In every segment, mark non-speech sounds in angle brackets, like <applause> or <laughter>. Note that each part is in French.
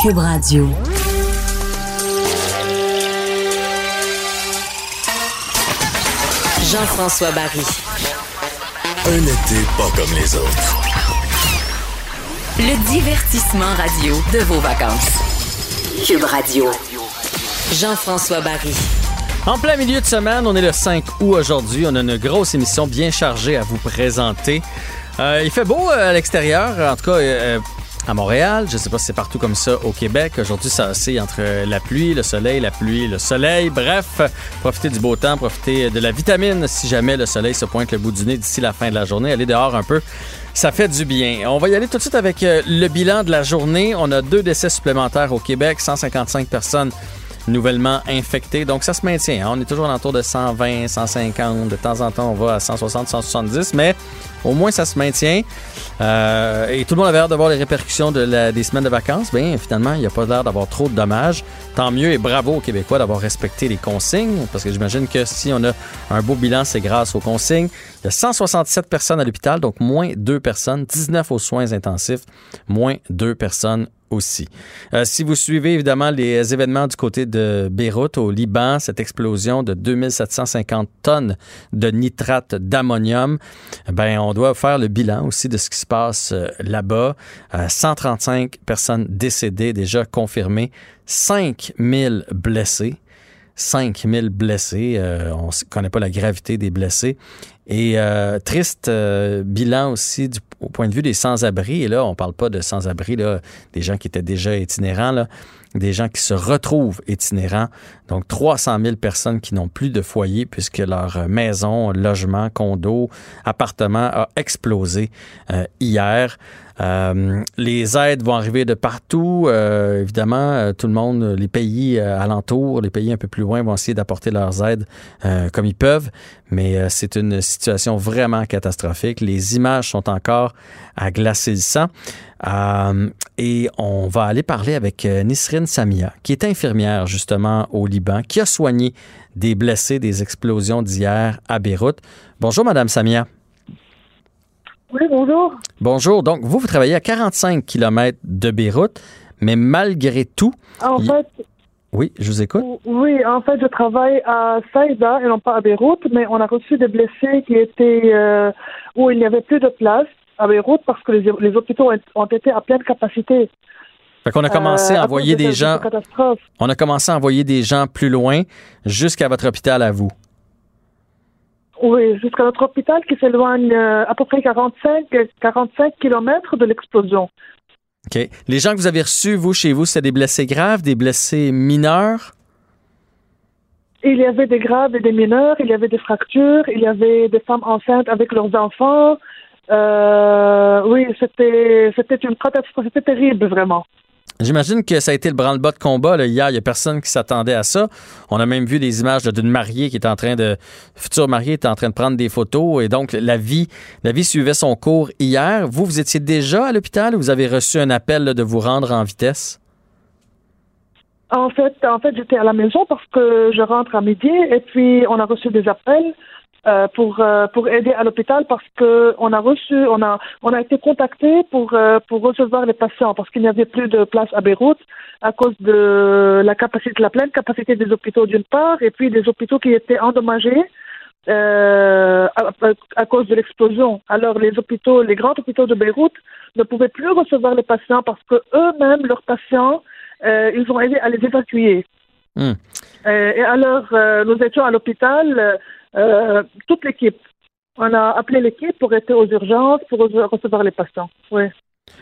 Cube Radio. Jean-François Barry. Un été pas comme les autres. Le divertissement radio de vos vacances. Cube Radio. Jean-François Barry. En plein milieu de semaine, on est le 5 août aujourd'hui. On a une grosse émission bien chargée à vous présenter. Euh, il fait beau euh, à l'extérieur, en tout cas euh, à Montréal. Je ne sais pas si c'est partout comme ça au Québec. Aujourd'hui, ça oscille entre la pluie, le soleil, la pluie, le soleil. Bref, profitez du beau temps, profitez de la vitamine si jamais le soleil se pointe le bout du nez d'ici la fin de la journée. Allez dehors un peu. Ça fait du bien. On va y aller tout de suite avec le bilan de la journée. On a deux décès supplémentaires au Québec, 155 personnes nouvellement infectés. Donc, ça se maintient. Hein. On est toujours autour de 120, 150. De temps en temps, on va à 160, 170. Mais au moins, ça se maintient. Euh, et tout le monde avait l'air de voir les répercussions des semaines de vacances. Bien, finalement, il n'y a pas l'air d'avoir trop de dommages. Tant mieux et bravo aux Québécois d'avoir respecté les consignes. Parce que j'imagine que si on a un beau bilan, c'est grâce aux consignes. Il y a 167 personnes à l'hôpital, donc moins 2 personnes. 19 aux soins intensifs, moins 2 personnes aussi. Euh, si vous suivez évidemment les événements du côté de Beyrouth au Liban, cette explosion de 2750 tonnes de nitrate d'ammonium, ben on doit faire le bilan aussi de ce qui se passe euh, là-bas. 135 euh, personnes décédées déjà confirmées, 5000 blessés. 5000 blessés. on ne connaît pas la gravité des blessés. Et triste bilan aussi du au point de vue des sans-abri, et là, on ne parle pas de sans-abri, des gens qui étaient déjà itinérants, là, des gens qui se retrouvent itinérants. Donc, 300 000 personnes qui n'ont plus de foyer puisque leur maison, logement, condo, appartement a explosé euh, hier. Euh, les aides vont arriver de partout. Euh, évidemment, tout le monde, les pays alentours, les pays un peu plus loin vont essayer d'apporter leurs aides comme ils peuvent. Mais c'est une situation vraiment catastrophique. Les images sont encore à glacer le sang. Euh, et on va aller parler avec euh, Nisrine Samia, qui est infirmière justement au Liban, qui a soigné des blessés des explosions d'hier à Beyrouth. Bonjour, Madame Samia. Oui, bonjour. Bonjour. Donc, vous, vous travaillez à 45 km de Beyrouth, mais malgré tout. En fait. Oui, je vous écoute. Oui, en fait, je travaille à Saïda et non pas à Beyrouth, mais on a reçu des blessés qui étaient euh, où il n'y avait plus de place à Beyrouth parce que les, hôpitaux ont été à pleine capacité. Fait qu'on a commencé à euh, envoyer des gens. On a commencé à envoyer des gens plus loin jusqu'à votre hôpital à vous. Oui, jusqu'à notre hôpital qui s'éloigne euh, à peu près 45, 45 km de l'explosion. OK. Les gens que vous avez reçus, vous, chez vous, c'est des blessés graves, des blessés mineurs? Il y avait des graves et des mineurs, il y avait des fractures, il y avait des femmes enceintes avec leurs enfants, euh, oui, c'était c'était une catastrophe, c'était terrible vraiment. J'imagine que ça a été le branle-bas de combat là, hier. Il n'y a personne qui s'attendait à ça. On a même vu des images d'une mariée qui est en train de. future mariée était en train de prendre des photos. Et donc, la vie, la vie suivait son cours hier. Vous, vous étiez déjà à l'hôpital ou vous avez reçu un appel de vous rendre en vitesse? En fait, en fait, j'étais à la maison parce que je rentre à midi et puis on a reçu des appels. Euh, pour euh, pour aider à l'hôpital parce que on a reçu on a on a été contacté pour euh, pour recevoir les patients parce qu'il n'y avait plus de place à Beyrouth à cause de la capacité la pleine capacité des hôpitaux d'une part et puis des hôpitaux qui étaient endommagés à, à, cause de l'explosion. Alors les hôpitaux les grands hôpitaux de Beyrouth ne pouvaient plus recevoir les patients parce que eux-mêmes leurs patients ils ont aidé à les évacuer. Hmm. et alors nous étions à l'hôpital euh, toute l'équipe. On a appelé l'équipe pour être aux urgences, pour recevoir les patients. Oui.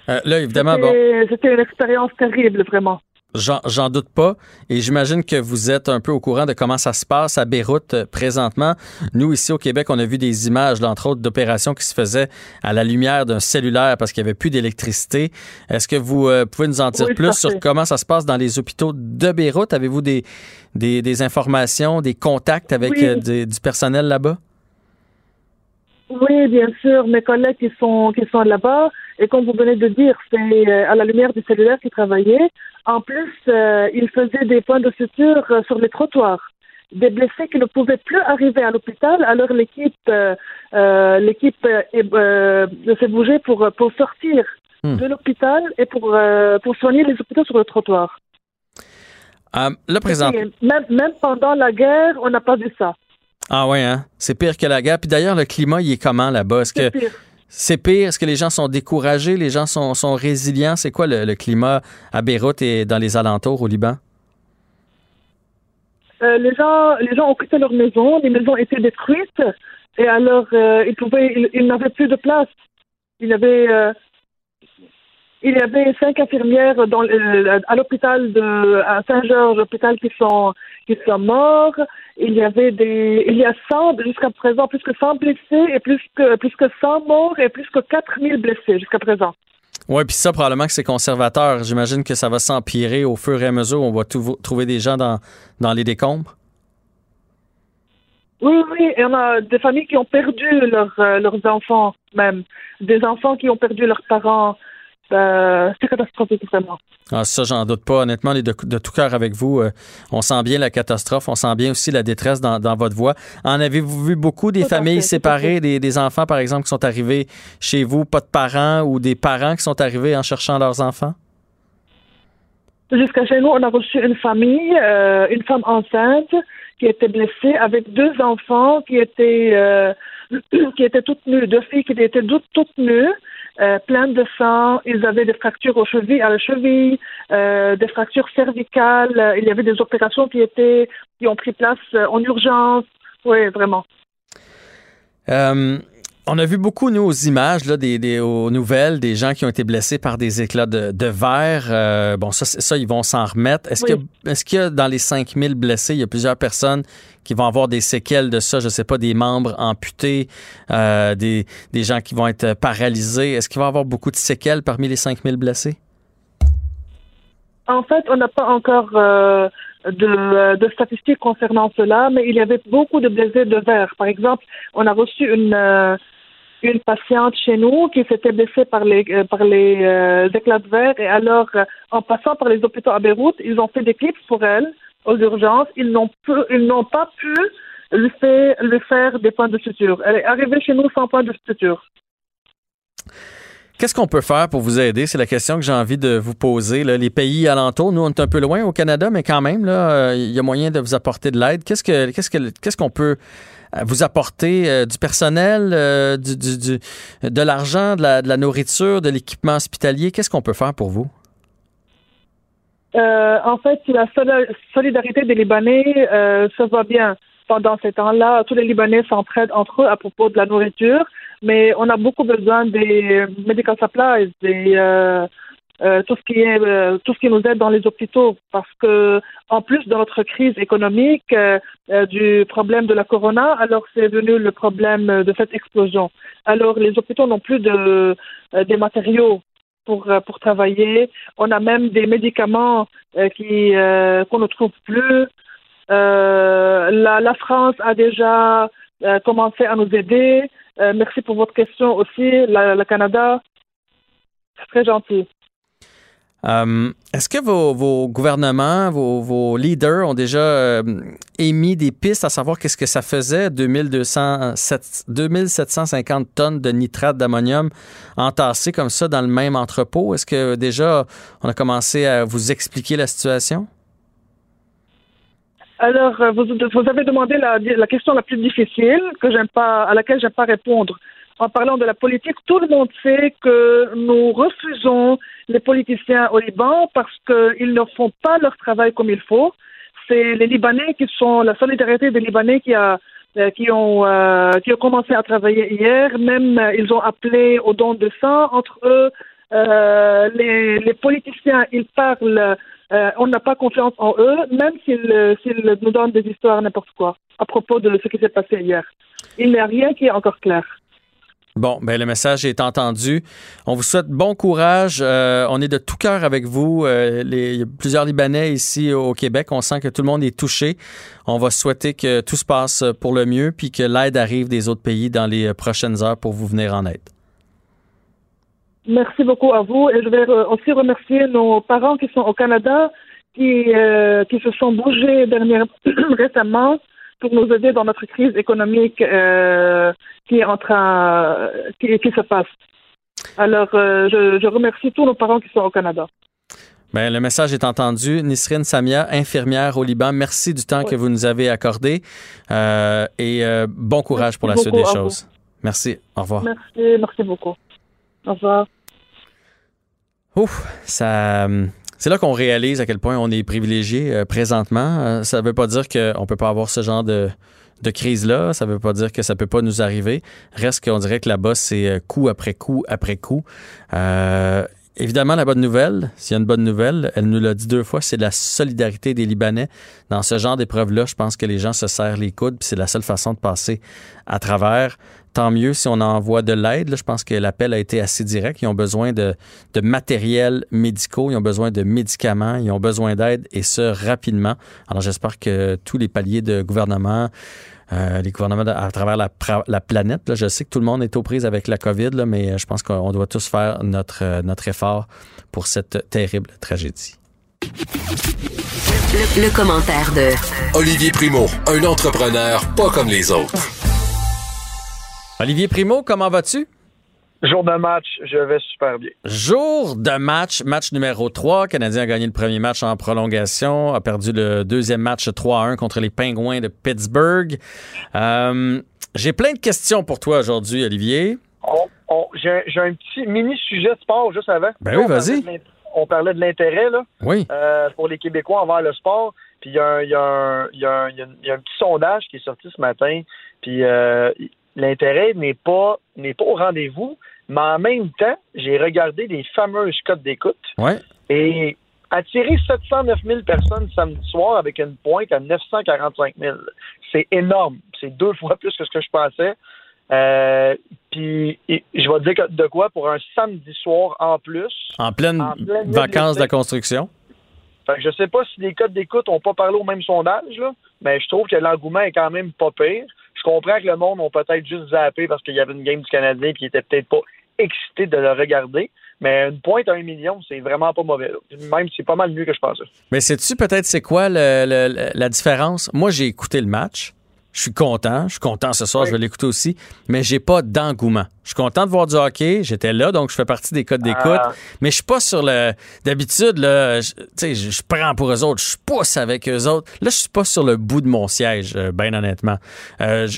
Euh, là, évidemment, C'était une expérience terrible, vraiment. J'en doute pas. Et j'imagine que vous êtes un peu au courant de comment ça se passe à Beyrouth euh, présentement. Nous, ici au Québec, on a vu des images, entre autres, d'opérations qui se faisaient à la lumière d'un cellulaire parce qu'il n'y avait plus d'électricité. Est-ce que vous euh, pouvez nous en dire plus sur comment ça se passe dans les hôpitaux de Beyrouth? Avez-vous des, des, informations, des contacts avec euh, du personnel là-bas? Oui, bien sûr. Mes collègues qui sont, qui sont là-bas, et comme vous venez de dire, c'est à la lumière du cellulaire qu'ils travaillaient. En plus, euh, ils faisaient des points de suture euh, sur les trottoirs. Des blessés qui ne pouvaient plus arriver à l'hôpital, alors l'équipe euh, l'équipe s'est bougée pour, pour sortir hmm. de l'hôpital et pour, pour soigner les hôpitaux sur le trottoir. le présent... Même, même pendant la guerre, on n'a pas vu ça. Ah ouais, hein? C'est pire que la guerre. Puis d'ailleurs, le climat, il est comment là-bas? Est-ce que c'est pire? Est-ce que les gens sont découragés? Les gens sont, sont résilients? C'est quoi le, climat à Beyrouth et dans les alentours au Liban? Euh, les, gens, les gens ont quitté leur maison, les maisons étaient détruites, et alors euh, ils, pouvaient, ils, n'avaient plus de place. Il y avait, euh, il y avait cinq infirmières dans, à l'hôpital de à Saint-Georges, l'hôpital qui sont qui sont morts. Il y avait des, il y a 100 jusqu'à présent, plus que 100 blessés et plus que plus que 100 morts et plus que 4000 blessés jusqu'à présent. Oui, puis ça, probablement que c'est conservateur. J'imagine que ça va s'empirer au fur et à mesure. On va trouver des gens dans, dans les décombres. Oui, oui, et on a des familles qui ont perdu euh, leurs enfants, même. Des enfants qui ont perdu leurs parents. Euh, c'est catastrophique, vraiment. Ah, ça, j'en doute pas. Honnêtement, de, de tout cœur avec vous. Euh, on sent bien la catastrophe. On sent bien aussi la détresse dans, votre voix. En avez-vous vu beaucoup des familles séparées, des, enfants, par exemple, qui sont arrivés chez vous, pas de parents, ou des parents qui sont arrivés en cherchant leurs enfants? Jusqu'à chez nous, on a reçu une famille, euh, une femme enceinte qui était blessée avec deux enfants qui étaient, <clears throat> qui étaient toutes nues, deux filles qui étaient toutes, toutes nues. Euh, plein de sang. Ils avaient des fractures aux chevilles, à la cheville, euh, des fractures cervicales. Il y avait des opérations qui étaient, qui ont pris place euh, en urgence. Oui, vraiment. On a vu beaucoup, nous, aux images, là, des, aux nouvelles, des gens qui ont été blessés par des éclats de, verre. bon, ça, ça, ils vont s'en remettre. Est-ce qu'il y, a dans les 5000 blessés, il y a plusieurs personnes qui vont avoir des séquelles de ça, je ne sais pas, des membres amputés, euh, des, gens qui vont être paralysés? Est-ce qu'il va y avoir beaucoup de séquelles parmi les 5000 blessés? En fait, on n'a pas encore euh, de, statistiques concernant cela, mais il y avait beaucoup de blessés de verre. Par exemple, on a reçu une, euh, une patiente chez nous qui s'était blessée par les, par les éclats de verre, et alors, en passant par les hôpitaux à Beyrouth, ils ont fait des clips pour elle aux urgences, ils n'ont ils n'ont pas pu lui faire, lui faire des points de suture. Elle est arrivée chez nous sans point de suture. Qu'est-ce qu'on peut faire pour vous aider? C'est la question que j'ai envie de vous poser. Les pays alentours, nous, on est un peu loin au Canada, mais quand même, là, euh, il y a moyen de vous apporter de l'aide. Qu'est-ce que qu'est-ce que qu'est-ce qu'on peut euh, vous apporter euh, du personnel, du, du, de l'argent, de la, de la nourriture, de l'équipement hospitalier? Qu'est-ce qu'on peut faire pour vous? Euh, en fait, la solidarité des Libanais euh, se voit bien. Pendant ces temps-là, tous les Libanais s'entraident entre eux à propos de la nourriture, mais on a beaucoup besoin des medical supplies, des, euh, euh tout ce qui est euh, tout ce qui nous aide dans les hôpitaux, parce que en plus de notre crise économique, du problème de la corona, alors c'est venu le problème de cette explosion. Alors les hôpitaux n'ont plus de des matériaux pour, euh, pour travailler. On a même des médicaments euh, qui euh, qu'on ne trouve plus. la, la France a déjà commencé à nous aider. merci pour votre question aussi. Le Canada, c'est très gentil. Euh, est-ce que vos, gouvernements, vos, leaders ont déjà euh, émis des pistes à savoir qu'est-ce que ça faisait 2200, 2750 tonnes de nitrate d'ammonium entassées comme ça dans le même entrepôt? Est-ce que déjà on a commencé à vous expliquer la situation? Alors, euh, vous, avez demandé la, question la plus difficile que pas, à laquelle j'aime pas répondre en parlant de la politique, tout le monde sait que nous refusons les politiciens au Liban parce qu'ils ne font pas leur travail comme il faut. C'est les Libanais qui sont la solidarité des Libanais qui a euh, qui ont euh, qui ont commencé à travailler hier. Même euh, ils ont appelé au don de sang entre eux. les, les politiciens ils parlent Euh, on n'a pas confiance en eux, même s'ils nous donnent des histoires n'importe quoi à propos de ce qui s'est passé hier. Il n'y a rien qui est encore clair. Bon, ben le message est entendu. On vous souhaite bon courage. Euh, on est de tout cœur avec vous. Euh, les, il y a plusieurs Libanais ici au Québec. On sent que tout le monde est touché. On va souhaiter que tout se passe pour le mieux, puis que l'aide arrive des autres pays dans les prochaines heures pour vous venir en aide. Merci beaucoup à vous et je vais aussi remercier nos parents qui sont au Canada, qui, euh, qui se sont bougés dernièrement, <clears throat> récemment pour nous aider dans notre crise économique euh, qui est en train, qui, qui se passe. Alors, euh, je, je, remercie tous nos parents qui sont au Canada. Bien, le message est entendu. Nisrine Samia, infirmière au Liban, merci du temps que vous nous avez accordé euh, et euh, bon courage pour la suite des choses. Merci. Au revoir. Merci, merci beaucoup. Au revoir. Ouf, ça, c'est là qu'on réalise à quel point on est privilégié présentement. Ça ne veut pas dire qu'on ne peut pas avoir ce genre de, de crise-là. Ça ne veut pas dire que ça ne peut pas nous arriver. Reste qu'on dirait que là-bas, c'est euh, coup après coup après coup. Évidemment, la bonne nouvelle, s'il y a une bonne nouvelle, elle nous l'a dit deux fois, c'est la solidarité des Libanais. Dans ce genre d'épreuve-là, je pense que les gens se serrent les coudes, puis c'est la seule façon de passer à travers. Tant mieux si on envoie de l'aide. Je pense que l'appel a été assez direct. Ils ont besoin de, de matériel médicaux, ils ont besoin de médicaments, ils ont besoin d'aide, et ce, rapidement. Alors j'espère que tous les paliers de gouvernement, euh, les gouvernements à travers la, la planète. Là, je sais que tout le monde est aux prises avec la COVID, là, mais euh, je pense qu'on doit tous faire notre, euh, notre effort pour cette terrible tragédie. Le, le commentaire de Olivier Primo, un entrepreneur pas comme les autres. Olivier Primo, comment vas-tu? Jour de match, je vais super bien. Jour de match, match numéro 3. Le Canadien a gagné le premier match en prolongation, a perdu le deuxième match 3-1 contre les Pingouins de Pittsburgh. Euh, j'ai plein de questions pour toi aujourd'hui, Olivier. j'ai, un petit mini sujet de sport juste avant. Ben oui, vas-y. On parlait de l'intérêt là, oui. Euh, pour les Québécois envers le sport. Puis il y, a un petit sondage qui est sorti ce matin. Puis euh, l'intérêt n'est pas n'est pas au rendez-vous, mais en même temps, j'ai regardé les fameuses cotes d'écoute. Ouais. Et attirer 709 000 personnes samedi soir avec une pointe à 945 000, c'est énorme. C'est deux fois plus que ce que je pensais. Euh, puis je vais te dire de quoi pour un samedi soir en plus. En pleine, vacances de la construction. Fait que je sais pas si les codes d'écoute n'ont pas parlé au même sondage, là, mais je trouve que l'engouement est quand même pas pire. Je comprends que le monde ont peut-être juste zappé parce qu'il y avait une game du Canadien qui était peut-être pas excité de le regarder. Mais une pointe à un million, c'est vraiment pas mauvais. Même, c'est pas mal mieux que je pensais. Mais sais-tu peut-être c'est quoi la différence? Moi, j'ai écouté le match. Je suis content. Je suis content ce soir, je vais l'écouter aussi. Mais j'ai pas d'engouement. Je suis content de voir du hockey. J'étais là, donc je fais partie des codes d'écoute. Ah. Mais je suis pas sur le. D'habitude, là, tu sais, je, prends pour eux autres, je pousse avec eux autres. Là, je suis pas sur le bout de mon siège, euh, bien honnêtement. Euh,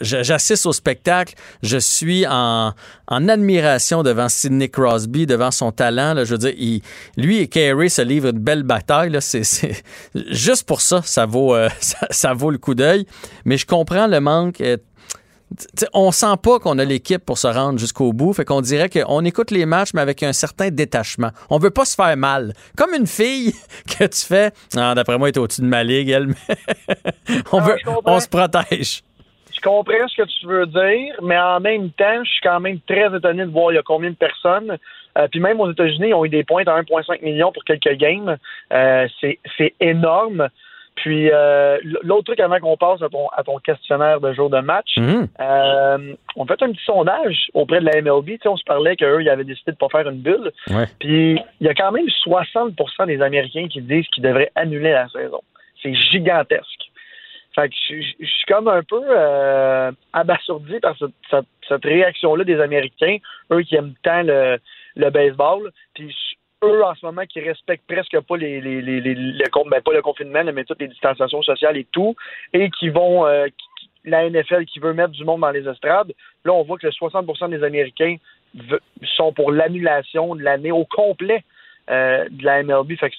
J'assiste au spectacle. Je suis en, en admiration devant Sidney Crosby, devant son talent. Là, je veux dire, il, lui et Carey se livrent une belle bataille. Là, c'est, juste pour ça, ça vaut, euh, <laughs> ça, ça, vaut le coup d'œil. Mais je comprends le manque euh, on sent pas qu'on a l'équipe pour se rendre jusqu'au bout. Fait qu'on dirait qu'on écoute les matchs, mais avec un certain détachement. On veut pas se faire mal. Comme une fille <laughs> que tu fais. Ah, d'après moi, elle est au-dessus de ma ligue, elle. <laughs> on, veut, on se protège. Je comprends ce que tu veux dire, mais en même temps, je suis quand même très étonné de voir il y a combien de personnes. Euh, puis même aux États-Unis, ils ont eu des points à 1,5 million pour quelques games. Euh, c'est énorme. Puis euh, l'autre truc avant qu'on passe à ton, à ton questionnaire de jour de match, mhm. euh, on fait un petit sondage auprès de la MLB. on se parlait qu'eux, ils avaient décidé de pas faire une bulle. Puis il y a quand même 60% des Américains qui disent qu'ils devraient annuler la saison. C'est gigantesque. Fait que je, suis comme un peu euh, abasourdi par cette, cette, réaction-là des Américains, eux qui aiment tant le, le baseball. Puis eux, en ce moment, qui respectent presque pas les, les, les, les le, ben, pas le confinement, mais toutes les distanciations sociales et tout, et qui vont, euh, la NFL qui veut mettre du monde dans les estrades, là, on voit que 60% des Américains sont pour l'annulation de l'année au complet euh, de la MLB. Fait que,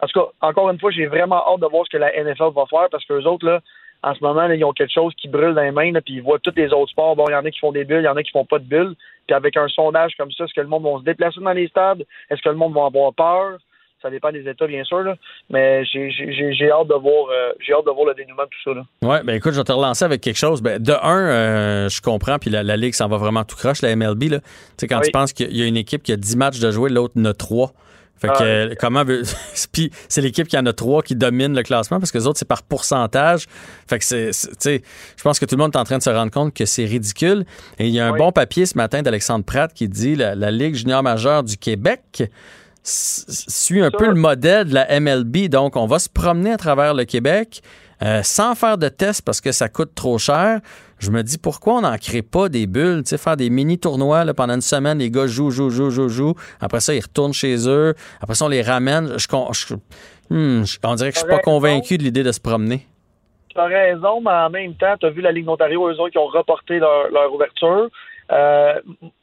en tout cas, encore une fois, j'ai vraiment hâte de voir ce que la NFL va faire parce que les autres, là, en ce moment, ils ont quelque chose qui brûle dans les mains, puis ils voient tous les autres sports. Bon, il y en a qui font des bulles, il y en a qui font pas de bulles. Puis avec un sondage comme ça, est-ce que le monde va se déplacer dans les stades? Est-ce que le monde va avoir peur? Ça dépend des États, bien sûr, mais j'ai hâte de voir j'ai hâte de voir le dénouement de tout ça. Oui, ben écoute, je vais te relancer avec quelque chose. Ben, de un, je comprends, puis la, Ligue s'en va vraiment tout croche, la MLB. Là. Tu sais, quand tu penses qu'il y a une équipe qui a 10 matchs de jouer, l'autre en a 3. Fait que, comment <laughs> Puis c'est l'équipe qui en a trois qui domine le classement parce que les autres, c'est par pourcentage. Fait que c'est. Tu je pense que tout le monde est en train de se rendre compte que c'est ridicule. Et il y a un bon papier ce matin d'Alexandre Pratt qui dit la, la Ligue junior majeure du Québec suit un peu le modèle de la MLB. Donc, on va se promener à travers le Québec euh, sans faire de tests parce que ça coûte trop cher. Je me dis pourquoi on n'en crée pas des bulles, tu sais, faire des mini-tournois pendant une semaine, les gars jouent, jouent, jouent, jouent, jouent. Après ça, ils retournent chez eux. Après ça, on les ramène. Je, hmm, on dirait que je suis pas convaincu de l'idée de se promener. Tu as raison, mais en même temps, tu as vu la Ligue d'Ontario, eux autres qui ont reporté leur, ouverture. Euh,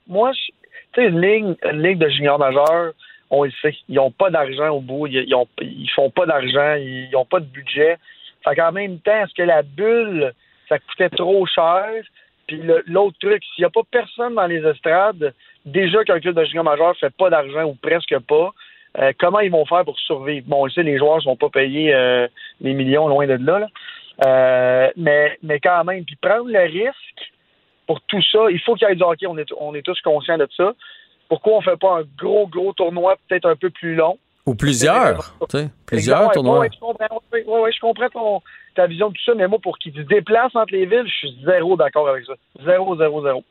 moi, tu sais, une ligue, une ligue de juniors majeurs, on le sait, ils n'ont pas d'argent au bout, ils, ils, font pas d'argent, ils n'ont pas de budget. Fait qu'en même temps, est-ce que la bulle, ça coûtait trop cher? Puis l'autre truc, s'il n'y a pas personne dans les estrades, déjà qu'un club de junior majeur ne fait pas d'argent ou presque pas, euh, comment ils vont faire pour survivre? Bon, on sait, les joueurs ne sont pas payés euh, les millions loin de là. Euh, mais, mais quand même, puis prendre le risque pour tout ça, il faut qu'il y ait du hockey, on est, on est tous conscients de ça. Pourquoi on ne fait pas un gros, gros tournoi peut-être un peu plus long? Ou plusieurs. plusieurs tournois. Oui, je comprends, ta vision de tout ça, mais moi, pour qu'ils se déplacent entre les villes, je suis zéro d'accord avec ça. Zéro, zéro, zéro.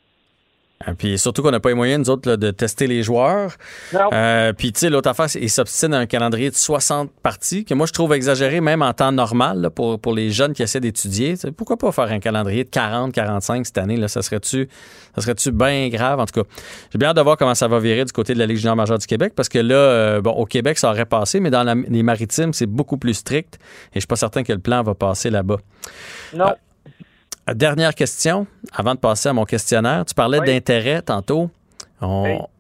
Ah, puis surtout qu'on n'a pas les moyens, nous autres, de tester les joueurs. Euh, puis, tu sais, l'autre affaire, ils s'obstinent à un calendrier de 60 parties, que moi, je trouve exagéré, même en temps normal, pour, pour les jeunes qui essaient d'étudier. Pourquoi pas faire un calendrier de 40, 45 cette année? Là, ça serait-tu ça serait-tu bien grave? En tout cas, j'ai bien hâte de voir comment ça va virer du côté de la Ligue junior majeure du Québec, parce que là, euh, bon, au Québec, ça aurait passé, mais dans les maritimes, c'est beaucoup plus strict, et je suis pas certain que le plan va passer là-bas. Non. Euh, Dernière question, avant de passer à mon questionnaire. Tu parlais d'intérêt tantôt.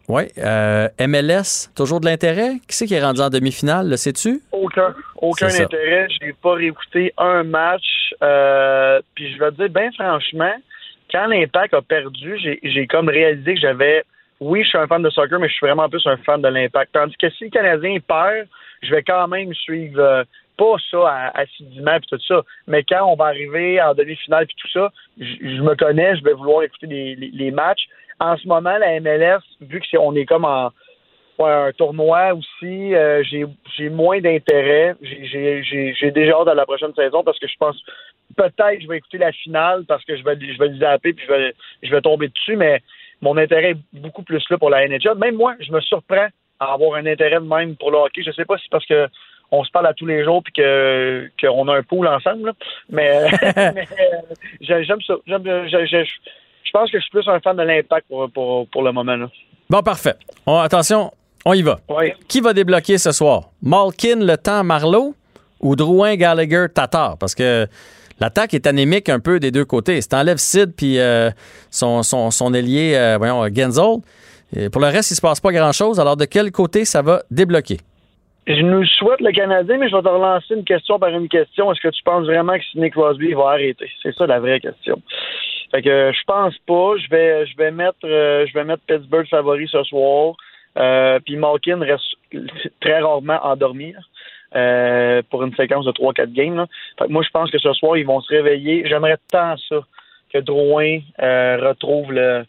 Oui. Euh, MLS, toujours de l'intérêt? Qui c'est qui est rendu en demi-finale, le sais-tu? Aucun. Aucun intérêt. Je n'ai pas réécouté un match. Euh, puis je vais te dire, bien franchement, quand l'Impact a perdu, j'ai comme réalisé que j'avais. Oui, je suis un fan de soccer, mais je suis vraiment plus un fan de l'Impact. Tandis que si le Canadien perd, je vais quand même suivre euh, pas ça assidûment puis tout ça. Mais quand on va arriver en demi-finale puis tout ça, je me connais, je vais vouloir écouter les, matchs. En ce moment, la MLS, vu que on est comme en un tournoi aussi, euh, j'ai moins d'intérêt. J'ai déjà hâte à la prochaine saison parce que je pense peut-être je vais écouter la finale parce que je vais le zapper puis je vais tomber dessus, mais mon intérêt est beaucoup plus là pour la NHL. Même moi, je me surprends à avoir un intérêt de même pour le hockey. Je sais pas si parce que on se parle à tous les jours puis que qu'on a un pool ensemble. Mais, <laughs> <laughs> mais euh, j'aime ça. je, pense que je suis plus un fan de l'impact pour, pour, le moment. Là. Bon, parfait. attention, on y va. Qui va débloquer ce soir? Malkin, Le Temps, Marlowe ou Drouin, Gallagher, Tatar? Parce que l'attaque est anémique un peu des deux côtés. Si t'enlèves Sid puis euh, son, son, son, ailier, euh, voyons, Genzel, pour le reste, il se passe pas grand-chose. Alors, de quel côté ça va débloquer? Je nous souhaite le Canadien, mais je vais te relancer une question par une question. Est-ce que tu penses vraiment que Sidney Crosby va arrêter? C'est ça la vraie question. Fait que je pense pas. Je vais je vais mettre euh, je vais mettre Pittsburgh favori ce soir. Euh, puis Malkin reste très rarement endormi euh, pour une séquence de 3-4 games. Fait que moi, je pense que ce soir, ils vont se réveiller. J'aimerais tant ça que Drouin retrouve le,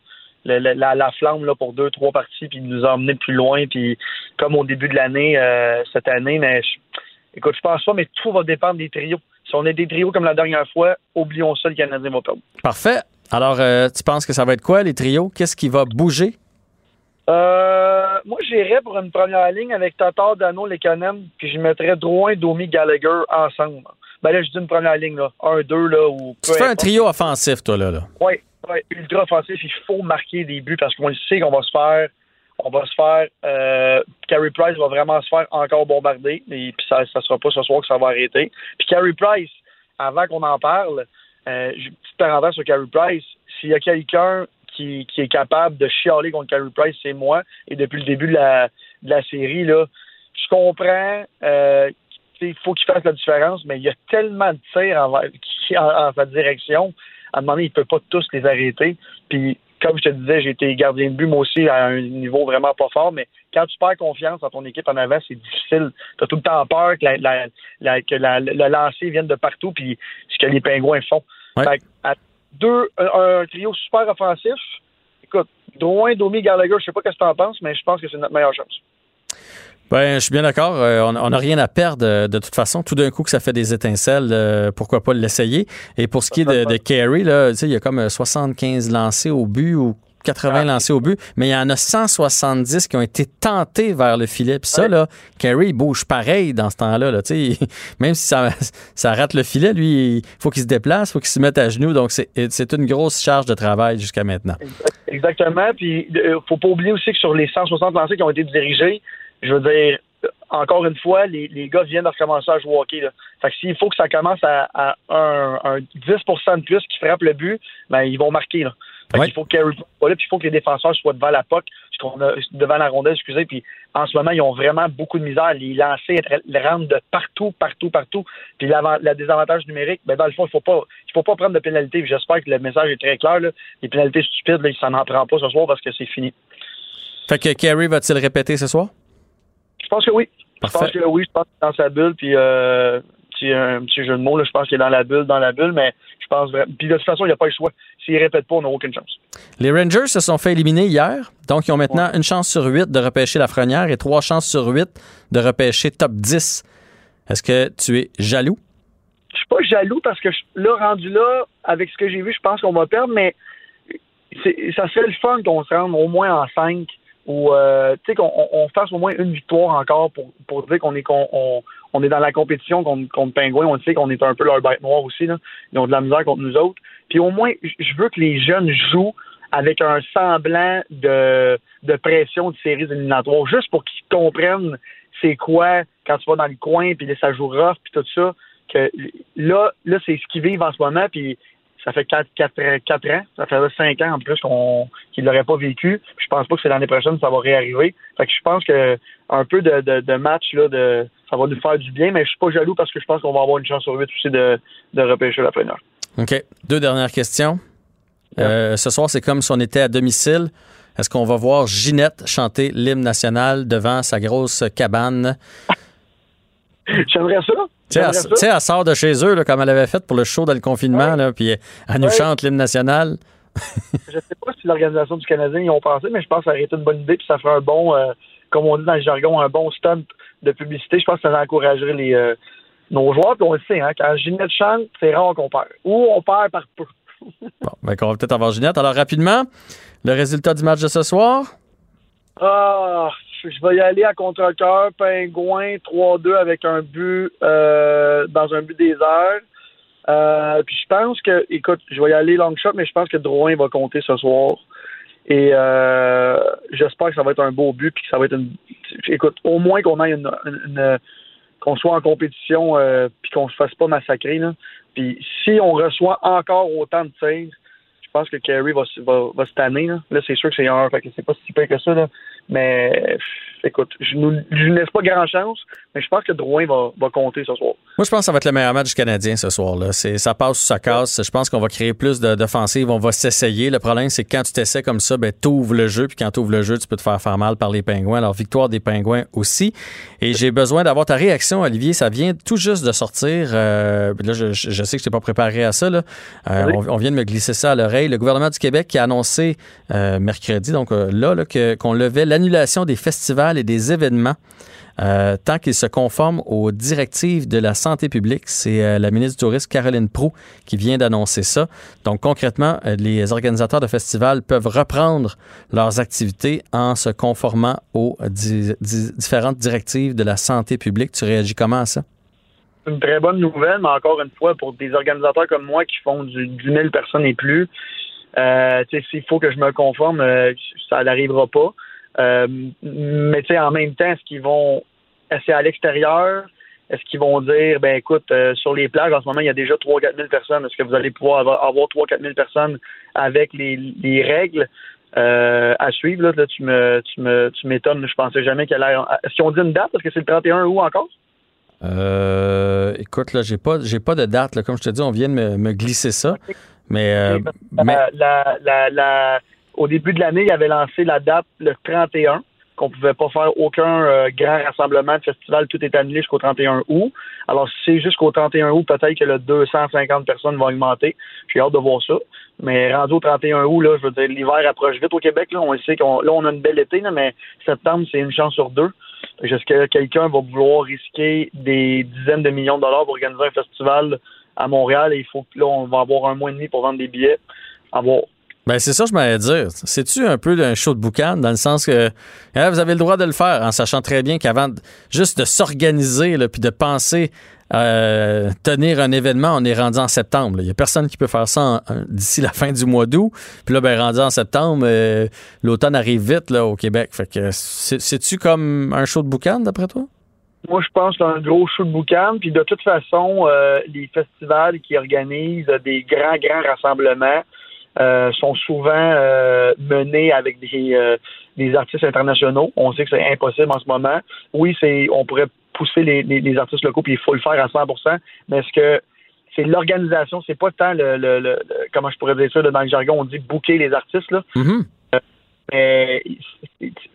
la, flamme là, pour deux, trois parties, puis nous emmener plus loin, puis comme au début de l'année, euh, cette année, mais je, écoute, je pense pas, mais tout va dépendre des trios. Si on est des trios comme la dernière fois, oublions ça, le Canadien va perdre. Parfait. Alors, euh, tu penses que ça va être quoi, les trios? Qu'est-ce qui va bouger? Euh, moi, j'irais pour une première ligne avec Tatar, Dano, Lekanen, puis je mettrais Drouin, Domi, Gallagher ensemble. Ben là, je dis une première ligne, là. Un, deux, là, ou... Tu fais un trio offensif, toi, là. là. Oui, ultra offensif, il faut marquer des buts parce qu'on le sait qu'on va se faire. On va se faire. Euh, Carey Price va vraiment se faire encore bombarder. Et puis ça ne sera pas ce soir que ça va arrêter. Puis Carey Price, avant qu'on en parle, euh, petite parenthèse sur Carey Price, s'il y a quelqu'un qui, qui, est capable de chialer contre Carey Price, c'est moi. Et depuis le début de la, de la série, là, je comprends euh, qu'il faut qu'il fasse la différence, mais il y a tellement de tirs en, en, en sa direction à un moment donné, il ne peut pas tous les arrêter. Puis comme je te disais, j'ai été gardien de but, moi aussi, à un niveau vraiment pas fort, mais quand tu perds confiance en ton équipe en avant, c'est difficile. Tu as tout le temps peur que, la, que le lancer vienne de partout, puis ce que les pingouins font. à deux, un, trio super offensif, écoute, Drouin, Domi, Gallagher, je sais pas ce que tu en penses, mais je pense que c'est notre meilleure chance. Ben, je suis bien d'accord. Euh, on n'a rien à perdre euh, de toute façon. Tout d'un coup que ça fait des étincelles, euh, pourquoi pas l'essayer? Et pour ce qui est de, de Carey, là, il y a comme 75 lancés au but ou 80 ah. lancés au but, mais il y en a 170 qui ont été tentés vers le filet. Puis ça, là, Carey bouge pareil dans ce temps-là. Là, <laughs> même si ça, <laughs> ça rate le filet, lui, il faut qu'il se déplace, il faut qu'il se mette à genoux. Donc, c'est une grosse charge de travail jusqu'à maintenant. Exactement. Puis, il faut pas oublier aussi que sur les 160 lancés qui ont été dirigés, je veux dire, encore une fois, les, les gars viennent de recommencer à jouer au hockey. Là. Fait que s'il faut que ça commence à, un, 10% de plus qui frappe le but, ben ils vont marquer. Là. Fait Il faut que puis il faut que les défenseurs soient devant la POC, devant la rondelle, excusez. Puis en ce moment, ils ont vraiment beaucoup de misère. Les lancers rentrent de partout, partout, partout. Puis le désavantage numérique, ben dans le fond, il faut pas, il faut pas prendre de pénalité. J'espère que le message est très clair. Là. Les pénalités stupides, là, ça n'en prend pas ce soir parce que c'est fini. Fait que Kerry va-t-il répéter ce soir? Je pense que oui. Je pense que oui, je pense est dans sa bulle, puis euh, un petit jeu de mots, là, je pense qu'il est dans la bulle, dans la bulle, mais je pense vraiment. Puis de toute façon, il n'y a pas le choix. S'il ne répète pas, on n'a aucune chance. Les Rangers se sont fait éliminer hier, donc ils ont maintenant une chance sur huit de repêcher la frenière et trois chances sur huit de repêcher top 10. Est-ce que tu es jaloux? Je suis pas jaloux parce que là, rendu là, avec ce que j'ai vu, je pense qu'on va perdre, mais ça serait le fun qu'on se rende au moins en cinq ou euh, qu'on on, fasse au moins une victoire encore pour, pour dire qu'on est qu'on on, est dans la compétition contre, contre Pingouin. On sait qu'on est un peu leur bête noire aussi. Là. Ils ont de la misère contre nous autres. Puis au moins, je veux que les jeunes jouent avec un semblant de, de pression de séries éliminatoires, juste pour qu'ils comprennent c'est quoi quand tu vas dans le coin, puis ça joue rough, puis tout ça. Que là, là c'est ce qu'ils vivent en ce moment, puis ça fait 4, 4, ans, ça fait 5 ans en plus qu'on, qu'il l'aurait pas vécu. Je pense pas que c'est l'année prochaine que ça va réarriver. Fait que je pense que un peu de, de, match, là, de, ça va nous faire du bien, mais je suis pas jaloux parce que je pense qu'on va avoir une chance sur 8 aussi de, de repêcher la première. OK. Deux dernières questions. Euh, ce soir, c'est comme si on était à domicile. Est-ce qu'on va voir Ginette chanter l'hymne national devant sa grosse cabane? J'aimerais ça. Tu sais, elle, sort de chez eux, comme elle avait fait pour le show dans le confinement, là, puis elle nous chante l'hymne national. <laughs> je sais pas si l'organisation du Canadien y ont pensé, mais je pense que ça aurait été une bonne idée, puis ça ferait un bon, euh, comme on dit dans le jargon, un bon stunt de publicité. Je pense que ça encouragerait les, euh, nos joueurs, puis on le sait, hein, quand Ginette chante, c'est rare qu'on perd. Ou on perd par peu. <laughs> bon, ben, on va peut-être avoir Ginette. Alors, rapidement, le résultat du match de ce soir? Ah, je vais y aller à contre-cœur. Pingouin 3-2 avec un but euh, dans un but des. Euh, puis je pense que, écoute, je vais y aller long shot, mais je pense que Drouin va compter ce soir. Et euh, j'espère que ça va être un beau but, puis que ça va être une. Écoute, au moins qu'on ait une, qu'on soit en compétition, euh, puis qu'on se fasse pas massacrer. Là. Puis si on reçoit encore autant de tirs, je pense que Kerry va, va, va se là c'est sûr que c'est un, fait que c'est pas si pire que ça. Là. Mais écoute, je ne laisse pas grand chance, mais je pense que Drouin va, va, compter ce soir. Moi, je pense que ça va être le meilleur match du Canadien ce soir-là. Ça passe ou ça casse. Je pense qu'on va créer plus d'offensives. On va s'essayer. Le problème, c'est que quand tu t'essaies comme ça, ben, tu ouvres le jeu. Puis quand tu ouvres le jeu, tu peux te faire faire mal par les Pingouins. Alors, victoire des Pingouins aussi. Et j'ai besoin d'avoir ta réaction, Olivier. Ça vient tout juste de sortir. Euh, là, je, sais que je t'ai pas préparé à ça. Là. Euh, on, vient de me glisser ça à l'oreille. Le gouvernement du Québec qui a annoncé euh, mercredi, donc là, là qu'on levait l'annulation des festivals et des événements euh, tant qu'ils se conforment aux directives de la santé publique. C'est euh, la ministre du Tourisme, Caroline Proux, qui vient d'annoncer ça. Donc, concrètement, euh, les organisateurs de festivals peuvent reprendre leurs activités en se conformant aux différentes directives de la santé publique. Tu réagis comment à ça? une très bonne nouvelle, mais encore une fois, pour des organisateurs comme moi qui font du 10 000 personnes et plus, s'il faut que je me conforme, ça n'arrivera pas. Euh, mais tu sais, en même temps, est-ce qu'ils vont c'est à l'extérieur? Est-ce qu'ils vont dire, ben écoute, euh, sur les plages, en ce moment, il y a déjà 3-4 000 personnes. Est-ce que vous allez pouvoir avoir, avoir 3-4 000 personnes avec les, les règles euh, à suivre? Là, là, tu me tu me tu m'étonnes. Je pensais jamais qu'elle allait. Est-ce qu'ils ont dit une date? Est-ce que c'est le 31 août encore? Euh, écoute, là, j'ai pas, j'ai pas de date. Là. Comme je te dis, on vient de me, me glisser ça. Mais, la, la, la, au début de l'année, il avait lancé la date le 31 qu'on pouvait pas faire aucun euh, grand rassemblement de festival, tout est annulé jusqu'au 31 août. Alors, si c'est jusqu'au 31 août, peut-être que le 250 personnes vont augmenter. J'ai hâte de voir ça. Mais rendu au 31 août, là, je veux dire, l'hiver approche vite au Québec. Là, on sait qu'on là, on a une belle été, là, mais septembre, c'est une chance sur deux. Est-ce que quelqu'un va vouloir risquer des dizaines de millions de dollars pour organiser un festival à Montréal et il faut que là, on va avoir un mois et demi pour vendre des billets. À voir. Ben c'est ça que je m'allais dire. C'est-tu un peu d'un show de boucan dans le sens que hein, vous avez le droit de le faire en sachant très bien qu'avant juste de s'organiser puis de penser euh, tenir un événement, on est rendu en septembre. Il n'y a personne qui peut faire ça d'ici la fin du mois d'août. Puis là, ben, rendu en septembre, euh, l'automne arrive vite là, au Québec. Fait que c'est-tu comme un show de boucan, d'après toi? Moi, je pense que un gros show de boucan. Puis de toute façon, euh, les festivals qui organisent des grands, grands rassemblements, euh, sont souvent euh, menés avec des, euh, des artistes internationaux. On sait que c'est impossible en ce moment. Oui, c'est on pourrait pousser les, les, artistes locaux, puis il faut le faire à 100% mais est-ce que c'est l'organisation, c'est pas tant le, le, comment je pourrais dire ça dans le jargon, on dit booker les artistes là. Mais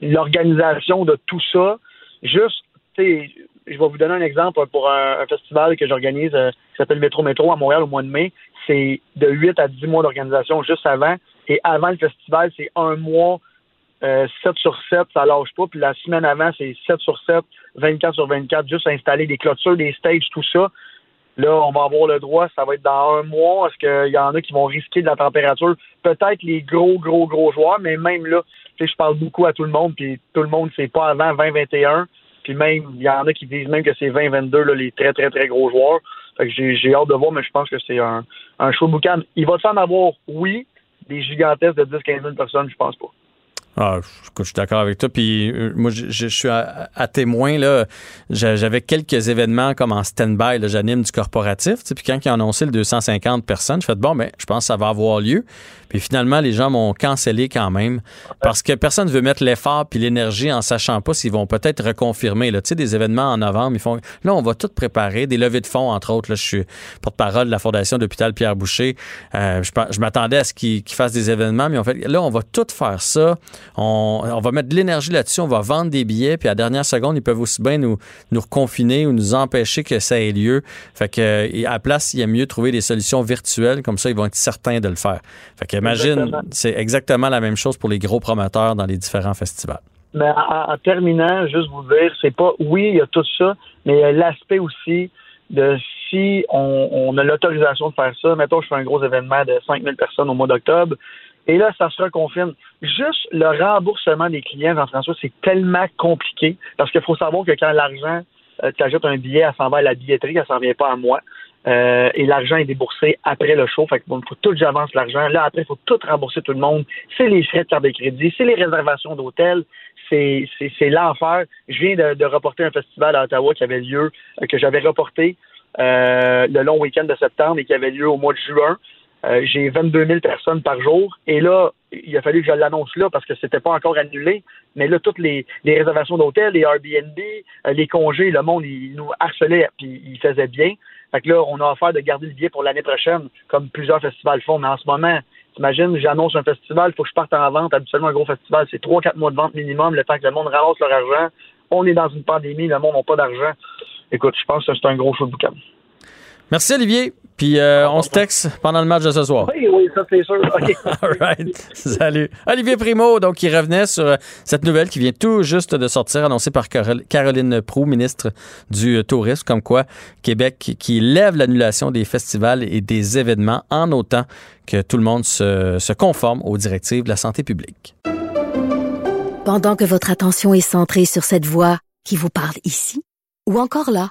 l'organisation de tout ça, juste, tu sais, je vais vous donner un exemple pour un, festival que j'organise qui s'appelle Métro Métro à Montréal au mois de mai c'est de 8 à 10 mois d'organisation juste avant. Et avant le festival, c'est un mois, 7 euh, sur 7, ça lâche pas. Puis la semaine avant, c'est 7 sur 7, 24 sur 24, juste installer des clôtures, des stages, tout ça. Là, on va avoir le droit, ça va être dans un mois. Est-ce qu'il y en a qui vont risquer de la température? Peut-être les gros, gros, gros joueurs, mais même là, je parle beaucoup à tout le monde, puis tout le monde, c'est pas avant 2021. Puis même, il y en a qui disent même que c'est 2022, là, les très, très, très gros joueurs j'ai hâte de voir, mais je pense que c'est un, un show boucan. Il va s'en avoir, oui, des gigantesques de 10-15 000 personnes, je pense pas. Ah, je suis d'accord avec toi. Puis euh, moi, je, suis à, témoin. là. J'avais quelques événements comme en stand-by. J'anime du corporatif. Puis quand ils ont annoncé le 250 personnes, je fais bon, mais ben, je pense que ça va avoir lieu. Puis finalement, les gens m'ont cancellé quand même parce que personne ne veut mettre l'effort puis l'énergie en sachant pas s'ils vont peut-être reconfirmer. Là. Tu sais, des événements en novembre, ils font. Là, on va tout préparer, des levées de fonds, entre autres. Là, je suis porte-parole de la Fondation d'hôpital Pierre Boucher. Euh, je, m'attendais à ce qu'ils fassent des événements, mais en fait, là, on va tout faire ça. On, va mettre de l'énergie là-dessus, on va vendre des billets, puis à la dernière seconde, ils peuvent aussi bien nous, nous reconfiner ou nous empêcher que ça ait lieu. Fait que à la place, il y a mieux trouver des solutions virtuelles, comme ça, ils vont être certains de le faire. Fait que imagine, c'est exactement la même chose pour les gros promoteurs dans les différents festivals. Mais en, terminant, juste vous dire, c'est pas, oui, il y a tout ça, mais il y a l'aspect aussi de si on, a l'autorisation de faire ça, mettons, je fais un gros événement de 5000 personnes au mois d'octobre, et là, ça se reconfirme. Juste le remboursement des clients, Jean-François, c'est tellement compliqué parce qu'il faut savoir que quand l'argent, euh, tu ajoutes un billet, ça s'en va à la billetterie, ça s'en vient pas à moi. Euh, et l'argent est déboursé après le show. Fait que bon, faut tout j'avance l'argent. Là, après, il faut tout rembourser tout le monde. C'est les frais de carte de crédit, c'est les réservations d'hôtel, c'est, c'est, l'enfer. Je viens de, reporter un festival à Ottawa qui avait lieu, euh, que j'avais reporté euh, le long week-end de septembre et qui avait lieu au mois de juin. J'ai 22 000 personnes par jour. Et là, il a fallu que je l'annonce là parce que c'était pas encore annulé. Mais là, toutes les, les réservations d'hôtel, les Airbnb, les congés, le monde, il nous harcelait puis il faisait bien. Fait que là, on a offert de garder le billet pour l'année prochaine, comme plusieurs festivals font. Mais en ce moment, t'imagines, j'annonce un festival, faut que je parte en vente. Habituellement, un gros festival, c'est trois, quatre mois de vente minimum, le temps que le monde ramasse leur argent. On est dans une pandémie, le monde n'a pas d'argent. Écoute, je pense que c'est un gros show de boucan. Merci, Olivier. Puis euh, on se texte pendant le match de ce soir. Oui, oui, ça c'est sûr. <laughs> All right. Salut. Olivier Primo, donc, il revenait sur euh, cette nouvelle qui vient tout juste de sortir, annoncée par Caroline Proux, ministre du euh, Tourisme, comme quoi Québec qui lève l'annulation des festivals et des événements en autant que tout le monde se, se conforme aux directives de la santé publique. Pendant que votre attention est centrée sur cette voix qui vous parle ici, ou encore là,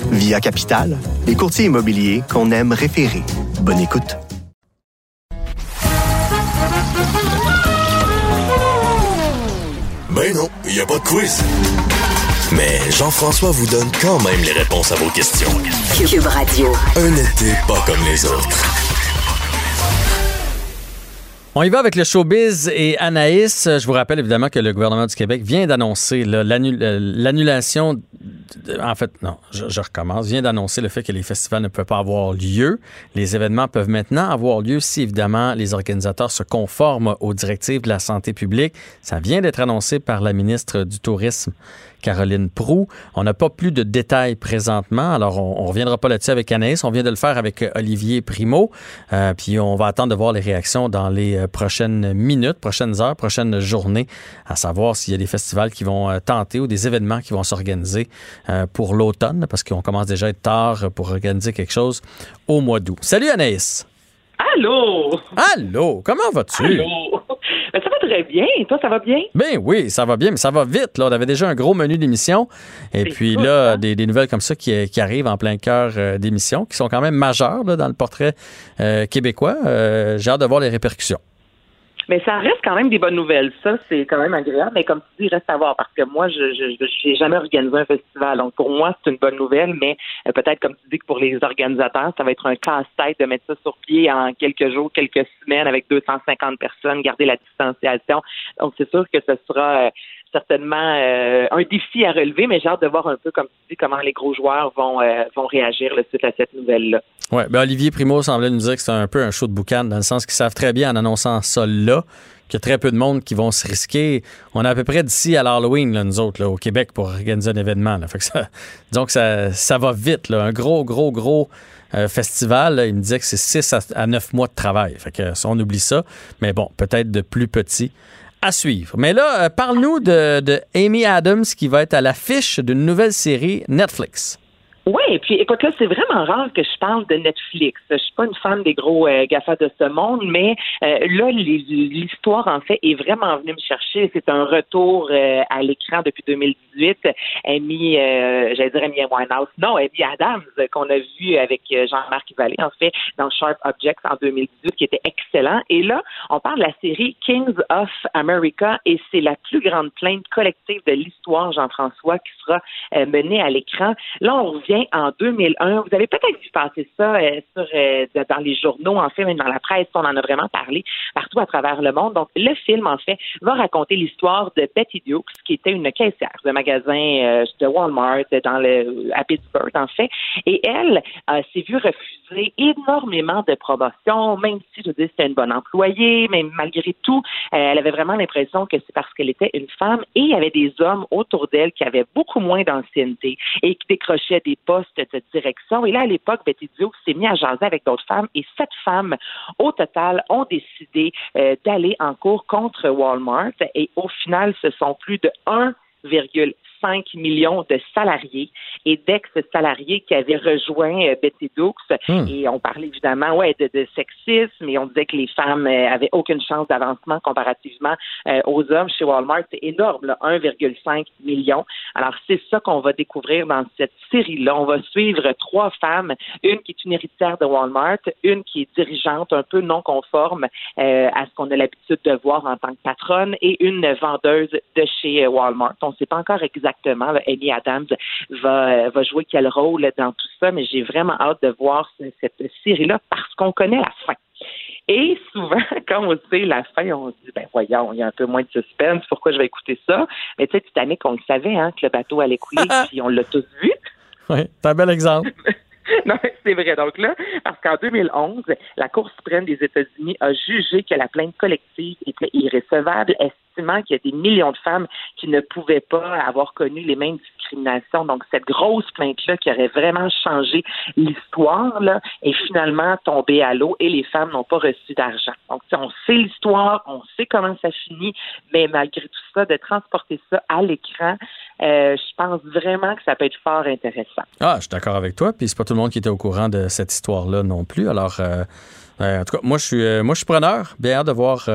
Via Capital, les courtiers immobiliers qu'on aime référer. Bonne écoute. Ben non, il n'y a pas de quiz. Mais Jean-François vous donne quand même les réponses à vos questions. Cube Radio. Un été pas comme les autres. On y va avec le showbiz et Anaïs. Je vous rappelle évidemment que le gouvernement du Québec vient d'annoncer euh, l'annulation. En fait, non, je, recommence. Vient d'annoncer le fait que les festivals ne peuvent pas avoir lieu. Les événements peuvent maintenant avoir lieu si évidemment les organisateurs se conforment aux directives de la santé publique. Ça vient d'être annoncé par la ministre du Tourisme Caroline Prou. On n'a pas plus de détails présentement, alors on ne reviendra pas là-dessus avec Anaïs. On vient de le faire avec euh, Olivier Primo, euh, puis on va attendre de voir les réactions dans les euh, prochaines minutes, prochaines heures, prochaines journées, à savoir s'il y a des festivals qui vont tenter ou des événements qui vont s'organiser pour l'automne, parce qu'on commence déjà à être tard pour organiser quelque chose au mois d'août. Salut Anaïs! Allô? Allô? Comment vas-tu? Allô? Ben, ça va très bien. Toi, ça va bien? Ben oui, ça va bien, mais ça va vite. Là. On avait déjà un gros menu d'émission. Et puis là, hein? des, nouvelles comme ça qui, arrivent en plein cœur euh, d'émission, qui sont quand même majeures dans le portrait euh, québécois. Euh, j'ai hâte de voir les répercussions. Mais ça reste quand même des bonnes nouvelles. Ça, c'est quand même agréable. Mais comme tu dis, reste à voir parce que moi, je n'ai jamais organisé un festival. Donc, pour moi, c'est une bonne nouvelle. Mais euh, peut-être, comme tu dis, que pour les organisateurs, ça va être un casse-tête de mettre ça sur pied en quelques jours, quelques semaines avec 250 personnes, garder la distanciation. Donc, c'est sûr que ce sera... Euh, certainement euh, un défi à relever, mais j'ai hâte de voir un peu, comme tu dis, comment les gros joueurs vont, euh, vont réagir là, suite à cette nouvelle-là. Oui, ben Olivier Primo semblait nous dire que c'est un peu un show de boucan, dans le sens qu'ils savent très bien en annonçant ça là qu'il y a très peu de monde qui vont se risquer. On est à peu près d'ici à l'Halloween, nous autres, là, au Québec, pour organiser un événement. Que ça, <laughs> que ça, ça va vite. Un gros, gros, gros euh, festival, il me disait que c'est 6 à, 9 mois de travail. Fait que on oublie ça. Mais bon, peut-être de plus petit à suivre. Mais là, euh, parle-nous de, Amy Adams qui va être à l'affiche d'une nouvelle série Netflix. Oui, et puis écoute, là, c'est vraiment rare que je parle de Netflix. Je suis pas une fan des gros euh, GAFA de ce monde, mais euh, là, l'histoire, en fait, est vraiment venue me chercher. C'est un retour euh, à l'écran depuis 2018. Amy, euh, j'allais dire Amy Winehouse, non, Amy Adams, qu'on a vu avec Jean-Marc Vallée, en fait, dans Sharp Objects en 2018, qui était excellent. Et là, on parle de la série Kings of America, et c'est la plus grande plainte collective de l'histoire, Jean-François, qui sera menée à l'écran. Là, on revient en 2001. Vous avez peut-être vu passer ça euh, sur, euh, dans les journaux, en fait, même dans la presse. On en a vraiment parlé partout à travers le monde. Donc, le film, en fait, va raconter l'histoire de Betty Dukes, qui était une caissière de magasin euh, de Walmart dans le, à Pittsburgh, en fait. Et elle s'est vue refuser énormément de promotions, même si, je dis, c'était une bonne employée, mais malgré tout, elle avait vraiment l'impression que c'est parce qu'elle était une femme et il y avait des hommes autour d'elle qui avaient beaucoup moins d'ancienneté et qui décrochaient des poste de direction. Et là, à l'époque, Betty Duke s'est mis à jaser avec d'autres femmes et sept femmes, au total, ont décidé euh, d'aller en cours contre Walmart. Et au final, ce sont plus de 1,5 5 millions de salariés et d'ex-salariés qui avaient rejoint euh, Betty Dukes. Hmm. Et on parlait évidemment ouais, de, de, sexisme et on disait que les femmes euh, avaient aucune chance d'avancement comparativement euh, aux hommes chez Walmart. C'est énorme, 1,5 million. Alors, c'est ça qu'on va découvrir dans cette série-là. On va suivre trois femmes, une qui est une héritière de Walmart, une qui est dirigeante un peu non conforme à ce qu'on a l'habitude de voir en tant que patronne et une vendeuse de chez Walmart. On ne sait pas encore exactement exactement Amy Adams va, va jouer quel rôle dans tout ça, mais j'ai vraiment hâte de voir cette série-là parce qu'on connaît la fin. Et souvent, <laughs> quand on sait la fin, on se dit, ben voyons, il y a un peu moins de suspense, pourquoi je vais écouter ça? Mais tu sais, Titanic, on le savait, hein, que le bateau allait couler, <laughs> puis on l'a tous vu. Oui, c'est un bel exemple. <laughs> non, c'est vrai. Donc là, parce qu'en 2011, la Cour suprême des États-Unis a jugé que la plainte collective était irrécevable, qu'il y a des millions de femmes qui ne pouvaient pas avoir connu les mêmes discriminations. Donc, cette grosse plainte-là qui aurait vraiment changé l'histoire, est finalement tombée à l'eau et les femmes n'ont pas reçu d'argent. Donc, on sait l'histoire, on sait comment ça finit, mais malgré tout ça, de transporter ça à l'écran, euh, je pense vraiment que ça peut être fort intéressant. Ah, je suis d'accord avec toi. Puis c'est pas tout le monde qui était au courant de cette histoire-là non plus. Alors, euh, en tout cas, moi, je suis, euh, moi, je suis preneur. Bien hâte de voir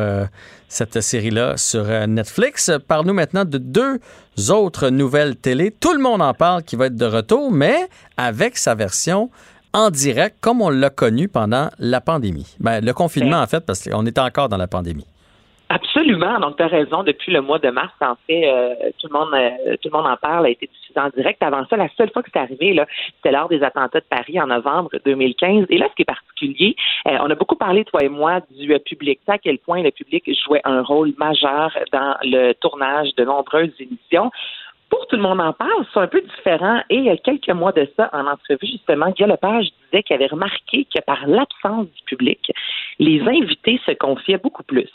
cette série-là sur Netflix. Parle-nous maintenant de deux autres nouvelles télé. Tout le monde en parle qui va être de retour, mais avec sa version en direct, comme on l'a connu pendant la pandémie. Ben, le confinement, en fait, parce qu'on était encore dans la pandémie. Absolument. Donc, tu as raison. Depuis le mois de mars, en fait, euh, tout le monde euh, tout le monde en parle, a été diffusé en direct. Avant ça, la seule fois que c'est arrivé, là, c'était lors des attentats de Paris en novembre 2015. Et là, ce qui est particulier, euh, on a beaucoup parlé, toi et moi, du public. à quel point le public jouait un rôle majeur dans le tournage de nombreuses émissions pour tout le monde en parle, c'est un peu différent. Et il y a quelques mois de ça, en entrevue, justement, Guy Lepage disait avait remarqué que par l'absence du public, les invités se confiaient beaucoup plus.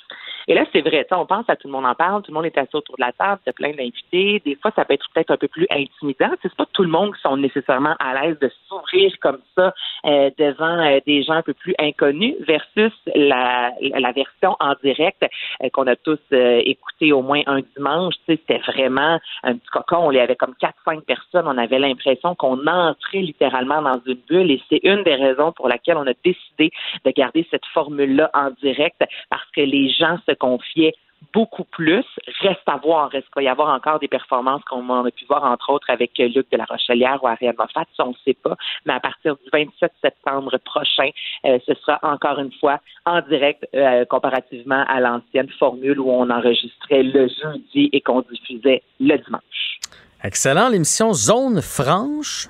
Et là, c'est vrai, on pense à tout le monde en parle, tout le monde est assis autour de la table, c'est plein d'invités. Des fois, ça peut être peut-être un peu plus intimidant. C'est pas tout le monde qui sont nécessairement à l'aise de s'ouvrir comme ça euh, devant euh, des gens un peu plus inconnus versus la, version en direct euh, qu'on a tous écouté au moins un dimanche. C'était vraiment un petit cocon. On y avait comme quatre, cinq personnes. On avait l'impression qu'on entrait littéralement dans une bulle et c'est une des raisons pour laquelle on a décidé de garder cette formule-là en direct parce que les gens se confiait beaucoup plus. Reste à voir, est-ce qu'il va y avoir encore des performances qu'on a pu voir, entre autres, avec Luc de la Rochelière ou Ariane Moffat, ça, on ne sait pas. Mais à partir du 27 septembre prochain, euh, ce sera encore une fois en direct euh, comparativement à l'ancienne formule où on enregistrait le jeudi et qu'on diffusait le dimanche. Excellent. L'émission Zone franche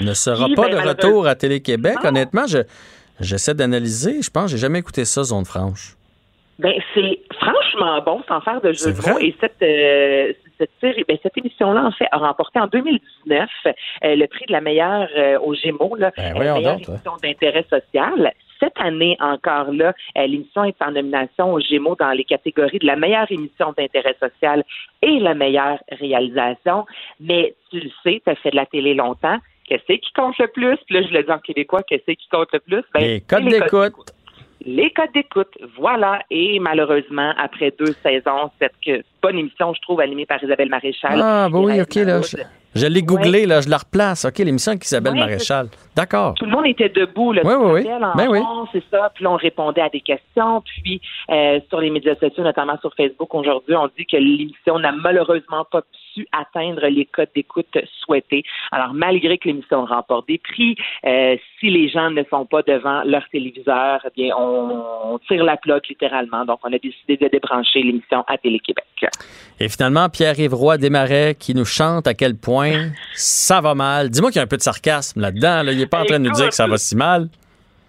ne sera pas ben, de retour à Télé-Québec. Honnêtement, je, j'essaie d'analyser. Je pense que j'ai jamais écouté ça, Zone franche. Ben, c'est franchement bon, sans faire de jeu de mots. Et cette, euh, cette, ben, cette émission-là, en fait, a remporté en 2019 euh, le prix de la meilleure euh, au Gémeaux, là, ben, la meilleure émission d'intérêt social. Cette année encore là, l'émission est en nomination au Gémeaux dans les catégories de la meilleure émission d'intérêt social et la meilleure réalisation. Mais tu le sais, tu as fait de la télé longtemps. Qu'est-ce qui compte le plus? Puis là, je le dis en québécois, qu'est-ce qui compte le plus? Ben, les codes d'écoute les codes d'écoute. Voilà. Et malheureusement, après deux saisons, cette bonne émission, je trouve, animée par Isabelle Maréchal. Ah, bah oui, OK, là. Je, l'ai googlé, là, je la replace. OK, l'émission avec Isabelle Maréchal. D'accord. Tout le monde était debout, là. Oui, oui, oui. Ben oui. c'est ça. Puis là, on répondait à des questions. Puis, euh, sur les médias sociaux, notamment sur Facebook, aujourd'hui, on dit que l'émission n'a malheureusement pas atteindre les codes d'écoute souhaités. Alors, malgré que l'émission remporte des prix, euh, si les gens ne sont pas devant leur téléviseur, eh bien, on, tire la plaque littéralement. Donc, on a décidé de débrancher l'émission à Télé-Québec. Et finalement, Pierre-Yves Roy Desmarais qui nous chante à quel point ça va mal. Dis-moi qu'il y a un peu de sarcasme là-dedans. Il n'est pas en train de nous dire que ça va si mal.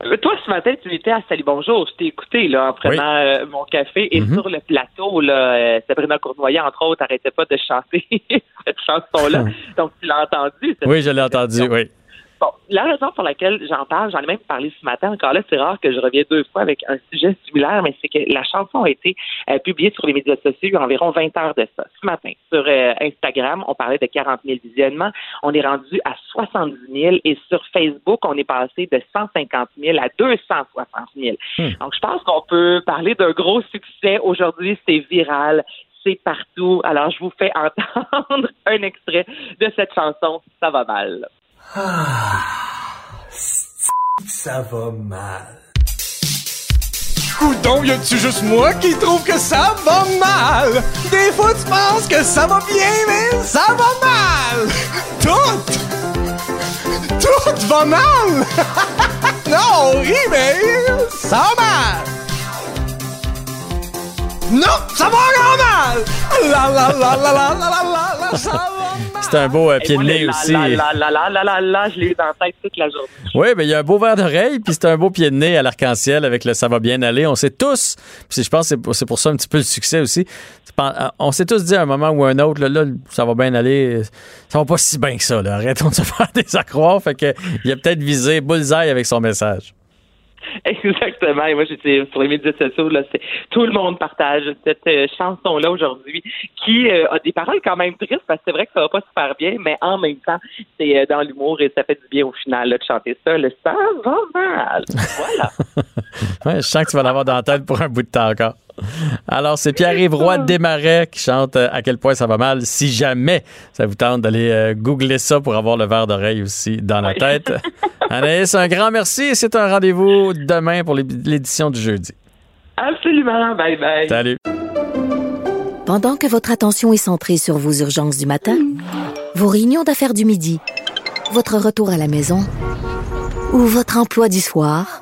Euh, toi, ce matin, tu étais à Salut Bonjour. Je t'ai écouté là, en prenant euh, mon café. Et mhm. sur le plateau, là, euh, Sabrina Cournoyer, entre autres, arrêtait pas de chanter <laughs> cette chanson-là. <laughs> Donc, tu l'as entendu. Oui, je l'ai entendu, oui. Bon, la raison pour laquelle j'en parle, j'en ai même parlé ce matin, encore là, c'est rare que je revienne deux fois avec un sujet similaire, mais c'est que la chanson a été euh, publiée sur les médias sociaux il y a environ 20 heures de ça. Ce matin, sur euh, Instagram, on parlait de 40 000 visionnements. On est rendu à 70 000 et sur Facebook, on est passé de 150 000 à 260 000. Hmm. Donc, je pense qu'on peut parler d'un gros succès. Aujourd'hui, c'est viral c'est partout. Alors, je vous fais <laughs> entendre un extrait de cette chanson. Ça va mal. Ah, ça va mal. Coudon, y a-tu juste moi qui trouve que ça va mal? Des fois, tu penses que ça va bien, mais ça va mal! Tout! Tout va mal! <laughs> non, on rit, mais ça va mal! Non, ça va encore mal! La la la la la la la la, va c'est un beau euh, pied de nez aussi. Là, là, là, je l'ai eu dans la tête toute la journée. Oui, mais il y a un beau verre d'oreille, puis c'est un beau pied de nez à l'arc-en-ciel avec le ça va bien aller. On sait tous, puis je pense que c'est pour ça un petit peu le succès aussi. Euh, on s'est tous dit à un moment ou un autre, là, là, ça va bien aller. Ça va pas si bien que ça. Là. Arrêtons de se faire <laughs> des accrocs. Fait que, il a peut-être visé bullseye avec son message. <laughs> Exactement. Et moi, j'étais sur les médias sociaux. Là, tout le monde partage cette euh, chanson-là aujourd'hui, qui euh, a des paroles quand même tristes parce que c'est vrai que ça va pas super bien, mais en même temps, c'est euh, dans l'humour et ça fait du bien au final de chanter ça. Le ça va mal. Voilà. <laughs> ouais, je sens que tu vas l'avoir dans la tête pour un bout de temps encore. Alors, c'est Pierre-Yves Roy Desmarais qui chante À quel point ça va mal. Si jamais ça vous tente d'aller googler ça pour avoir le verre d'oreille aussi dans la tête. <laughs> Anaïs, un grand merci et c'est un rendez-vous demain pour l'édition du jeudi. Absolument. Bye bye. Salut. Pendant que votre attention est centrée sur vos urgences du matin, vos réunions d'affaires du midi, votre retour à la maison ou votre emploi du soir,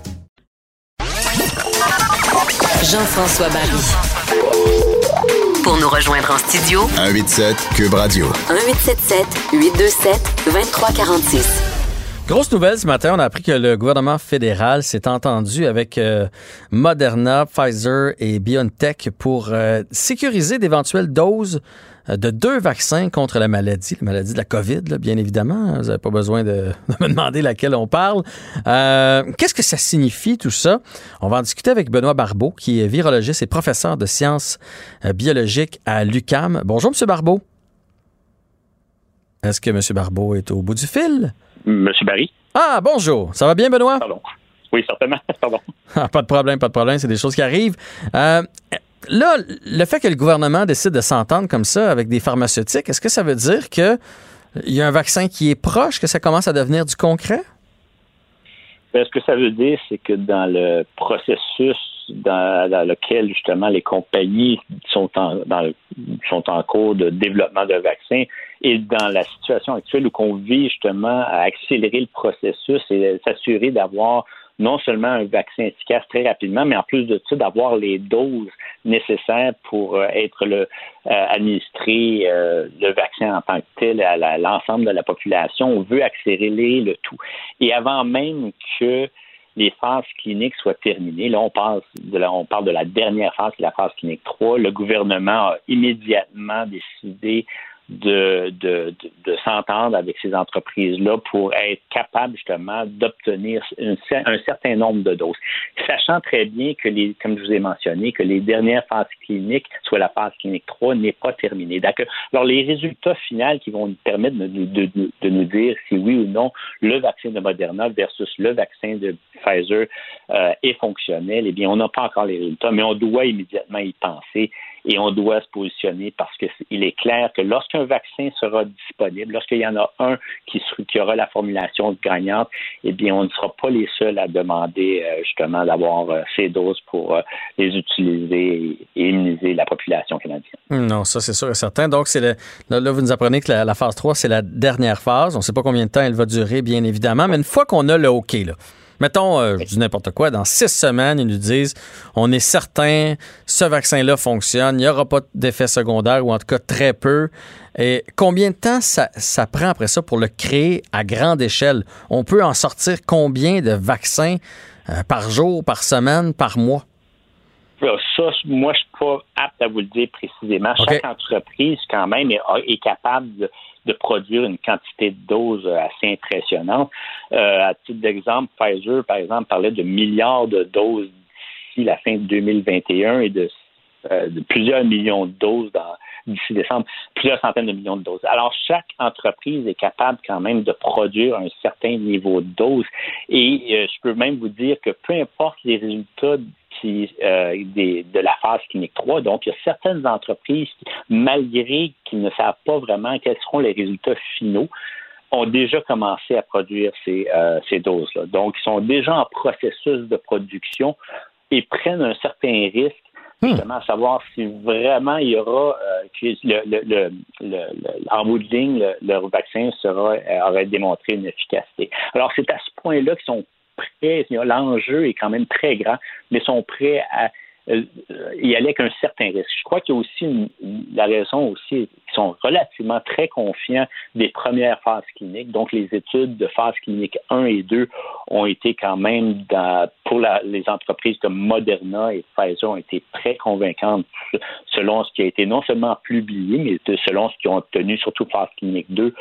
Jean-François Barry. Pour nous rejoindre en studio, 187 Cube Radio. 1877 827 2346. Grosse nouvelle ce matin, on a appris que le gouvernement fédéral s'est entendu avec euh, Moderna, Pfizer et BioNTech pour euh, sécuriser d'éventuelles doses euh, de deux vaccins contre la maladie, la maladie de la COVID, bien évidemment. Vous n'avez pas besoin <laughs> de, me demander laquelle on parle. Qu'est-ce que ça signifie tout ça? On va en discuter avec Benoît Barbeau, qui est virologiste et professeur de sciences biologiques à l'UCAM. Bonjour, M. Barbeau. Est-ce que M. Barbeau est au bout du fil? Monsieur Barry. Ah, bonjour. Ça va bien, Benoît? Pardon. Oui, certainement. <laughs> Pardon. Ah, pas de problème, pas de problème. C'est des choses qui arrivent. Euh, là, le fait que le gouvernement décide de s'entendre comme ça avec des pharmaceutiques, est-ce que ça veut dire qu'il y a un vaccin qui est proche, que ça commence à devenir du concret? Ben, ce que ça veut dire, c'est que dans le processus dans, lequel justement les compagnies sont en, sont en cours de développement de vaccins et dans la situation actuelle où on vit justement à accélérer le processus et s'assurer d'avoir non seulement un vaccin efficace très rapidement, mais en plus de ça, d'avoir les doses nécessaires pour euh, être le, euh, administrer euh, le vaccin en tant que tel à l'ensemble de la population. On veut accélérer le tout. Et avant même que les phases cliniques soient terminées. Là, on parle de la, on parle de la dernière phase, la phase clinique 3. Le gouvernement a immédiatement décidé de, de, de, s'entendre avec ces entreprises-là pour être capable justement d'obtenir un certain nombre de doses. Sachant très bien que, les, comme je vous ai mentionné, que les dernières phases cliniques, soit la phase clinique 3, n'est pas terminée. Alors, les résultats finaux qui vont nous permettre de, de, nous dire si oui ou non le vaccin de Moderna versus le vaccin de Pfizer euh, est fonctionnel, eh bien, on n'a pas encore les résultats, mais on doit immédiatement y penser et on doit se positionner parce qu'il est clair que lorsqu'un vaccin sera disponible, lorsqu'il y en a un qui, aura la formulation gagnante, eh bien, on ne sera pas les seuls à demander euh, justement d'avoir euh, ces doses pour euh, les utiliser et immuniser la population canadienne. Non, ça c'est sûr et certain. Donc, c'est là, vous nous apprenez que la, phase 3, c'est la dernière phase. On ne sait pas combien de temps elle va durer, bien évidemment, mais une fois qu'on a le OK, là, Mettons, euh, je dis n'importe quoi, dans six semaines, ils nous disent on est certain, ce vaccin-là fonctionne, il n'y aura pas d'effet secondaire, ou en tout cas très peu. Et combien de temps ça, prend après ça pour le créer à grande échelle? On peut en sortir combien de vaccins euh, par jour, par semaine, par mois? Ça, moi, je suis pas apte à vous le dire précisément. Chaque entreprise, quand même, est capable de de produire une quantité de doses assez impressionnante. Euh, à titre d'exemple, Pfizer, par exemple, parlait de milliards de doses d'ici la fin de 2021 et de, euh, de plusieurs millions de doses d'ici décembre, plusieurs centaines de millions de doses. Alors, chaque entreprise est capable quand même de produire un certain niveau de doses. Et euh, je peux même vous dire que peu importe les résultats euh, de la phase clinique 3. Donc, il y a certaines entreprises qui, malgré qu'ils ne savent pas vraiment quels seront les résultats finaux, ont déjà commencé à produire ces, euh, doses-là. Donc, ils sont déjà en processus de production et prennent un certain risque. Justement à savoir si vraiment il y aura euh, le, le, le, en bout de ligne, leur vaccin sera aurait démontré une efficacité. Alors c'est à ce point-là qu'ils sont l'enjeu est quand même très grand, mais sont prêts à euh, y aller avec un certain risque. Je crois qu'il y a aussi la raison aussi, ils sont relativement très confiants des premières phases cliniques. Donc, les études de phase clinique 1 et 2 ont été quand même, pour les entreprises comme Moderna et Pfizer, ont été très convaincantes selon ce qui a été non seulement publié, mais selon ce qu'ils ont obtenu, surtout phase clinique 2. Euh,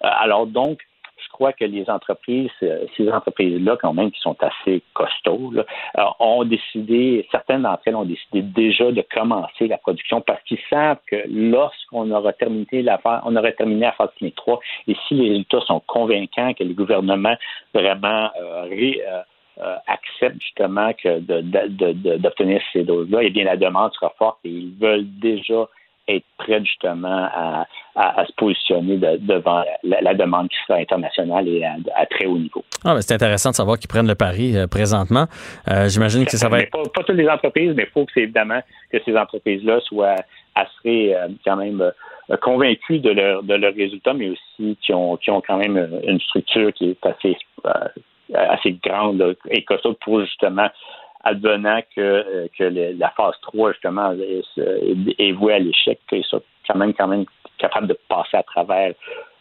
alors, donc, crois que les entreprises, euh, ces entreprises-là, quand même, qui sont assez costauds, euh, ont décidé, certaines d'entre elles ont décidé déjà de commencer la production parce qu'ils savent que lorsqu'on aura terminé la phase, on aurait terminé la phase clinique 3, et si les résultats sont convaincants, que le gouvernement vraiment euh, acceptent justement que d'obtenir ces doses-là, eh bien la demande sera forte et ils veulent déjà être prêts justement à, se positionner devant la, demande qui sera internationale et à, très haut niveau. Ah, c'est intéressant de savoir qu'ils prennent le pari présentement. J'imagine que ça va être... Pas, pas, toutes les entreprises, mais il faut que c'est évidemment que ces entreprises-là soient assez quand même euh, convaincus de leur de leurs résultats, mais aussi qui ont qui ont quand même une structure qui est assez euh, assez grande et costaud pour justement advenant que, euh, que la phase 3, justement, est, vouée à l'échec, qu'ils soient quand même, quand même capables de passer à travers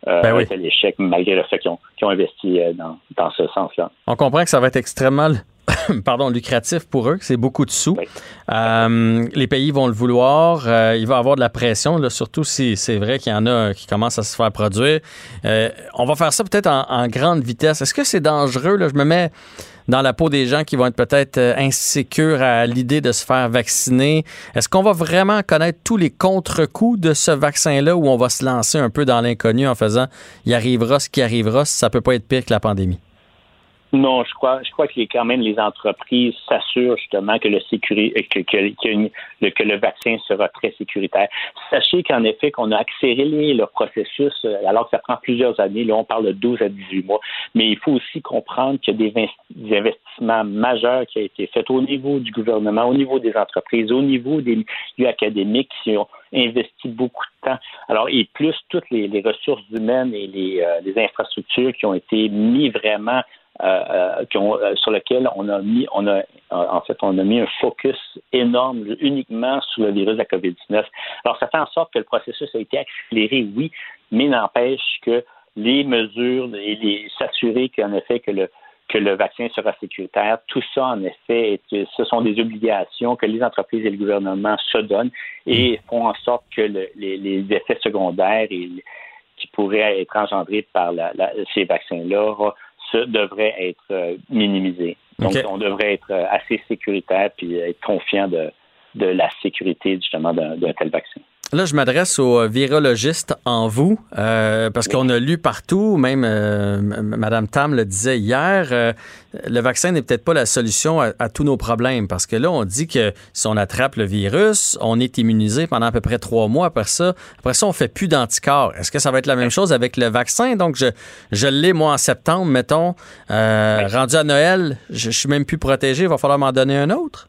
euh, l'échec, malgré le fait qu'ils ont, ont, investi dans, dans ce sens-là. On comprend que ça va être extrêmement <laughs> pardon, lucratif pour eux, c'est beaucoup de sous. Euh, les pays vont le vouloir. Euh, il va y avoir de la pression, là, surtout si c'est vrai qu'il y en a qui commencent à se faire produire. Euh, on va faire ça peut-être en, grande vitesse. Est-ce que c'est dangereux? Là? Je me mets dans la peau des gens qui vont être peut-être insécures à l'idée de se faire vacciner. Est-ce qu'on va vraiment connaître tous les contre-coups de ce vaccin-là ou on va se lancer un peu dans l'inconnu en faisant il arrivera ce qui arrivera, ça peut pas être pire que la pandémie? Non, je crois, je crois que quand même les entreprises s'assurent justement que le, que, que, que, le vaccin sera très sécuritaire. Sachez qu'en effet, qu'on a accéléré le processus euh, alors que ça prend plusieurs années. Là, on parle de 12 à 18 mois. Mais il faut aussi comprendre qu'il y a des, investissements majeurs qui ont été faits au niveau du gouvernement, au niveau des entreprises, au niveau des lieux académiques qui ont investi beaucoup de temps. Alors, et plus toutes les, ressources humaines et les, euh, les infrastructures qui ont été mis vraiment euh, euh, euh, sur lequel on a mis, on a en fait, on a mis un focus énorme uniquement sur le virus de la COVID-19. Alors, ça fait en sorte que le processus a été accéléré, oui, mais n'empêche que les mesures et les s'assurer qu'en effet que le que le vaccin sera sécuritaire. Tout ça, en effet, ce sont des obligations que les entreprises et le gouvernement se donnent et font en sorte que les, effets secondaires qui pourraient être engendrés par ces vaccins-là devrait être euh, minimisé. Donc, on devrait être euh, assez sécuritaire puis être confiant de, de la sécurité justement d'un tel vaccin. Là, je m'adresse aux virologistes en vous, euh, parce qu'on a lu partout, même euh, Madame Tam le disait hier, euh, le vaccin n'est peut-être pas la solution à, tous nos problèmes, parce que là, on dit que si on attrape le virus, on est immunisé pendant à peu près trois mois. Après ça, après ça, on fait plus d'anticorps. Est-ce que ça va être la même chose avec le vaccin? Donc, je, je l'ai moi en septembre, mettons, rendu à Noël, je, je suis même plus protégé. Il va falloir m'en donner un autre.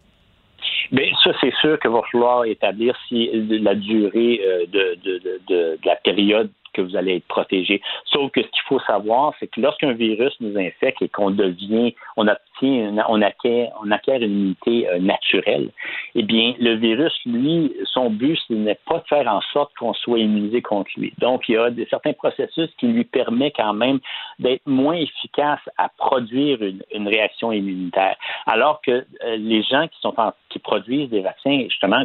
Ça, c'est sûr qu'il va falloir établir si la durée euh, de, de, de, de, la période que vous allez être protégé. Sauf que ce qu'il faut savoir, c'est que lorsqu'un virus nous infecte et qu'on devient, on obtient, on acquiert, une immunité euh, naturelle, eh bien, le virus, lui, son but, ce n'est pas de faire en sorte qu'on soit immunisé contre lui. Donc, il y a des, certains processus qui lui permettent quand même d'être moins efficace à produire une, réaction immunitaire. Alors que euh, les gens qui produisent des vaccins, justement,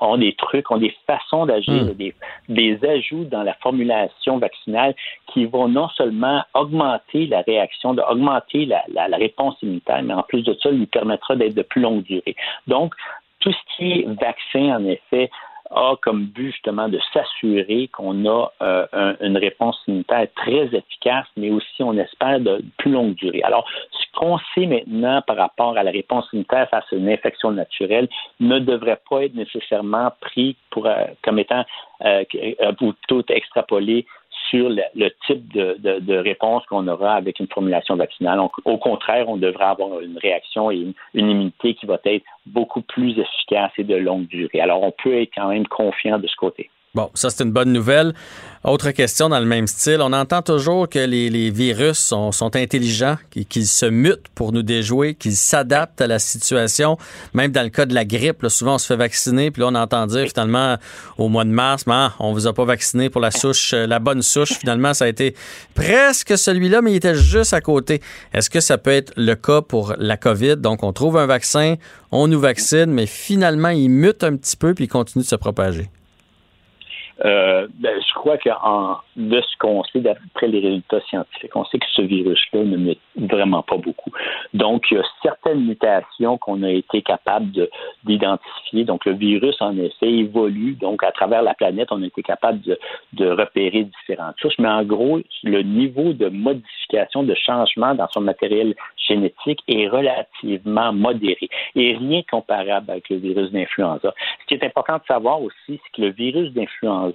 ont des trucs, ont des façons d'agir, hmm. des, des, ajouts dans la formulation vaccinale qui vont non seulement augmenter la réaction, augmenter la, la, réponse immunitaire, mais en plus de ça, lui permettra d'être de plus longue durée. Donc, tout ce qui est vaccin, en effet, a comme but justement de s'assurer qu'on a euh, une réponse immunitaire très efficace, mais aussi, on espère, de plus longue durée. Alors, ce qu'on sait maintenant par rapport à la réponse immunitaire face à une infection naturelle ne devrait pas être nécessairement pris pour, euh, comme étant euh, plutôt extrapolé sur le, type de, réponse qu'on aura avec une formulation vaccinale. au contraire, on devrait avoir une réaction et une, immunité qui va être beaucoup plus efficace et de longue durée. Alors, on peut être quand même confiant de ce côté. Bon, ça c'est une bonne nouvelle. Autre question dans le même style. On entend toujours que les, virus sont, intelligents, qu'ils se mutent pour nous déjouer, qu'ils s'adaptent à la situation. Même dans le cas de la grippe, souvent on se fait vacciner, puis là on entend dire finalement au mois de mars, ben, on vous a pas vacciné pour la souche, euh, la bonne souche. Finalement, ça a été presque celui-là, mais il était juste à côté. Est-ce que ça peut être le cas pour la COVID? Donc on trouve un vaccin, on nous vaccine, mais finalement il mute un petit peu puis il continue de se propager. Euh, ben, je crois que de ce qu'on sait d'après les résultats scientifiques, on sait que ce virus-là ne met vraiment pas beaucoup. Donc, il y a certaines mutations qu'on a été capable d'identifier. Donc, le virus, en effet, évolue. Donc, à travers la planète, on a été capable de, de repérer différentes choses. Mais en gros, le niveau de modification, de changement dans son matériel génétique est relativement modéré et rien comparable avec le virus d'influenza. Ce qui est important de savoir aussi, c'est que le virus d'influenza,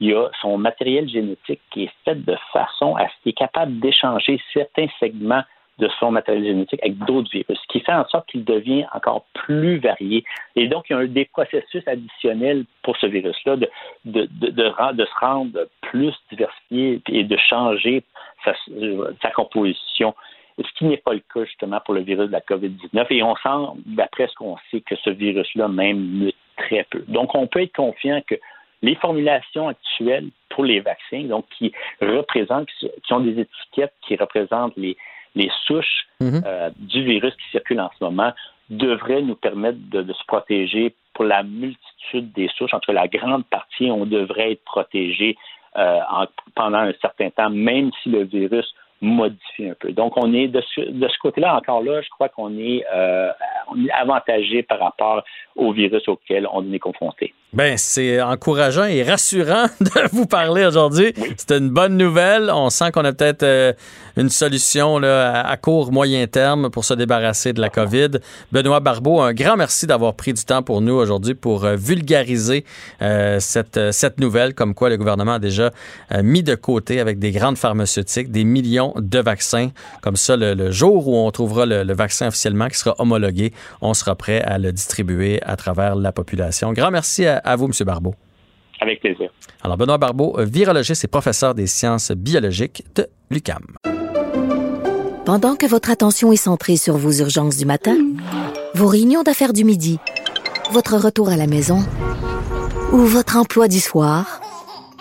il y a son matériel génétique qui est fait de façon à ce qu'il est capable d'échanger certains segments de son matériel génétique avec d'autres virus, ce qui fait en sorte qu'il devient encore plus varié. Et donc, il y a des processus additionnels pour ce virus-là de, de, de, de, se rendre plus diversifié et de changer sa, sa composition ce qui n'est pas le cas justement pour le virus de la COVID-19. Et on sent, d'après ce qu'on sait, que ce virus-là même mute très peu. Donc, on peut être confiant que les formulations actuelles pour les vaccins, donc qui représentent, qui ont des étiquettes qui représentent les, les souches mhm. euh, du virus qui circulent en ce moment devraient nous permettre de, se protéger pour la multitude des souches. Entre la grande partie, on devrait être protégé euh, pendant un certain temps, même si le virus modifie un peu. Donc, on est de ce, de ce côté-là, encore là, je crois qu'on est, euh, est avantagé par rapport au virus auquel on est confronté. Ben, c'est encourageant et rassurant <laughs> de vous parler aujourd'hui. C'est une bonne nouvelle. On sent qu'on a peut-être euh, une solution là, à court, moyen terme pour se débarrasser de la COVID. Benoît Barbeau, un grand merci d'avoir pris du temps pour nous aujourd'hui pour euh, vulgariser euh, cette, cette nouvelle, comme quoi le gouvernement a déjà mis de côté avec des grandes pharmaceutiques des millions de vaccins. Comme ça, le, jour où on trouvera le, le vaccin officiellement qui sera homologué, on sera prêt à le distribuer à travers la population. Grand merci à, à vous, M. Barbeau. Avec plaisir. Alors, Benoît Barbeau, virologiste et professeur des sciences biologiques de l'UCAM. Pendant que votre attention est centrée sur vos urgences du matin, vos réunions d'affaires du midi, votre retour à la maison ou votre emploi du soir,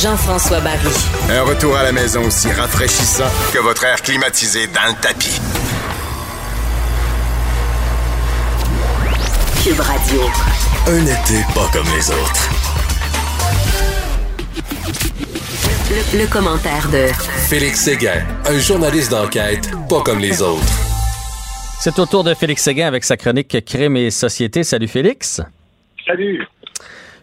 Jean-François Barry. Un retour à la maison aussi rafraîchissant que votre air climatisé dans le tapis. Cube Radio. Un été pas comme les autres. Le, commentaire de Félix Séguin, un journaliste d'enquête pas comme les autres. C'est au tour de Félix Séguin avec sa chronique Crime et Société. Salut Félix. Salut.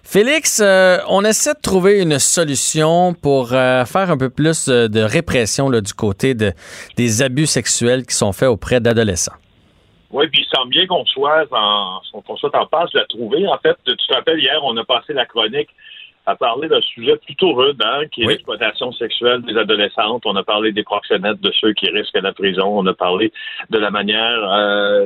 Félix, euh, on essaie de trouver une solution pour euh, faire un peu plus euh, de répression du côté de, des abus sexuels qui sont faits auprès d'adolescents. Oui, puis il semble bien qu'on soit en, qu'on soit en passe de la trouver. En fait, tu te rappelles, hier, on a passé la chronique à parler d'un sujet plutôt rude, hein, qui est l'exploitation sexuelle des adolescentes. On a parlé des proxénètes, de ceux qui risquent la prison. On a parlé de la manière euh,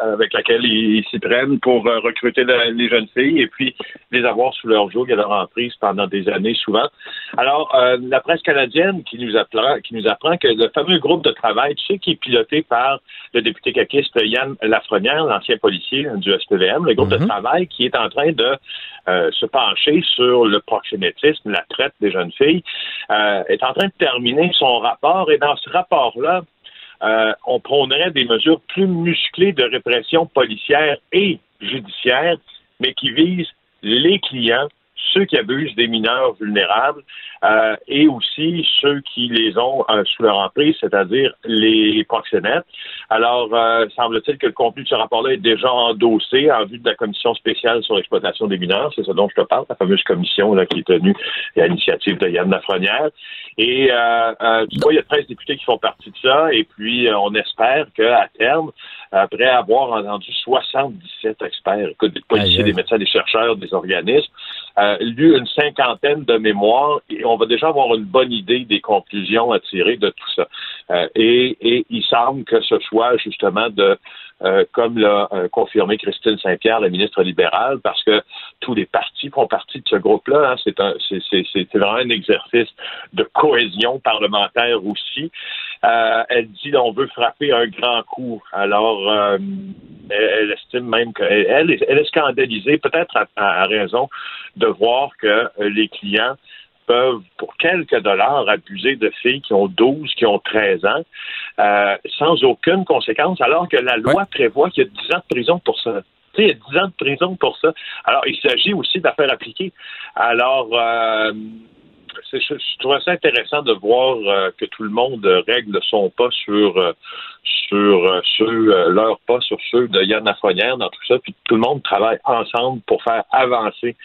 avec laquelle ils, s'y prennent pour euh, recruter les jeunes filles et puis les avoir sous leur joug et leur emprise pendant des années souvent. Alors, euh, la presse canadienne qui nous apprend, qui nous apprend que le fameux groupe de travail, tu sais, qui est piloté par le député caquiste Yann Lafrenière, l'ancien policier du SPVM, le groupe de mhm. travail qui est en train de se pencher sur le proxénétisme, la traite des jeunes filles, euh, est en train de terminer son rapport. Et dans ce rapport-là, euh, on prônerait des mesures plus musclées de répression policière et judiciaire, mais qui visent les clients ceux qui abusent des mineurs vulnérables euh, et aussi ceux qui les ont euh, sous leur emprise, c'est-à-dire les proxénètes. Alors, euh, semble-t-il que le contenu de ce rapport-là est déjà endossé en vue de la commission spéciale sur l'exploitation des mineurs. C'est ça dont je te parle, la fameuse commission là, qui est tenue à l'initiative de Yann Lafrenière. Et tu vois, il y a 13 députés qui font partie de ça. Et puis, on espère qu'à terme, après avoir entendu 77 experts, écoute, des policiers, des médecins, des chercheurs, des organismes, euh, lu une cinquantaine de mémoires et on va déjà avoir une bonne idée des conclusions à tirer de tout ça. Euh, et, et, il semble que ce soit justement de euh, comme l'a euh, confirmé Christine Saint-Pierre, la ministre libérale, parce que tous les partis font partie de ce groupe-là. Hein. C'est, un, c'est, c'est, c'est vraiment un exercice de cohésion parlementaire aussi. Euh, elle dit qu'on veut frapper un grand coup. Alors, euh, elle, estime même qu'elle elle, elle est scandalisée, peut-être à, à, raison, de voir que les clients peuvent, pour quelques dollars, abuser de filles qui ont 12, qui ont 13 ans, euh, sans aucune conséquence, alors que la loi prévoit qu'il y a 10 ans de prison pour ça. Tu sais, il y a 10 ans de prison pour ça. Alors, il s'agit aussi d'affaires appliquées. Alors, euh, je, je trouve ça intéressant de voir euh, que tout le monde règle son pas sur euh, sur euh, ceux, leur pas sur ceux de Yann Lafrenière dans tout ça, puis tout le monde travaille ensemble pour faire avancer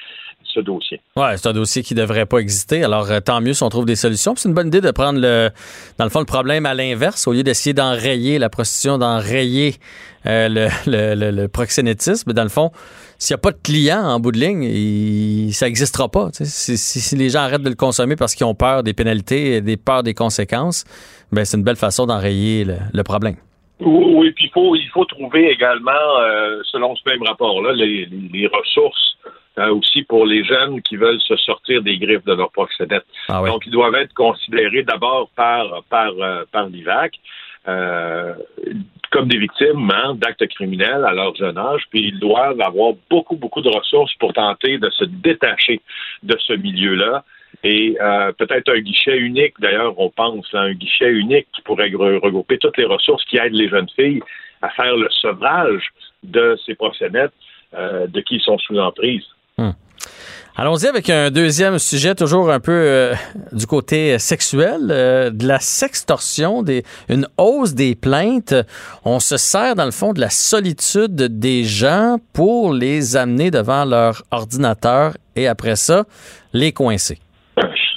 ce dossier. Ouais, c'est un dossier qui ne devrait pas exister. Alors, tant mieux si on trouve des solutions. C'est une bonne idée de prendre le, dans le fond, le problème à l'inverse, au lieu d'essayer d'enrayer la prostitution, d'enrayer <laughs> le, le, le, proxénétisme. Dans le fond, s'il n'y a pas de clients en bout de ligne, ça n'existera pas. Si, les gens arrêtent de le consommer parce qu'ils ont peur des pénalités, des peurs des conséquences, ben c'est une belle façon d'enrayer le, problème. Oui, puis il faut, il faut trouver également, euh, selon ce même rapport-là, les, ressources euh, aussi pour les jeunes qui veulent se sortir des griffes de leur proxénète. Ah Donc, ils doivent être considérés d'abord par, par, euh, par l'IVAC. Euh, comme des victimes hein, d'actes criminels à leur jeune âge, puis ils doivent avoir beaucoup, beaucoup de ressources pour tenter de se détacher de ce milieu-là. Et euh, peut-être un guichet unique, d'ailleurs, on pense à un guichet unique qui pourrait regrouper toutes les ressources qui aident les jeunes filles à faire le sevrage de ces proxénètes euh, de qui ils sont sous emprise. Hmm. Allons-y avec un deuxième sujet, toujours un peu euh, du côté sexuel, euh, de la sextorsion, une hausse des plaintes. On se sert, dans le fond, de la solitude des gens pour les amener devant leur ordinateur et après ça, les coincer.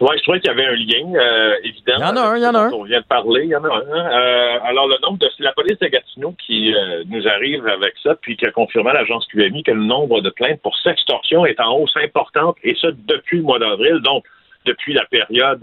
Oui, je trouvais qu'il y avait un lien euh, évident. Il y en a un, il y en a un. On vient de parler, il y en a un. Euh, alors, le nombre de. C'est la police de Gatineau qui euh, nous arrive avec ça, puis qui a confirmé à l'agence QMI que le nombre de plaintes pour sextorsion est en hausse importante, et ça depuis le mois d'avril, donc depuis la période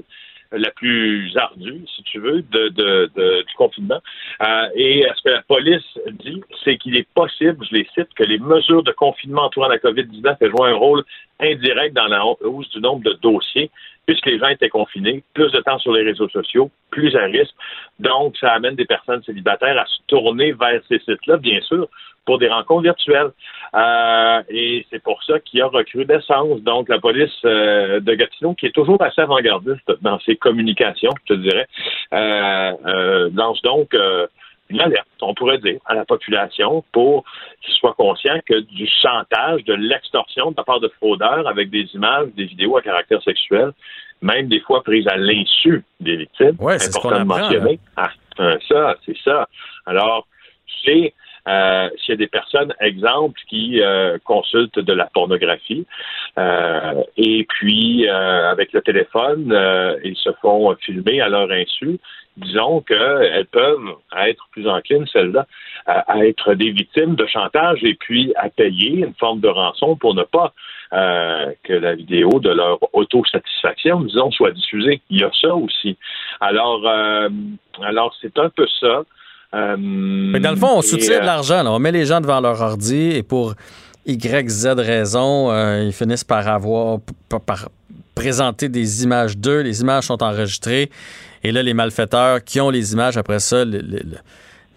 la plus ardue, si tu veux, de, de, de du confinement. Euh, et ce que la police dit, c'est qu'il est possible, je les cite, que les mesures de confinement entourant la COVID-19 aient joué un rôle indirect dans la hausse du nombre de dossiers puisque les gens étaient confinés, plus de temps sur les réseaux sociaux, plus à risque. Donc, ça amène des personnes célibataires à se tourner vers ces sites-là, bien sûr, pour des rencontres virtuelles. Euh, et c'est pour ça qu'il y a recrudescence. Donc, la police euh, de Gatineau, qui est toujours assez avant-gardiste dans ses communications, je te dirais, euh, lance donc une alerte, on pourrait dire, à la population pour qu'ils soient conscients que du chantage, de l'extorsion de la part de fraudeurs avec des images, des vidéos à caractère sexuel, même des fois prises à l'insu des victimes, ouais, c'est important de mentionner. Ah, ça, c'est ça. Alors, c'est euh, s'il y a des personnes, exemple, qui euh, consultent de la pornographie euh, et puis avec le téléphone, ils se font filmer à leur insu, disons qu'elles peuvent être plus enclines, celles-là, à, être des victimes de chantage et puis à payer une forme de rançon pour ne pas que la vidéo de leur autosatisfaction, disons, soit diffusée. Il y a ça aussi. Alors, alors c'est un peu ça. Euh, dans le fond, on soutient de euh, l'argent. On met les gens devant leur ordi et pour Y, Z raison, euh, ils finissent par avoir, par, présenter des images d'eux. Les images sont enregistrées. Et là, les malfaiteurs qui ont les images après ça,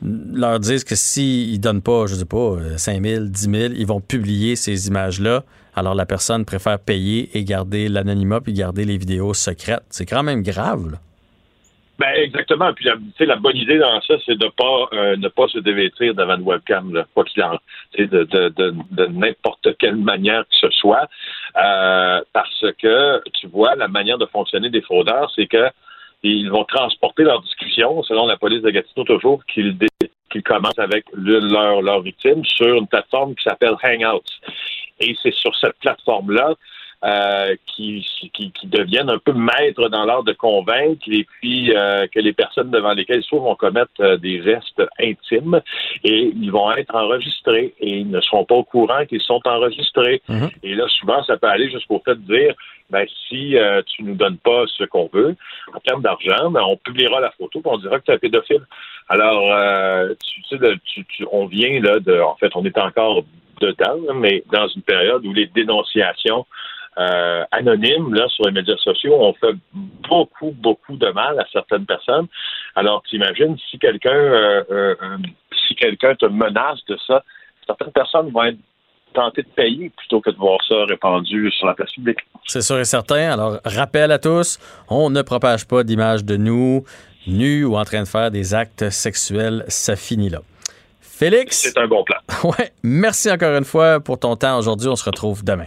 leur disent que s'ils ne donnent pas, je sais pas, 5 000, 10 000, ils vont publier ces images-là. Alors la personne préfère payer et garder l'anonymat puis garder les vidéos secrètes. C'est quand même grave. Là. Ben exactement. Puis la, la bonne idée dans ça, c'est de pas euh, ne pas se dévêtir devant une webcam, là, quoi qu'il en, de, de, de, de n'importe quelle manière que ce soit, euh, parce que tu vois la manière de fonctionner des fraudeurs, c'est que ils vont transporter leur discussion, selon la police de Gatineau toujours, qu'ils qu'ils commencent avec leur, leur victime sur une plateforme qui s'appelle Hangouts. Et c'est sur cette plateforme-là euh, qui, qui, qui, deviennent un peu maîtres dans l'art de convaincre et puis euh, que les personnes devant lesquelles ils sont vont commettre euh, des gestes intimes et ils vont être enregistrés et ils ne seront pas au courant qu'ils sont enregistrés. Mhm. Et là, souvent, ça peut aller jusqu'au fait de dire ben, si tu nous donnes pas ce qu'on veut en termes d'argent, ben, on publiera la photo et on dira que tu es un pédophile. Alors, tu, sais, tu, tu, on vient là de, en fait, on est encore dedans, mais dans une période où les dénonciations euh, anonymes là, sur les médias sociaux ont fait beaucoup, beaucoup de mal à certaines personnes. Alors, t'imagines, si quelqu'un euh, euh, si quelqu'un te menace de ça, certaines personnes vont être tenter de payer plutôt que de voir ça répandu sur la place publique. C'est sûr et certain. Alors, rappel à tous, on ne propage pas d'image de nous nus ou en train de faire des actes sexuels. Ça finit là. Félix? C'est un bon plan. <laughs> Ouais. Merci encore une fois pour ton temps aujourd'hui. On se retrouve demain.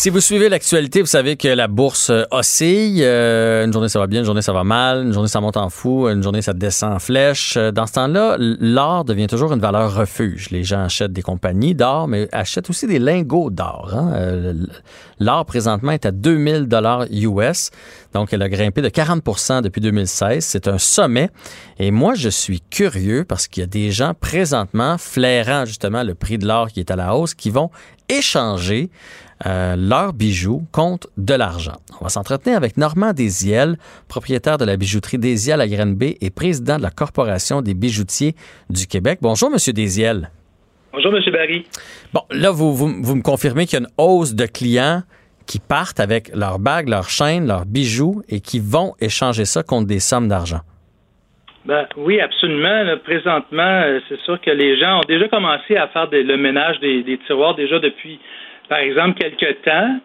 Si vous suivez l'actualité, vous savez que la bourse euh, oscille. Euh, une journée ça va bien, une journée ça va mal, une journée ça monte en fou, une journée ça descend en flèche. Euh, dans ce temps-là, l'or devient toujours une valeur refuge. Les gens achètent des compagnies d'or, mais achètent aussi des lingots d'or. Hein. l'or présentement est à 2000 dollars US, donc elle a grimpé de 40% depuis 2016. C'est un sommet. Et moi, je suis curieux parce qu'il y a des gens présentement flairant justement le prix de l'or qui est à la hausse, qui vont échanger euh, leurs bijoux contre de l'argent. On va s'entretenir avec Normand Desiel, propriétaire de la bijouterie Desiel à Grenby et président de la Corporation des bijoutiers du Québec. Bonjour, Monsieur Desiel. Bonjour, Monsieur Barry. Bon, là, vous, vous, me confirmez qu'il y a une hausse de clients qui partent avec leurs bagues, leurs chaînes, leurs bijoux et qui vont échanger ça contre des sommes d'argent. Ben, oui, absolument. présentement, euh, c'est sûr que les gens ont déjà commencé à faire le ménage des, tiroirs déjà depuis par exemple, quelques temps,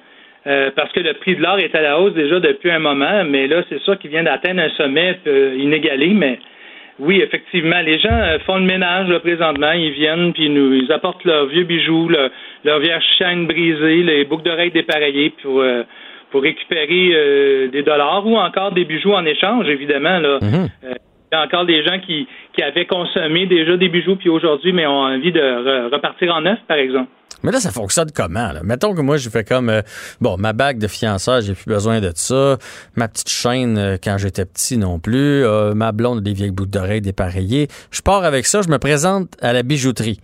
euh, parce que le prix de l'or est à la hausse déjà depuis un moment, mais là, c'est sûr qu'il vient d'atteindre un sommet euh, inégalé, mais oui, effectivement, les gens euh, font le ménage là, présentement, ils viennent puis nous ils apportent leurs vieux bijoux, leurs vieilles chaînes brisées, les boucles d'oreilles dépareillées pour pour récupérer des dollars ou encore des bijoux en échange, évidemment. Là. Mm-hmm. il y a encore des gens qui, qui avaient consommé déjà des bijoux puis aujourd'hui, mais ont envie de repartir en neuf, par exemple. Mais là, ça fonctionne comment? Là? Mettons que moi, je fais comme, euh, bon, ma bague de fiançailles, j'ai plus besoin de ça. Ma petite chaîne, euh, quand j'étais petit non plus. Euh, ma blonde, des vieilles boucles d'oreilles dépareillées. Je pars avec ça, je me présente à la bijouterie.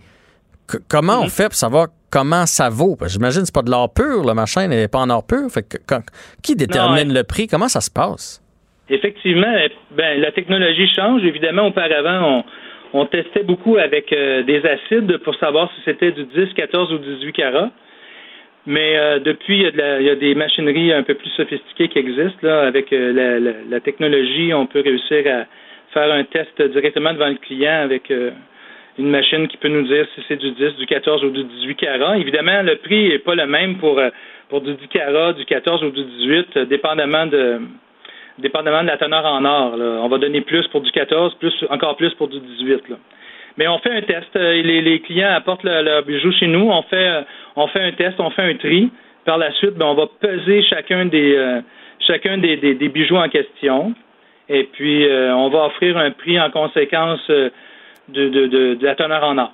comment on fait pour savoir comment ça vaut? J'imagine que c'est pas de l'or pur, là, ma chaîne n'est pas en or pur. Fait que, qui détermine le prix? Comment ça se passe? Effectivement, ben, la technologie change. Évidemment, auparavant, on on testait beaucoup avec euh, des acides pour savoir si c'était du 10, 14 ou 18 carats. Mais euh, depuis, il y, a des machineries un peu plus sophistiquées qui existent. Avec euh, la, technologie, on peut réussir à faire un test directement devant le client avec une machine qui peut nous dire si c'est du 10, du 14 ou du 18 carats. Évidemment, le prix n'est pas le même pour, pour du 10 carats, du 14 ou du 18, dépendamment de, dépendamment de la teneur en or. On va donner plus pour du 14, plus, encore plus pour du 18. Mais on fait un test. Euh, les, clients apportent leurs leur bijoux chez nous. On fait, euh, on fait un test, on fait un tri. Par la suite, ben, on va peser chacun des, euh, chacun des, bijoux en question. Et puis, on va offrir un prix en conséquence de, de la teneur en or.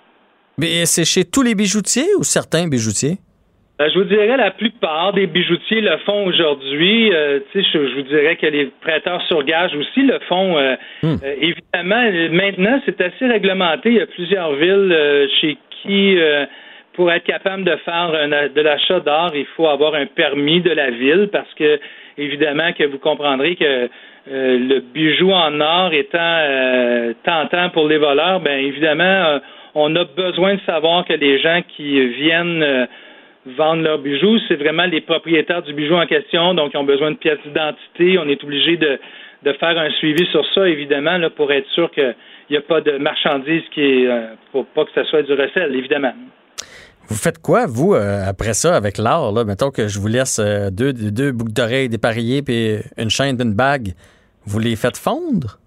Mais c'est chez tous les bijoutiers ou certains bijoutiers? Euh, je vous dirais la plupart des bijoutiers le font aujourd'hui. Euh, je, vous dirais que les prêteurs sur gage aussi le font. Euh, hmm. évidemment, maintenant, c'est assez réglementé. Il y a plusieurs villes chez qui, pour être capable de faire de l'achat d'or, il faut avoir un permis de la ville parce que, évidemment, que vous comprendrez que le bijou en or étant tentant pour les voleurs, ben évidemment, on a besoin de savoir que les gens qui viennent vendre leurs bijoux, c'est vraiment les propriétaires du bijou en question, donc ils ont besoin de pièces d'identité. On est obligé de, faire un suivi sur ça, évidemment, là, pour être sûr qu'il n'y a pas de marchandises qui est euh, pour pas que ce soit du recel, évidemment. Vous faites quoi, vous, euh, après ça, avec l'art? Mettons que je vous laisse euh, deux, deux boucles d'oreilles dépareillées puis une chaîne d'une bague. Vous les faites fondre?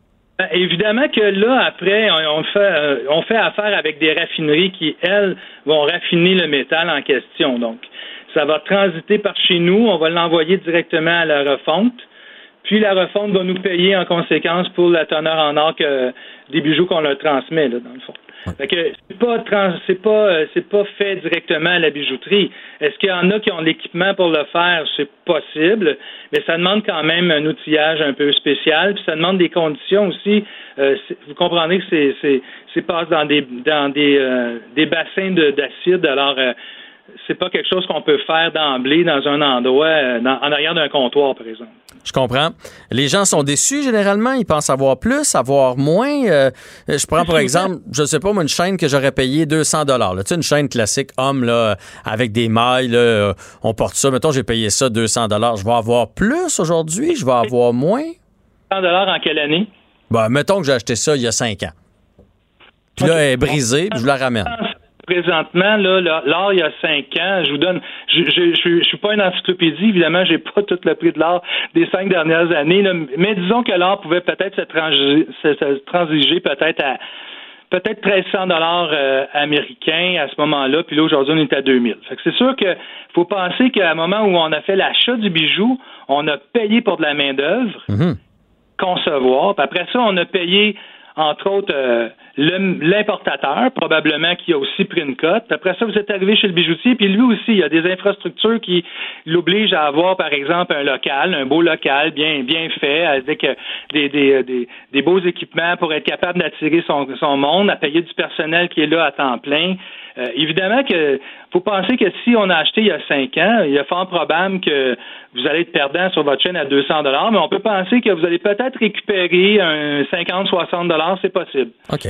Ben, évidemment que là, après, on fait, euh, on fait affaire avec des raffineries qui, elles, vont raffiner le métal en question. Donc, ça va transiter par chez nous, on va l'envoyer directement à la refonte. Puis la refonte va nous payer en conséquence pour la teneur en or que, des bijoux qu'on leur transmet, là, dans le fond. Fait que c'est pas c'est pas euh, c'est pas fait directement à la bijouterie. Est-ce qu'il y en a qui ont l'équipement pour le faire? C'est possible, mais ça demande quand même un outillage un peu spécial, puis ça demande des conditions aussi. Euh, vous comprenez que c'est c'est c'est passe dans des dans des euh, des bassins d'acide. Alors c'est pas quelque chose qu'on peut faire d'emblée dans un endroit, euh, en arrière d'un comptoir, par exemple. Je comprends. Les gens sont déçus généralement. Ils pensent avoir plus, avoir moins. Euh, je prends par <laughs> exemple, je sais pas, moi, une chaîne que j'aurais payé 200 dollars. Tu sais, une chaîne classique homme là, avec des mailles. Là, euh, on porte ça. Mettons, j'ai payé ça 200 dollars. Je vais avoir plus aujourd'hui? Je vais avoir moins? 200 dollars en quelle année? Ben, mettons que j'ai acheté ça il y a 5 ans. Puis là, elle est brisée. Puis je la ramène présentement, là, l'or, il y a cinq ans, je vous donne, je, je, suis pas une encyclopédie, évidemment, j'ai pas tout le prix de l'or des cinq dernières années, mais disons que l'or pouvait peut-être se, transiger, peut-être à peut-être 1300 dollars euh, américains à ce moment-là, puis là aujourd'hui on est à 2000. Fait c'est sûr que faut penser qu'à un moment où on a fait l'achat du bijou, on a payé pour de la main d'œuvre, mm-hmm. concevoir, puis après ça on a payé entre autres euh, l'importateur, probablement qui a aussi pris une cote. Après ça, vous êtes arrivé chez le bijoutier, puis lui aussi, il y a des infrastructures qui l'obligent à avoir, par exemple, un local, un beau local bien bien fait, avec euh, des, des, des, des beaux équipements pour être capable d'attirer son, son monde, à payer du personnel qui est là à temps plein. Euh, évidemment que faut penser que si on a acheté il y a cinq ans, il est fort probable que vous allez être perdant sur votre chaîne à 200 dollars, mais on peut penser que vous allez peut-être récupérer un 50-60 dollars, c'est possible. OK.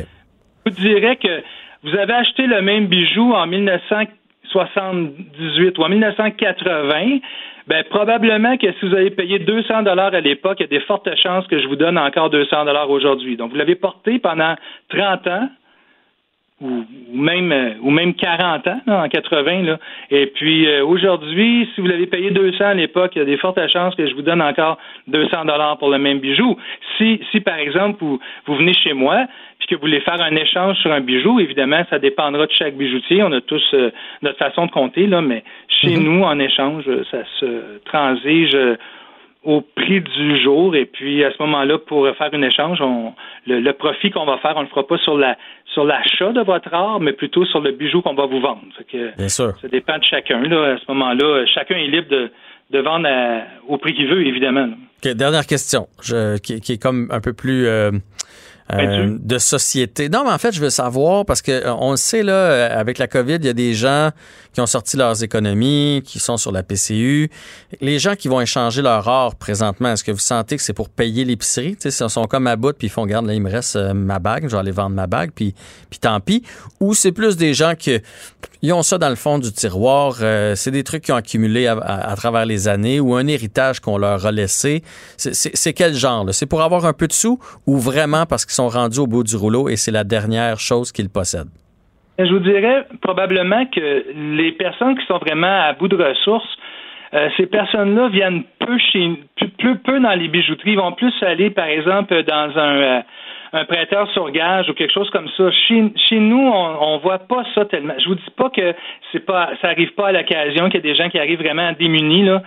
Je vous dirais que vous avez acheté le même bijou en 1978 ou en 1980, ben probablement que si vous avez payé 200 dollars à l'époque, il y a des fortes chances que je vous donne encore 200 dollars aujourd'hui. Donc vous l'avez porté pendant 30 ans ou, même euh, ou même 40 ans en 80 là. Et puis euh, aujourd'hui, si vous l'avez payé 200 à l'époque, il y a des fortes chances que je vous donne encore 200 dollars pour le même bijou. Si si par exemple vous, vous venez chez moi puis que vous voulez faire un échange sur un bijou, évidemment, ça dépendra de chaque bijoutier. On a tous euh, notre façon de compter là, mais chez mm-hmm. nous en échange, ça se transige au prix du jour et puis à ce moment-là, pour faire un échange, on, le, profit qu'on va faire, on ne le fera pas sur la sur l'achat de votre art, mais plutôt sur le bijou qu'on va vous vendre. Que, Bien sûr. Ça dépend de chacun. Là, à ce moment-là, chacun est libre de, de vendre au prix qu'il veut, évidemment. dernière question, je, qui, qui, est comme un peu plus euh, euh, de société. Non, mais en fait, je veux savoir parce que euh, on le sait là, euh, avec la COVID, il y a des gens qui ont sorti leurs économies, qui sont sur la PCU. Les gens qui vont échanger leur or présentement, est-ce que vous sentez que c'est pour payer l'épicerie? Tu sais, ils sont comme à bout puis ils font garde là, il me reste ma bague, je vais aller vendre ma bague puis puis tant pis. Ou c'est plus des gens qui ils ont ça dans le fond du tiroir. c'est des trucs qu'ils ont accumulés à, travers les années ou un héritage qu'on leur a laissé. C'est quel genre C'est pour avoir un peu de sous ou vraiment parce qu'ils sont rendus au bout du rouleau et c'est la dernière chose qu'ils possèdent? Je vous dirais probablement que les personnes qui sont vraiment à bout de ressources, euh, ces personnes-là viennent peu chez peu, peu dans les bijouteries, ils vont plus aller, par exemple, dans un, euh, un prêteur sur gage ou quelque chose comme ça. Chez, nous, on, on voit pas ça tellement. Je vous dis pas que c'est pas ça arrive pas à l'occasion, qu'il y a des gens qui arrivent vraiment démunis là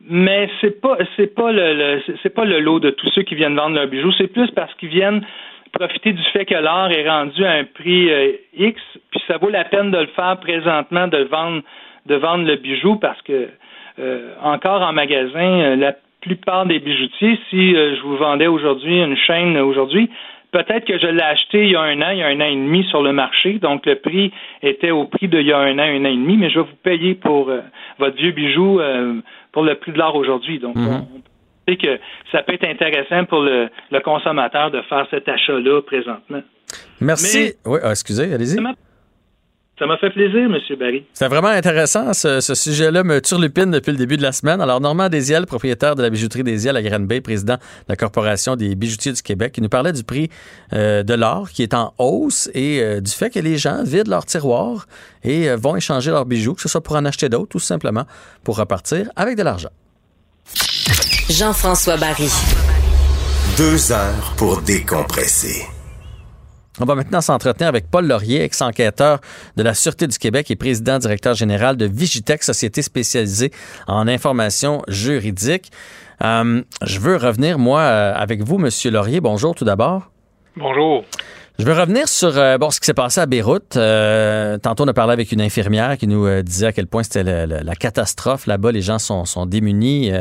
mais c'est pas c'est pas le, c'est pas le lot de tous ceux qui viennent vendre leurs bijoux, c'est plus parce qu'ils viennent profiter du fait que l'or est rendu à un prix euh, X, puis ça vaut la peine de le faire présentement de vendre de vendre le bijou parce que euh, encore en magasin, euh, la plupart des bijoutiers, si je vous vendais aujourd'hui une chaîne aujourd'hui, peut-être que je l'ai acheté il y a un an, il y a un an et demi sur le marché, donc le prix était au prix d'il y a un an, un an et demi, mais je vais vous payer pour votre vieux bijou pour le prix de l'or aujourd'hui. Donc, mhm. on sait que ça peut être intéressant pour le, consommateur de faire cet achat-là présentement. Merci. oui, ah, excusez, allez-y. Ça m'a fait plaisir, M. Barry. C'est vraiment intéressant. Ce, sujet-là me turlupine depuis le début de la semaine. Alors, Normand Desiel, propriétaire de la bijouterie Desiel à Grande Bay, président de la Corporation des bijoutiers du Québec, qui nous parlait du prix euh, de l'or qui est en hausse et euh, du fait que les gens vident leur tiroir et euh, vont échanger leurs bijoux, que ce soit pour en acheter d'autres, tout simplement pour repartir avec de l'argent. Jean-François Barry. Deux heures pour décompresser. On va maintenant s'entretenir avec Paul Laurier, ex-enquêteur de la Sûreté du Québec et président directeur général de Vigitech, société spécialisée en information juridique. Euh, je veux revenir, moi, euh, avec vous, Monsieur Laurier. Bonjour tout d'abord. Bonjour. Je veux revenir sur euh, bon ce qui s'est passé à Beyrouth. Euh, tantôt, on a parlé avec une infirmière qui nous euh, disait à quel point c'était la catastrophe. Là-bas, les gens sont, démunis.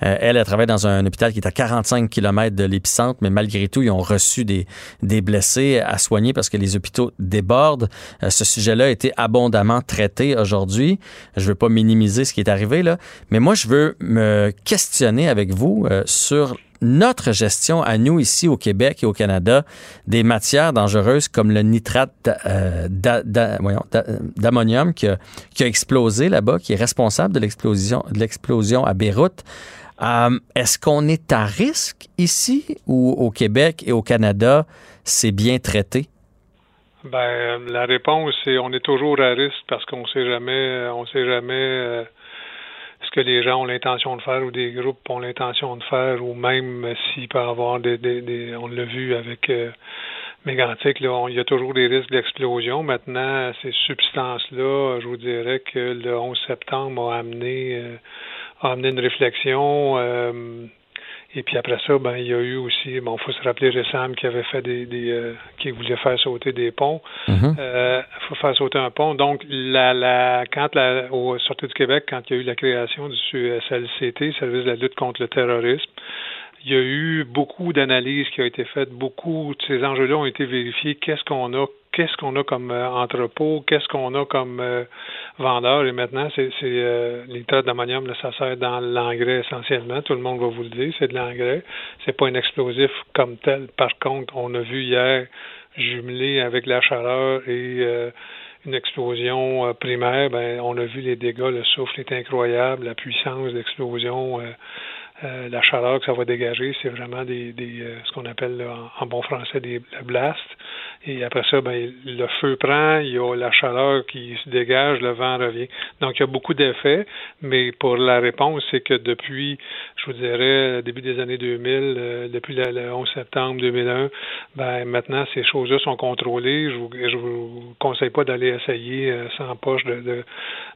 elle, elle travaille dans un hôpital qui est à 45 km de l'épicentre, mais malgré tout, ils ont reçu des, des blessés à soigner parce que les hôpitaux débordent. ce sujet-là a été abondamment traité aujourd'hui. Je veux pas minimiser ce qui est arrivé, là, mais moi, je veux me questionner avec vous sur notre gestion à nous ici au Québec et au Canada des matières dangereuses comme le nitrate euh, d'ammonium qui a, explosé là-bas, qui est responsable de l'explosion, de l'explosion à Beyrouth. Euh, est-ce qu'on est à risque ici ou au Québec et au Canada, c'est bien traité? Ben, la réponse, c'est on est toujours à risque parce qu'on sait jamais, on sait jamais euh, ce que les gens ont l'intention de faire ou des groupes ont l'intention de faire ou même s'il peut y avoir des, des, on l'a vu avec euh, Mégantic, là, il y a toujours des risques d'explosion. Maintenant, ces substances-là, je vous dirais que le 11 septembre a amené, euh, a amené une réflexion. Euh, et puis après ça, ben il y a eu aussi, bon, faut se rappeler Ressam qui avait fait des, des euh, qui voulait faire sauter des ponts. Il mhm. euh, faut faire sauter un pont. Donc la, la quand la au sortie du Québec, quand il y a eu la création du SLCT, Service de la lutte contre le terrorisme, il y a eu beaucoup d'analyses qui ont été faites, beaucoup de ces enjeux-là ont été vérifiés. Qu'est-ce qu'on a, qu'est-ce qu'on a comme euh, entrepôt, qu'est-ce qu'on a comme euh, vendeur. Et maintenant, c'est, euh, d'ammonium, ça sert dans l'engrais essentiellement. Tout le monde va vous le dire, c'est de l'engrais. C'est pas un explosif comme tel. Par contre, on a vu hier jumelé avec la chaleur et euh, une explosion primaire, ben on a vu les dégâts, le souffle est incroyable, la puissance d'explosion euh, la chaleur que ça va dégager, c'est vraiment des, des euh, ce qu'on appelle en, bon français des blasts. Et après ça, ben, le feu prend, il y a la chaleur qui se dégage, le vent revient. Donc, il y a beaucoup d'effets, mais pour la réponse, c'est que depuis, je vous dirais, début des années 2000, euh, depuis le, 11 septembre 2001, ben, maintenant, ces choses-là sont contrôlées. Je vous, je vous conseille pas d'aller essayer sans poche de,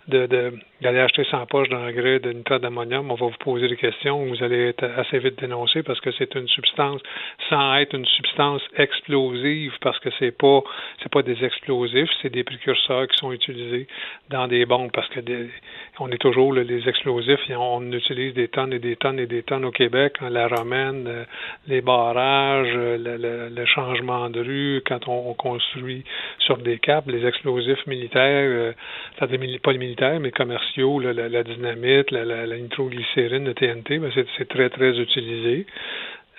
de, de, d'aller acheter 100 poches d'engrais de nitrate d'ammonium. On va vous poser des questions vous allez être assez vite dénoncé parce que c'est une substance sans être une substance explosive parce que c'est pas c'est pas des explosifs, c'est des précurseurs qui sont utilisés dans des bombes parce que on est toujours les explosifs, on utilise des tonnes et des tonnes et des tonnes au Québec, hein, la romaine, euh, les barrages, euh, le, changement de rue, quand on, construit sur des câbles, les explosifs militaires, euh, pas les militaires, mais commerciaux, la, dynamite, la, nitroglycérine, le TNT, ben c'est très, très utilisé.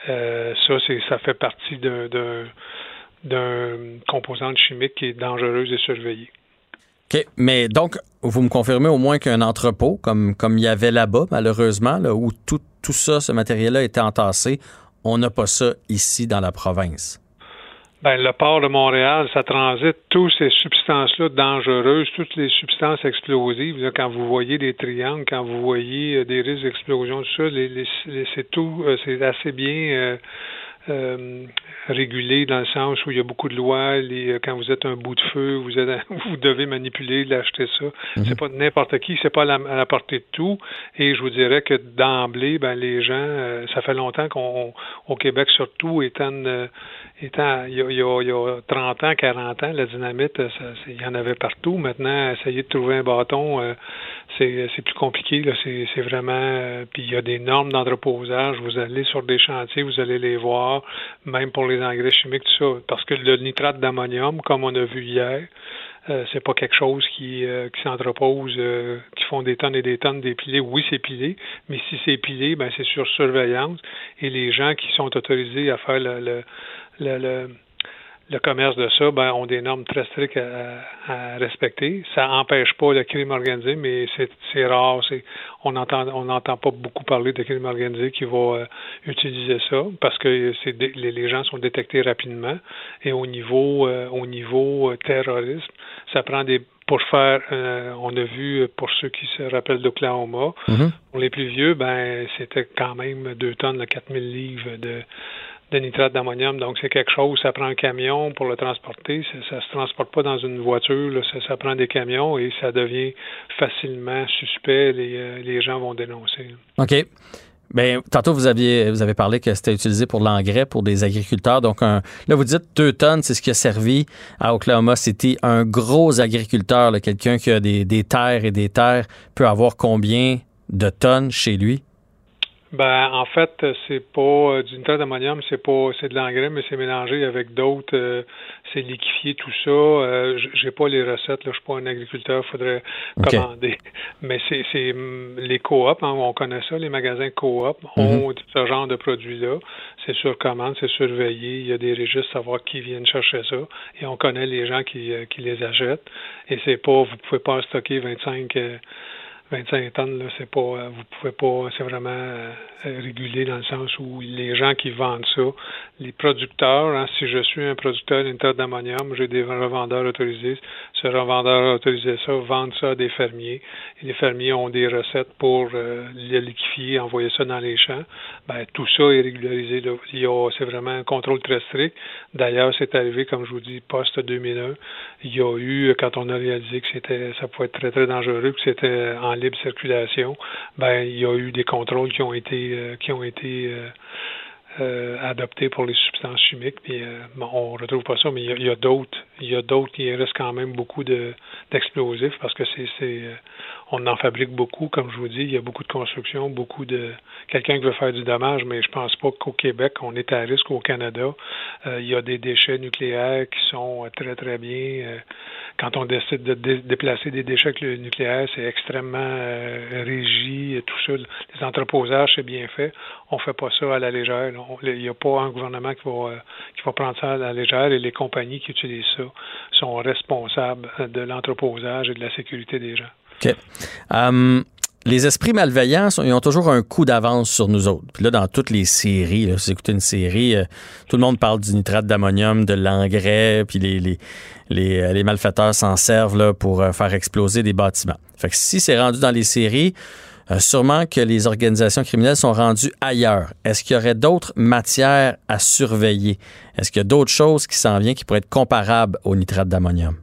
Ça, ça fait partie d'un, d'un, composante chimique qui est dangereuse et surveillée. OK. Mais donc, vous me confirmez au moins qu'un entrepôt, comme, comme il y avait là-bas, malheureusement, là, où tout, tout ça, ce matériel-là était entassé, on n'a pas ça ici dans la province. Ben, le port de Montréal, ça transite toutes ces substances-là dangereuses, toutes les substances explosives. quand vous voyez des triangles, quand vous voyez euh, des risques d'explosion, tout ça, c'est tout, euh, c'est assez bien euh, euh, régulé dans le sens où il y a beaucoup de lois. Les, euh, quand vous êtes un bout de feu, vous êtes, <laughs> vous devez manipuler, l'acheter ça. Mhm. C'est pas n'importe qui, c'est pas à la, portée de tout. Et je vous dirais que d'emblée, ben les gens, euh, ça fait longtemps qu'on, au Québec surtout, étant, étant il, y a, il, y a, il y a 30 ans, 40 ans, la dynamite, ça, il y en avait partout. Maintenant, essayer de trouver un bâton c'est plus compliqué. Là. C'est, vraiment. Puis il y a des normes d'entreposage. Vous allez sur des chantiers, vous allez les voir, même pour les engrais chimiques, tout ça. Parce que le nitrate d'ammonium, comme on a vu hier, euh, c'est pas quelque chose qui, euh, s'entrepose, euh, qui font des tonnes et des tonnes d'épilés. Oui, c'est pilé, mais si c'est pilé, ben c'est sur surveillance. Et les gens qui sont autorisés à faire le le commerce de ça ben, ont des normes très strictes à, respecter. Ça n'empêche pas le crime organisé, mais c'est rare. On n'entend on n'entend pas beaucoup parler de crime organisé qui va euh, utiliser ça parce que les, les, gens sont détectés rapidement. Et au niveau euh, au niveau euh, terrorisme, ça prend des pour faire, on a vu pour ceux qui se rappellent d'Oklahoma, mm-hmm. pour les plus vieux, ben c'était quand même deux tonnes, 4000 livres de de nitrate d'ammonium. Donc, c'est quelque chose, ça prend un camion pour le transporter. Ça ne se transporte pas dans une voiture, ça, prend des camions et ça devient facilement suspect. Les, euh, les gens vont dénoncer. OK. Bien, tantôt, vous, aviez, vous avez parlé que c'était utilisé pour l'engrais pour des agriculteurs. Donc, là, vous dites deux tonnes, c'est ce qui a servi à Oklahoma City. Un gros agriculteur, quelqu'un qui a des, des terres et des terres, peut avoir combien de tonnes chez lui? Ben, en fait, c'est pas euh, du nitrate d'ammonium, c'est pas c'est de l'engrais, mais c'est mélangé avec d'autres. Euh, c'est liquéfié tout ça. Euh, j'ai pas les recettes, là, je suis pas un agriculteur, faudrait commander. Mais c'est c'est mm, les coop, hein, on connaît ça, les magasins coop ont mm-hmm. ce genre de produits-là. C'est sur commande, c'est surveillé. Il y a des registres savoir qui viennent chercher ça, et on connaît les gens qui qui les achètent. Et c'est pas, vous pouvez pas stocker 25 25 tonnes, là, c'est pas, euh, vous pouvez pas, c'est vraiment euh, régulé dans le sens où les gens qui vendent ça, les producteurs, hein, si je suis un producteur d'inter d'ammonium, j'ai des revendeurs autorisés, ce revendeur autorisé ça, vendent ça à des fermiers, et les fermiers ont des recettes pour euh, les liquifier, envoyer ça dans les champs. Ben, tout ça est régularisé. c'est vraiment un contrôle très strict. D'ailleurs, c'est arrivé, comme je vous dis, post-2001, il y a eu, quand on a réalisé que c'était, ça pouvait être très, très dangereux, que c'était en libre circulation, ben il y a eu des contrôles qui ont été euh, qui ont été euh, euh, adoptés pour les substances chimiques. Puis bon, on retrouve pas ça, mais il y a, d'autres. Il y a d'autres qui restent quand même beaucoup de d'explosifs parce que c'est on en fabrique beaucoup, comme je vous dis. Il y a beaucoup de construction, beaucoup de quelqu'un qui veut faire du dommage, mais je pense pas qu'au Québec, on est à risque au Canada. il y a des déchets nucléaires qui sont très très bien quand on décide de déplacer des déchets nucléaires, c'est extrêmement euh, régi, tout ça. Les entreposages, c'est bien fait. On fait pas ça à la légère. Il n'y a pas un gouvernement qui va, euh, qui va prendre ça à la légère et les compagnies qui utilisent ça sont responsables de l'entreposage et de la sécurité des gens. OK. Um, les esprits malveillants, ils ont toujours un coup d'avance sur nous autres. Puis là, dans toutes les séries, là, si vous écoutez une série, euh, tout le monde parle du nitrate d'ammonium, de l'engrais, puis les, les, les, euh, malfaiteurs s'en servent là, pour euh, faire exploser des bâtiments. Fait que si c'est rendu dans les séries, sûrement que les organisations criminelles sont rendues ailleurs. Est-ce qu'il y aurait d'autres matières à surveiller? Est-ce qu'il y a d'autres choses qui s'en viennent qui pourraient être comparables au nitrate d'ammonium?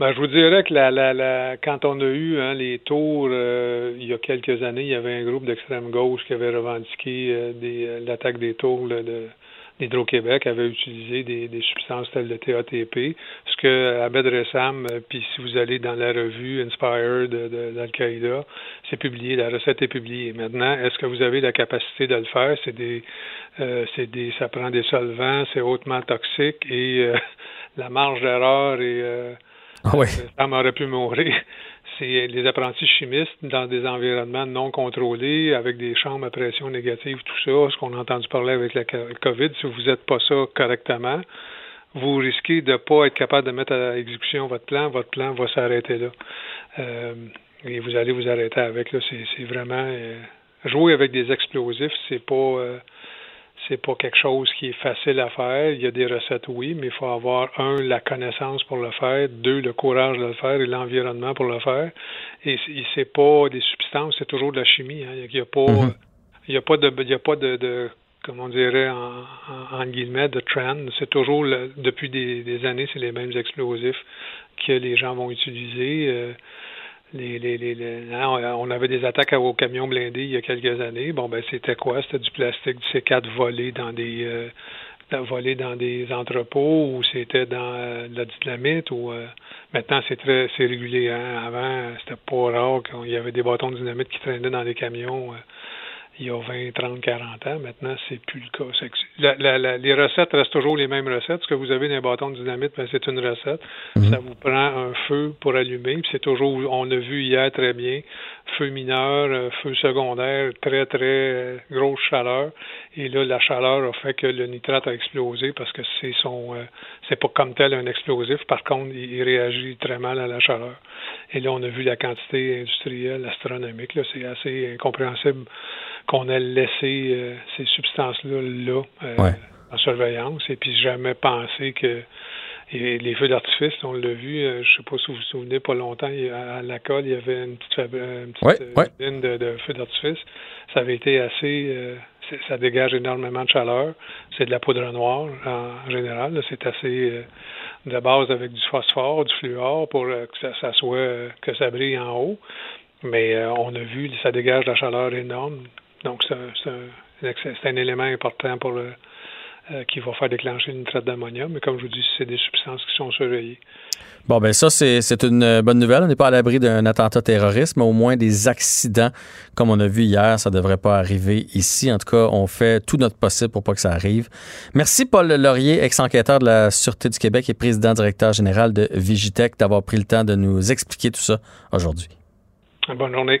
Ben, je vous dirais que la, la, la, quand on a eu hein, les tours, euh, il y a quelques années, il y avait un groupe d'extrême gauche qui avait revendiqué euh, des, euh, l'attaque des tours là, de l'Hydro-Québec avait utilisé des, des, substances telles le TATP. Ce que Abed Ressam, puis si vous allez dans la revue Inspired de, d'Al-Qaïda, c'est publié, la recette est publiée. Maintenant, est-ce que vous avez la capacité de le faire? C'est des, c'est des, ça prend des solvants, c'est hautement toxique et <laughs> la marge d'erreur est ah oui. Ça m'aurait pu mourir. <laughs> C'est les apprentis chimistes dans des environnements non contrôlés, avec des chambres à pression négative, tout ça, ce qu'on a entendu parler avec la COVID. Si vous n'êtes pas ça correctement, vous risquez de ne pas être capable de mettre à exécution votre plan. Votre plan va s'arrêter là. Euh, et vous allez vous arrêter avec. Là, c'est vraiment euh, jouer avec des explosifs, c'est pas euh, c'est pas quelque chose qui est facile à faire. Il y a des recettes, oui, mais il faut avoir, un, la connaissance pour le faire, deux, le courage de le faire et l'environnement pour le faire. Et c'est pas des substances, c'est toujours de la chimie. Hein. Il n'y a pas, mm-hmm. il y a pas de, il y a pas de, de comme on dirait en, en, guillemets, de trend. C'est toujours, depuis des, des années, c'est les mêmes explosifs que les gens vont utiliser. Euh, les, les, hein, on avait des attaques aux camions blindés il y a quelques années. Bon, ben c'était quoi? C'était du plastique, du C4 volé dans des euh, dans des entrepôts ou c'était dans euh, la dynamite ou euh, maintenant c'est très c'est régulier. Hein? Avant, c'était pas rare qu'il y avait des bâtons de dynamite qui traînaient dans des camions il y a 20, 30, 40 ans. Maintenant, c'est plus le cas. La, la, les recettes restent toujours les mêmes recettes. Ce que vous avez dans un bâton de dynamite, ben, c'est une recette. Mhm. Ça vous prend un feu pour allumer. C'est toujours, on a vu hier très bien, feu mineur, euh, feu secondaire, très, très euh, grosse chaleur. Et là, la chaleur a fait que le nitrate a explosé parce que c'est son, euh, c'est pas comme tel un explosif. Par contre, il, réagit très mal à la chaleur. Et là, on a vu la quantité industrielle astronomique. Là, c'est assez incompréhensible qu'on ait laissé euh, ces substances-là là, euh, en surveillance et puis jamais pensé que les feux d'artifice, on l'a vu, euh, je ne sais pas si vous vous souvenez, pas longtemps, à, la colle, il y avait une petite, une petite de, feux d'artifice. Ça avait été assez ça dégage énormément de chaleur. C'est de la poudre noire en général. C'est assez de base avec du phosphore, du fluor pour que ça, ça, soit que ça brille en haut. Mais on a vu, ça dégage de la chaleur énorme Donc, c'est un, élément important pour le, euh, qui va faire déclencher une traite d'ammonium. Mais comme je vous dis, c'est des substances qui sont surveillées. Bon, ben ça, c'est une bonne nouvelle. On n'est pas à l'abri d'un attentat terroriste, mais au moins des accidents, comme on a vu hier, ça ne devrait pas arriver ici. En tout cas, on fait tout notre possible pour pas que ça arrive. Merci, Paul Laurier, ex-enquêteur de la Sûreté du Québec et président directeur général de Vigitech, d'avoir pris le temps de nous expliquer tout ça aujourd'hui. Bonne journée.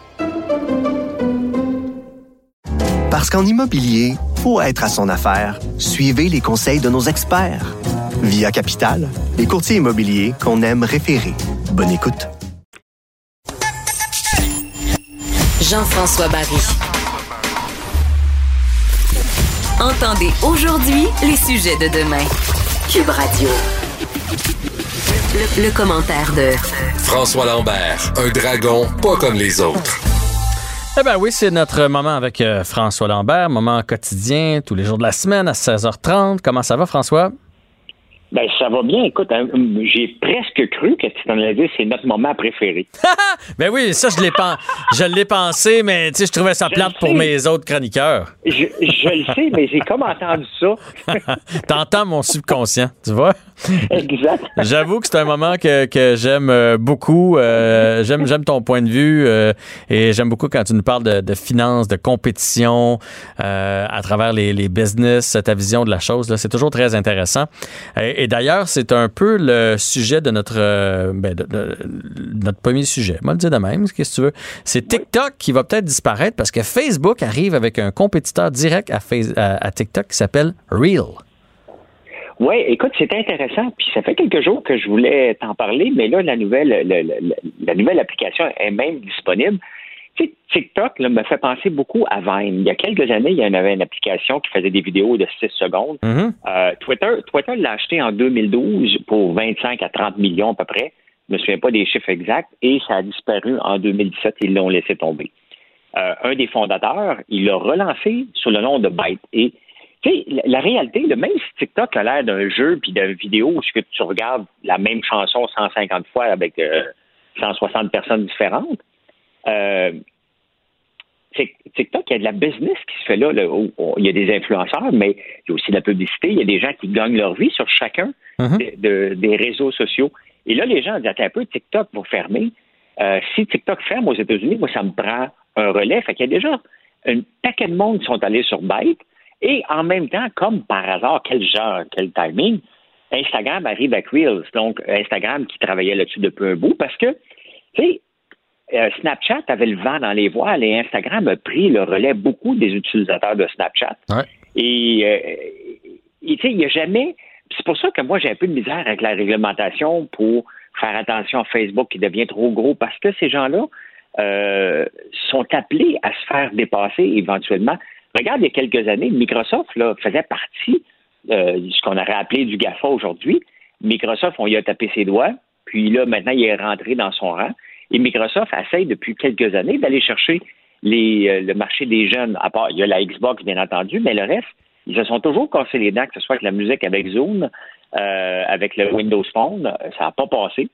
Parce qu'en immobilier, pour être à son affaire, suivez les conseils de nos experts. Via Capital, les courtiers immobiliers qu'on aime référer. Bonne écoute. Jean-François Barry. Entendez aujourd'hui les sujets de demain. Cube Radio. Le, le, commentaire de François Lambert, un dragon pas comme les autres. Eh bien oui, c'est notre moment avec euh, François Lambert, moment quotidien, tous les jours de la semaine à 16h30. Comment ça va, François? Ben, ça va bien. Écoute, hein, j'ai presque cru que tu t'en c'est notre moment préféré. <laughs> ben oui, ça, je l'ai, je l'ai pensé, mais tu sais, je trouvais ça plate pour mes autres chroniqueurs. Je, je le sais, mais j'ai comme entendu ça. <laughs> T'entends mon subconscient, tu vois? Exact. J'avoue que c'est un moment que, que j'aime euh, beaucoup. Euh, j'aime, j'aime ton point de vue euh, et j'aime beaucoup quand tu nous parles de, de finances, de compétition à travers les, les business, ta vision de la chose. Là, c'est toujours très intéressant. Et, et d'ailleurs, c'est un peu le sujet de notre, euh, ben, de, de, notre premier sujet. Moi, le dire de même, qu'est-ce que tu veux. C'est TikTok qui va peut-être disparaître parce que Facebook arrive avec un compétiteur direct à, face, à, à TikTok qui s'appelle Reel. Oui, écoute, c'est intéressant. Puis ça fait quelques jours que je voulais t'en parler, mais là, la nouvelle, la, la, la nouvelle application est même disponible. TikTok là, me fait penser beaucoup à Vine. Il y a quelques années, il y en avait une application qui faisait des vidéos de 6 secondes. Mm-hmm. euh, Twitter, Twitter l'a acheté en 2012 pour 25 à 30 millions à peu près. Je ne me souviens pas des chiffres exacts. Et ça a disparu en 2017. Ils l'ont laissé tomber. Euh, un des fondateurs, il l'a relancé sous le nom de Byte. Et la, la, réalité, le même si TikTok a l'air d'un jeu puis d'une vidéo où que tu regardes la même chanson 150 fois avec euh, 160 personnes différentes, euh, TikTok, il y a de la business qui se fait là, là où, où il y a des influenceurs, mais il y a aussi de la publicité. Il y a des gens qui gagnent leur vie sur chacun Mm-hmm. de, de, des réseaux sociaux. Et là, les gens disent Attends un peu, TikTok va fermer. Euh, si TikTok ferme aux États-Unis, moi, ça me prend un relais. Fait qu'il y a déjà un paquet de monde qui sont allés sur Byte. Et en même temps, comme par hasard, quel genre, quel timing, Instagram arrive avec Reels. Donc, Instagram qui travaillait là-dessus depuis un bout parce que, tu sais, Snapchat avait le vent dans les voiles et Instagram a pris le relais beaucoup des utilisateurs de Snapchat. Ouais. Et, euh, et tu sais, il n'y a jamais. C'est pour ça que moi, j'ai un peu de misère avec la réglementation pour faire attention à Facebook qui devient trop gros parce que ces gens-là euh, sont appelés à se faire dépasser éventuellement. Regarde, il y a quelques années, Microsoft là, faisait partie euh, de ce qu'on aurait appelé du GAFA aujourd'hui. Microsoft, on y a tapé ses doigts, puis là, maintenant, il est rentré dans son rang. Et Microsoft essaye depuis quelques années d'aller chercher les, euh, le marché des jeunes. À part, il y a la Xbox, bien entendu, mais le reste, ils se sont toujours cassés les dents, que ce soit avec la musique avec Zoom, euh, avec le Windows Phone, ça n'a pas passé.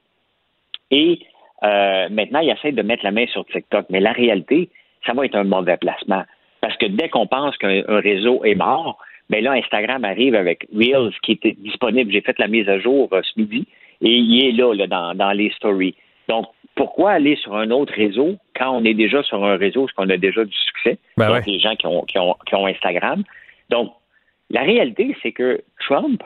Et euh, maintenant, ils essaient de mettre la main sur TikTok. Mais la réalité, ça va être un mauvais placement. Parce que dès qu'on pense qu'un réseau est mort, ben là, Instagram arrive avec Reels qui était disponible. J'ai fait la mise à jour ce midi et il est là, là dans, dans les stories. Donc, pourquoi aller sur un autre réseau quand on est déjà sur un réseau, parce qu'on a déjà du succès? Ben Donc, ouais. les gens qui ont, qui, ont, qui ont Instagram. Donc, la réalité, c'est que Trump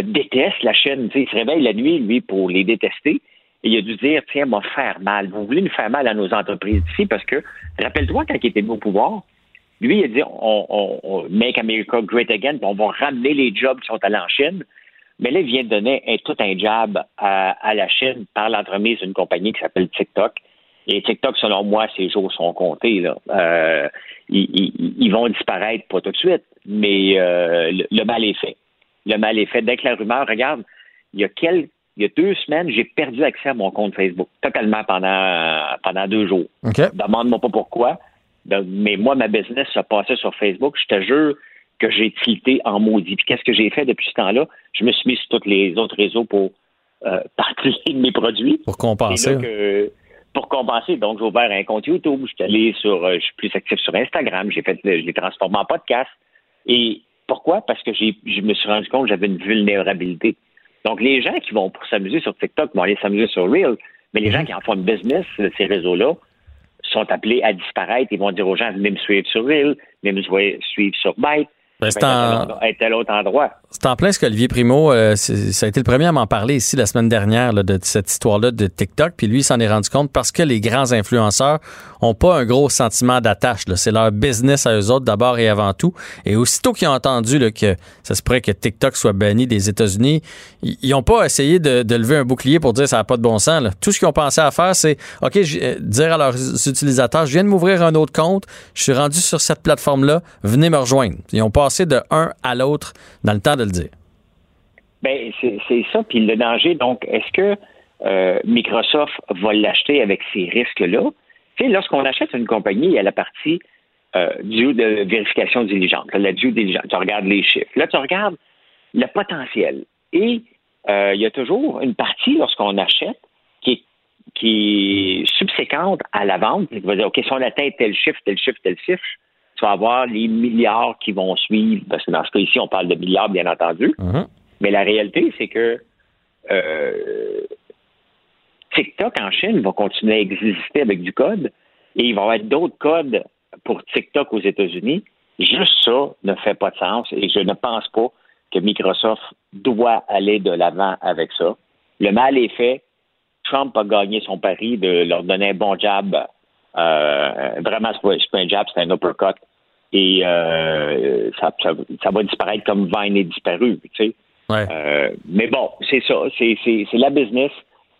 déteste la chaîne. T'sais, il se réveille la nuit, lui, pour les détester. Et il a dû dire, tiens, m'a faire mal. Vous voulez nous faire mal à nos entreprises ici parce que, rappelle-toi, quand il était au pouvoir, lui, il a dit, on, on, on make America great again, puis on va ramener les jobs qui sont allés en Chine. Mais là, il vient de donner un, tout un job à, à la Chine par l'entremise d'une compagnie qui s'appelle TikTok. Et TikTok, selon moi, ses jours sont comptés. Là. Euh, ils, vont disparaître, pas tout de suite, mais le, mal est fait. Le mal est fait. Dès que la rumeur, regarde, il y a quelques il y a deux semaines, j'ai perdu accès à mon compte Facebook, totalement pendant, pendant deux jours. Demande-moi pas pourquoi. Mais moi, ma business se passait sur Facebook. Je te jure que j'ai tilté en maudit. Puis qu'est-ce que j'ai fait depuis ce temps-là? Je me suis mis sur tous les autres réseaux pour euh, <laughs> partager mes produits. Pour compenser. pour compenser. Donc, j'ai ouvert un compte YouTube. Je suis allé sur, euh, je suis plus actif sur Instagram. J'ai fait, je l'ai transformé en podcast. Et pourquoi? Parce que j'ai, je me suis rendu compte que j'avais une vulnérabilité. Donc, les gens qui vont pour s'amuser sur TikTok vont aller s'amuser sur Reel, mais les gens qui en font une business de ces réseaux-là sont appelés à disparaître. Ils vont dire aux gens, venez me suivre sur Reel, venez me suivre sur Byte, ben, c'est en... endroit. C'est en plein ce qu'Olivier Primo, euh, ça a été le premier à m'en parler ici la semaine dernière de cette histoire-là de TikTok. Puis lui, il s'en est rendu compte parce que les grands influenceurs ont pas un gros sentiment d'attache. C'est leur business à eux autres d'abord et avant tout. Et aussitôt qu'ils ont entendu que ça se pourrait que TikTok soit banni des États-Unis, ils n'ont pas essayé de, lever un bouclier pour dire ça n'a pas de bon sens. Tout ce qu'ils ont pensé à faire, c'est OK, euh, dire à leurs utilisateurs, je viens de m'ouvrir un autre compte, je suis rendu sur cette plateforme-là, venez me rejoindre. Ils ont de un à l'autre dans le temps de le dire. Ben, c'est ça. Puis le danger, donc, est-ce que euh, Microsoft va l'acheter avec ces risques-là? Tu sais, lorsqu'on achète une compagnie, il y a la partie euh, de vérification diligente, la due diligence. Tu regardes les chiffres. Là, tu regardes le potentiel. Et euh, il y a toujours une partie, lorsqu'on achète, qui est, qui est subséquente à la vente, qui va dire, OK, si on atteint tel chiffre, tel chiffre, tel chiffre, tu vas avoir les milliards qui vont suivre, parce que dans ce cas ici, on parle de milliards, bien entendu. Mm-hmm. Mais la réalité, c'est que euh, TikTok en Chine va continuer à exister avec du code et il va y avoir d'autres codes pour TikTok aux États-Unis. Juste ça ne fait pas de sens et je ne pense pas que Microsoft doit aller de l'avant avec ça. Le mal est fait. Trump a gagné son pari de leur donner un bon jab. Euh, vraiment, c'est pas un jab, c'est un uppercut et euh, ça, ça, va disparaître comme Vine est disparu. Tu sais. Euh, mais bon, c'est ça, c'est la business.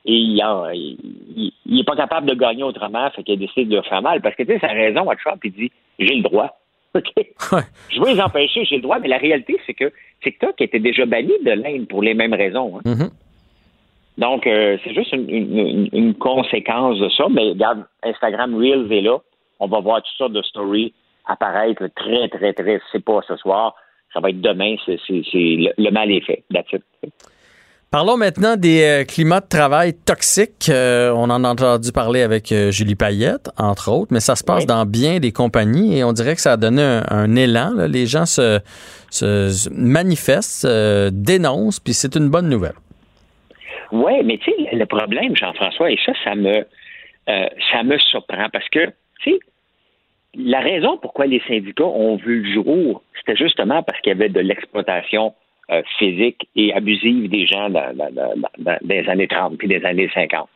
Et il n'est pas capable de gagner autrement, fait qu'il a décidé de le faire mal. Parce que, tu sais, sa raison à Trump, il dit J'ai le droit. <laughs> Je veux les empêcher, j'ai le droit, mais la réalité, c'est que TikTok était déjà banni de l'Inde pour les mêmes raisons. Hein. Mm-hmm. Donc, euh, c'est juste une, une, conséquence de ça. Mais regarde, Instagram Reels est là. On va voir toutes sortes de stories apparaître très, très, très, c'est pas ce soir, ça va être demain, c'est, le, mal est fait. Parlons maintenant des euh, climats de travail toxiques. Euh, on en a entendu parler avec euh, Julie Payette, entre autres, mais ça se passe dans bien des compagnies et on dirait que ça a donné un, élan. Les gens se, se manifestent, dénoncent, puis c'est une bonne nouvelle. Oui, mais tu sais, le problème, Jean-François, et ça, ça me, ça me surprend parce que, tu sais, la raison pourquoi les syndicats ont vu le jour, c'était justement parce qu'il y avait de l'exploitation euh, physique et abusive des gens dans, des années 30 puis des années 50.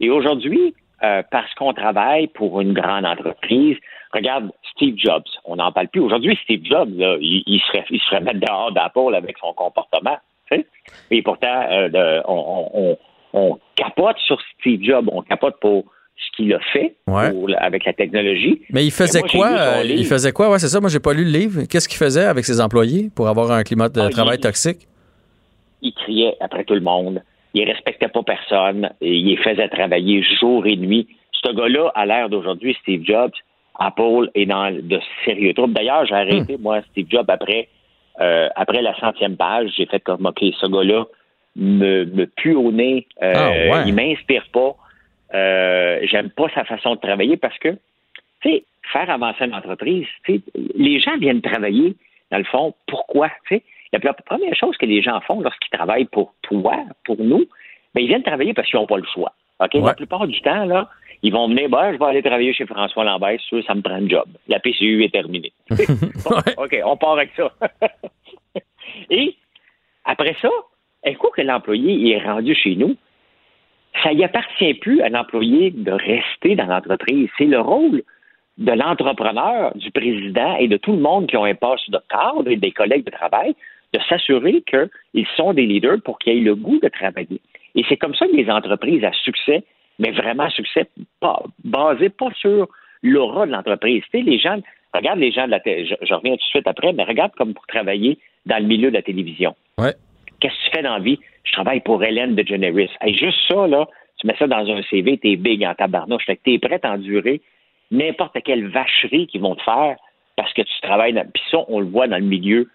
Et aujourd'hui, euh, parce qu'on travaille pour une grande entreprise, regarde Steve Jobs, on n'en parle plus. Aujourd'hui, Steve Jobs, il, serait, il serait mettre dehors d'Apple avec son comportement. Et pourtant, euh, on, on capote sur Steve Jobs, on capote pour ce qu'il a fait avec la technologie. Mais il faisait quoi? Euh, il faisait quoi? Ouais, c'est ça. Moi, j'ai pas lu le livre. Qu'est-ce qu'il faisait avec ses employés pour avoir un climat de ah, travail toxique? Il criait après tout le monde. Il respectait pas personne. Et il faisait travailler jour et nuit. Ce gars-là, à l'ère d'aujourd'hui, Steve Jobs, Apple est dans de sérieux troubles. D'ailleurs, j'ai arrêté, hmm. moi, Steve Jobs, après, euh, après la centième page. J'ai fait comme, OK, ce gars-là me, me pue au nez. Euh, ah, il m'inspire pas. Euh, j'aime pas sa façon de travailler parce que, tu sais, faire avancer une entreprise, tu les gens viennent travailler, dans le fond, pourquoi? Tu sais, la, première chose que les gens font lorsqu'ils travaillent pour toi, pour nous, ben, ils viennent travailler parce qu'ils n'ont pas le choix. OK? La plupart du temps, là, ils vont venir, ben, je vais aller travailler chez François Lambert, sûr, ça me prend un job. La PCU est terminée. <laughs> OK, on part avec ça. <laughs> Et après ça, un coup que l'employé est rendu chez nous, ça y appartient plus à l'employé de rester dans l'entreprise. C'est le rôle de l'entrepreneur, du président et de tout le monde qui ont un poste de cadre et des collègues de travail de s'assurer qu'ils sont des leaders pour qu'ils aient le goût de travailler. Et c'est comme ça que les entreprises à succès, mais vraiment succès, pas, basé pas sur l'aura de l'entreprise. Tu sais, les gens Regarde les gens de la télé. Je, reviens tout de suite après, mais regarde comme pour travailler dans le milieu de la télévision. Ouais. Qu'est-ce que tu fais dans la vie? Je travaille pour Hélène DeGeneres. Et juste ça, là, tu mets ça dans un CV, t'es big en tabarnouche. Fait que t'es prêt à endurer n'importe quelle vacherie qu'ils vont te faire parce que tu travailles dans. Puis ça, on le voit dans le milieu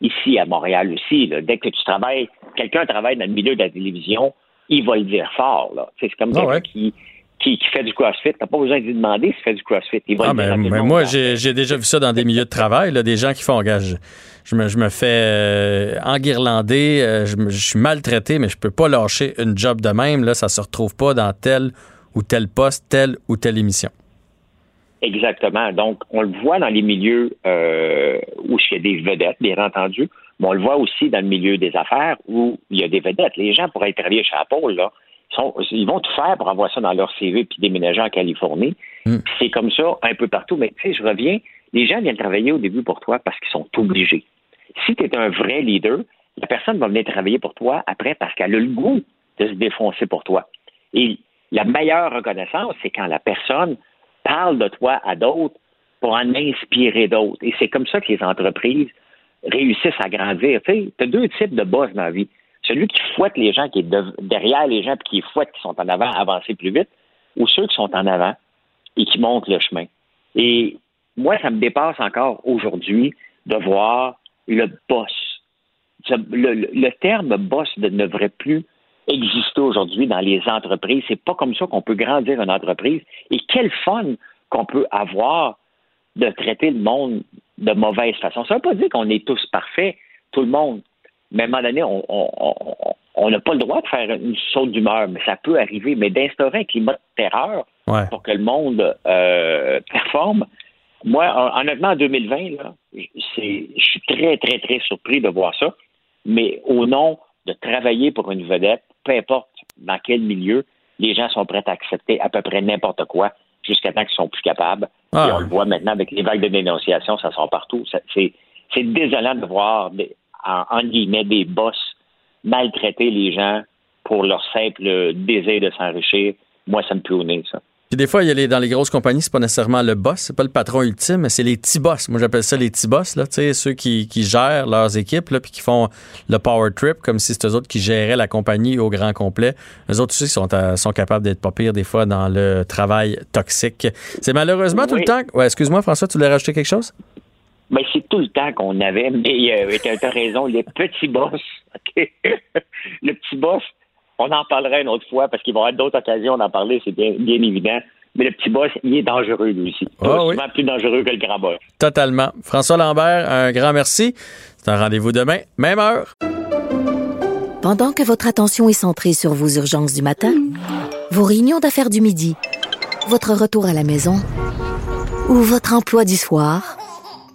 ici à Montréal aussi. Là. Dès que tu travailles, quelqu'un travaille dans le milieu de la télévision, il va le dire fort. C'est comme ça ah qui, qui, fait du CrossFit. T'as pas besoin de lui demander s'il fait du CrossFit. Il va ah, mais, moi, j'ai déjà vu ça dans des milieux de travail, là, des gens qui font engage. Je me, je me fais euh, enguirlander, euh, je, je, suis maltraité, mais je peux pas lâcher une job de même. Là, ça se retrouve pas dans tel ou tel poste, telle ou telle émission. Exactement. Donc, on le voit dans les milieux euh, où il y a des vedettes, bien entendu, mais on le voit aussi dans le milieu des affaires où il y a des vedettes. Les gens pourraient travailler chez Apple, là, ils vont tout faire pour avoir ça dans leur CV puis déménager en Californie. Hmm. C'est comme ça un peu partout. Mais tu sais, je reviens, les gens viennent travailler au début pour toi parce qu'ils sont obligés. Si tu es un vrai leader, la personne va venir travailler pour toi après parce qu'elle a le goût de se défoncer pour toi. Et la meilleure reconnaissance, c'est quand la personne parle de toi à d'autres pour en inspirer d'autres. Et c'est comme ça que les entreprises réussissent à grandir. Tu as deux types de boss dans la vie. Celui qui fouette les gens, qui est derrière les gens, puis qui fouette qui sont en avant, avancer plus vite, ou ceux qui sont en avant et qui montent le chemin. Et moi, ça me dépasse encore aujourd'hui de voir le boss. Le, terme boss ne devrait plus exister aujourd'hui dans les entreprises. C'est pas comme ça qu'on peut grandir une entreprise. Et quel fun qu'on peut avoir de traiter le monde de mauvaise façon. Ça ne veut pas dire qu'on est tous parfaits, tout le monde. Mais à un moment donné, on n'a pas le droit de faire une saute d'humeur, mais ça peut arriver. Mais d'instaurer un climat de terreur pour que le monde euh, performe, moi, honnêtement, en 2020, là, je suis très, très, très surpris de voir ça. Mais au nom de travailler pour une vedette, peu importe dans quel milieu, les gens sont prêts à accepter à peu près n'importe quoi jusqu'à temps qu'ils sont plus capables. Ah. Et on le voit maintenant avec les vagues de dénonciation, ça sort partout. C'est désolant de voir, des, en, guillemets, des boss maltraiter les gens pour leur simple désir de s'enrichir. Moi, ça me pue au nez, ça. Puis des fois, il y a les, dans les grosses compagnies, c'est pas nécessairement le boss, c'est pas le patron ultime, mais c'est les petits boss. Moi, j'appelle ça les petits boss, là, ceux qui, qui gèrent leurs équipes, là, puis qui font le power trip, comme si c'était eux autres qui géraient la compagnie au grand complet. Eux autres, tu sais, sont, sont capables d'être pas pires des fois dans le travail toxique. C'est malheureusement tout le temps. Ouais, excuse-moi, François, tu voulais rajouter quelque chose? Ben, c'est tout le temps qu'on avait, mais euh, tu as raison, les petits boss. <laughs> le petit boss, on en parlera une autre fois parce qu'il va y avoir d'autres occasions d'en parler, c'est bien, bien évident. Mais le petit boss, il est dangereux, lui aussi. Ah, souvent plus dangereux que le grand boss. Totalement. François Lambert, un grand merci. C'est un rendez-vous demain, même heure. Pendant que votre attention est centrée sur vos urgences du matin, vos réunions d'affaires du midi, votre retour à la maison ou votre emploi du soir,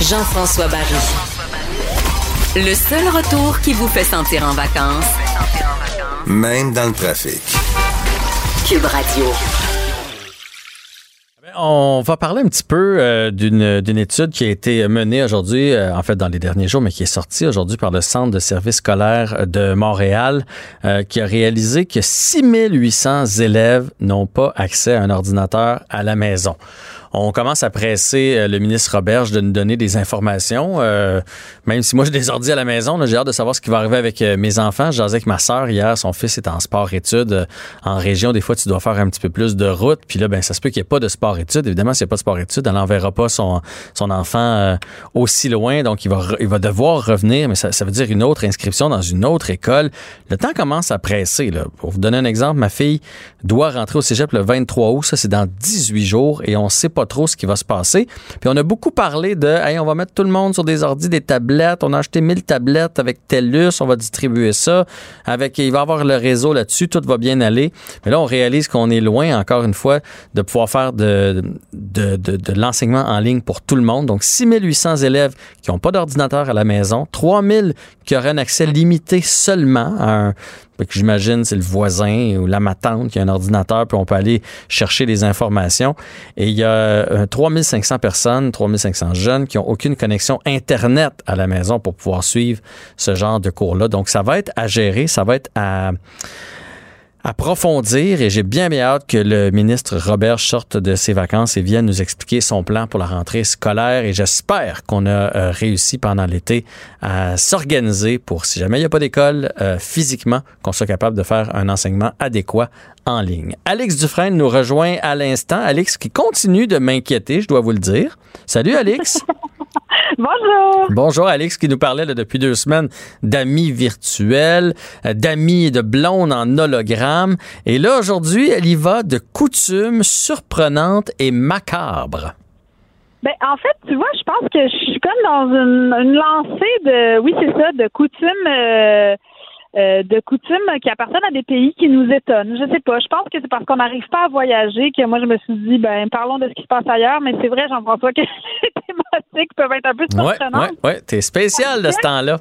Jean-François Barry. Le seul retour qui vous fait sentir en vacances, même dans le trafic. Cube Radio. On va parler un petit peu euh, d'une étude qui a été menée aujourd'hui, euh, en fait dans les derniers jours, mais qui est sortie aujourd'hui par le Centre de services scolaires de Montréal, euh, qui a réalisé que 6800 élèves n'ont pas accès à un ordinateur à la maison on commence à presser euh, le ministre Roberge de nous donner des informations. Euh, même si moi j'ai des ordi à la maison, j'ai hâte de savoir ce qui va arriver avec euh, mes enfants. J'ai avec ma soeur hier, son fils est en sport-études en région. Des fois, tu dois faire un petit peu plus de route. Puis là, ben ça se peut qu'il n'y ait pas de sport-études. Évidemment, s'il n'y a pas de sport-études, elle n'enverra pas son, son enfant aussi loin. Donc, il va, il devoir revenir, mais ça, veut dire une autre inscription dans une autre école. Le temps commence à presser. Là. Pour vous donner un exemple, ma fille doit rentrer au cégep le 23 août. Ça, c'est dans 18 jours et on sait pas trop ce qui va se passer. Puis on a beaucoup parlé de, hey, on va mettre tout le monde sur des ordis, des tablettes. On a acheté 1000 tablettes avec TELUS, on va distribuer ça. Avec, il va y avoir le réseau là-dessus, tout va bien aller. Mais là, on réalise qu'on est loin, encore une fois, de pouvoir faire de, de, de, de l'enseignement en ligne pour tout le monde. Donc, 6800 élèves qui n'ont pas d'ordinateur à la maison, 3000 qui auraient un accès limité seulement à un, j'imagine c'est le voisin ou la matante qui a un ordinateur, puis on peut aller chercher les informations. Et il y a 3500 euh, personnes, 3500 jeunes qui n'ont aucune connexion Internet à la maison pour pouvoir suivre ce genre de cours-là. Donc, ça va être à gérer, ça va être à approfondir et j'ai bien bien hâte que le ministre Robert sorte de ses vacances et vienne nous expliquer son plan pour la rentrée scolaire et j'espère qu'on a euh, réussi pendant l'été à s'organiser pour si jamais il n'y a pas d'école euh, physiquement qu'on soit capable de faire un enseignement adéquat en ligne. Alex Dufresne nous rejoint à l'instant. Alex qui continue de m'inquiéter, je dois vous le dire. Salut Alex. <laughs> <laughs> Bonjour. Bonjour Alex qui nous parlait depuis deux semaines d'amis virtuels, euh, d'amis et de blondes en hologramme. Et là aujourd'hui, elle y va de coutumes surprenantes et macabres. Ben, en fait, tu vois, je pense que je suis comme dans une, lancée de, oui, c'est ça, de coutumes euh, euh, de coutumes qui appartiennent à des pays qui nous étonnent. Je sais pas. Je pense que c'est parce qu'on n'arrive pas à voyager que moi je me suis dit ben parlons de ce qui se passe ailleurs. Mais c'est vrai, Jean-François, que <laughs> les thématiques peuvent être un peu surprenantes. Ouais, ouais, ouais. T'es spécial de ce temps-là.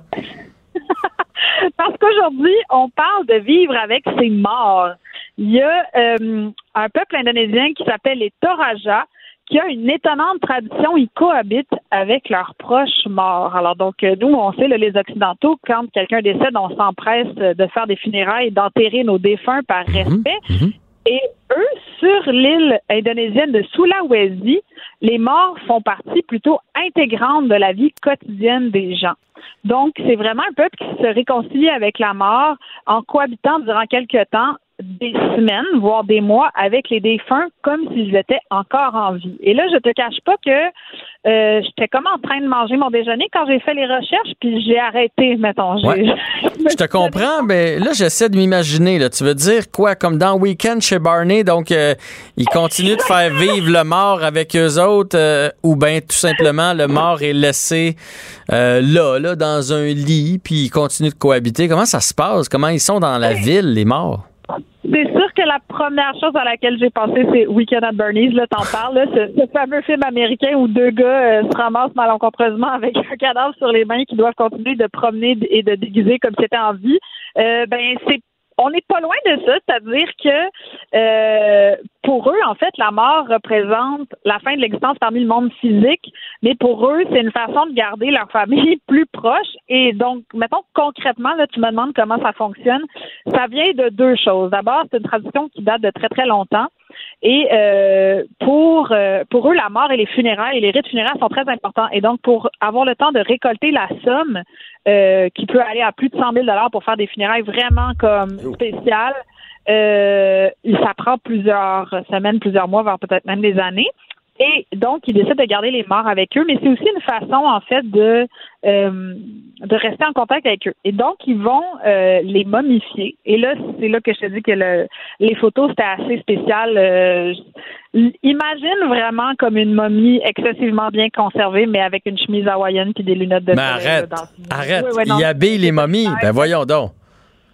<laughs> parce qu'aujourd'hui, on parle de vivre avec ses morts. Il y a euh, un peuple indonésien qui s'appelle les Toraja qui a une étonnante tradition, ils cohabitent avec leurs proches morts. Alors donc, euh, nous, on sait, les Occidentaux, quand quelqu'un décède, on s'empresse de faire des funérailles, d'enterrer nos défunts par mhm. respect. Mhm. Et eux, sur l'île indonésienne de Sulawesi, les morts font partie plutôt intégrante de la vie quotidienne des gens. Donc, c'est vraiment un peuple qui se réconcilie avec la mort en cohabitant durant quelques temps des semaines, voire des mois avec les défunts comme s'ils étaient encore en vie. Et là, je te cache pas que euh, j'étais comme en train de manger mon déjeuner quand j'ai fait les recherches, puis j'ai arrêté, mettons. <laughs> je te comprends, mais là, j'essaie de m'imaginer. Tu veux dire quoi, comme dans Weekend chez Barney, donc euh, ils continuent de faire <laughs> vivre le mort avec eux autres, euh, ou bien tout simplement le mort est laissé là, là, dans un lit, puis ils continuent de cohabiter. Comment ça se passe? Comment ils sont dans la ville, les morts? C'est sûr que la première chose à laquelle j'ai pensé, c'est Weekend at Bernie's. Là, t'en parles, ce, fameux film américain où deux gars euh, se ramassent malencontreusement avec un cadavre sur les mains qui doivent continuer de promener et de déguiser comme c'était en vie. Euh, ben, c'est on n'est pas loin de ça, c'est-à-dire que euh, pour eux, en fait, la mort représente la fin de l'existence parmi le monde physique, mais pour eux, c'est une façon de garder leur famille <laughs> plus proche. Et donc, mettons concrètement, là, tu me demandes comment ça fonctionne. Ça vient de deux choses. D'abord, c'est une tradition qui date de très très longtemps. Et euh, pour euh, pour eux, la mort et les funérailles et les rites funéraires sont très importants. Et donc, pour avoir le temps de récolter la somme euh, qui peut aller à plus de 100 000 dollars pour faire des funérailles vraiment comme spéciales, ça prend plusieurs semaines, plusieurs mois, voire peut-être même des années. Et donc, ils décident de garder les morts avec eux, mais c'est aussi une façon, en fait, de euh, de rester en contact avec eux. Et donc, ils vont euh, les momifier. Et là, c'est là que je te dis que le, les photos, c'était assez spécial. Euh, imagine vraiment comme une momie excessivement bien conservée, mais avec une chemise hawaïenne puis des lunettes de mais arrête, arrête. il habille les momies. Ben voyons donc.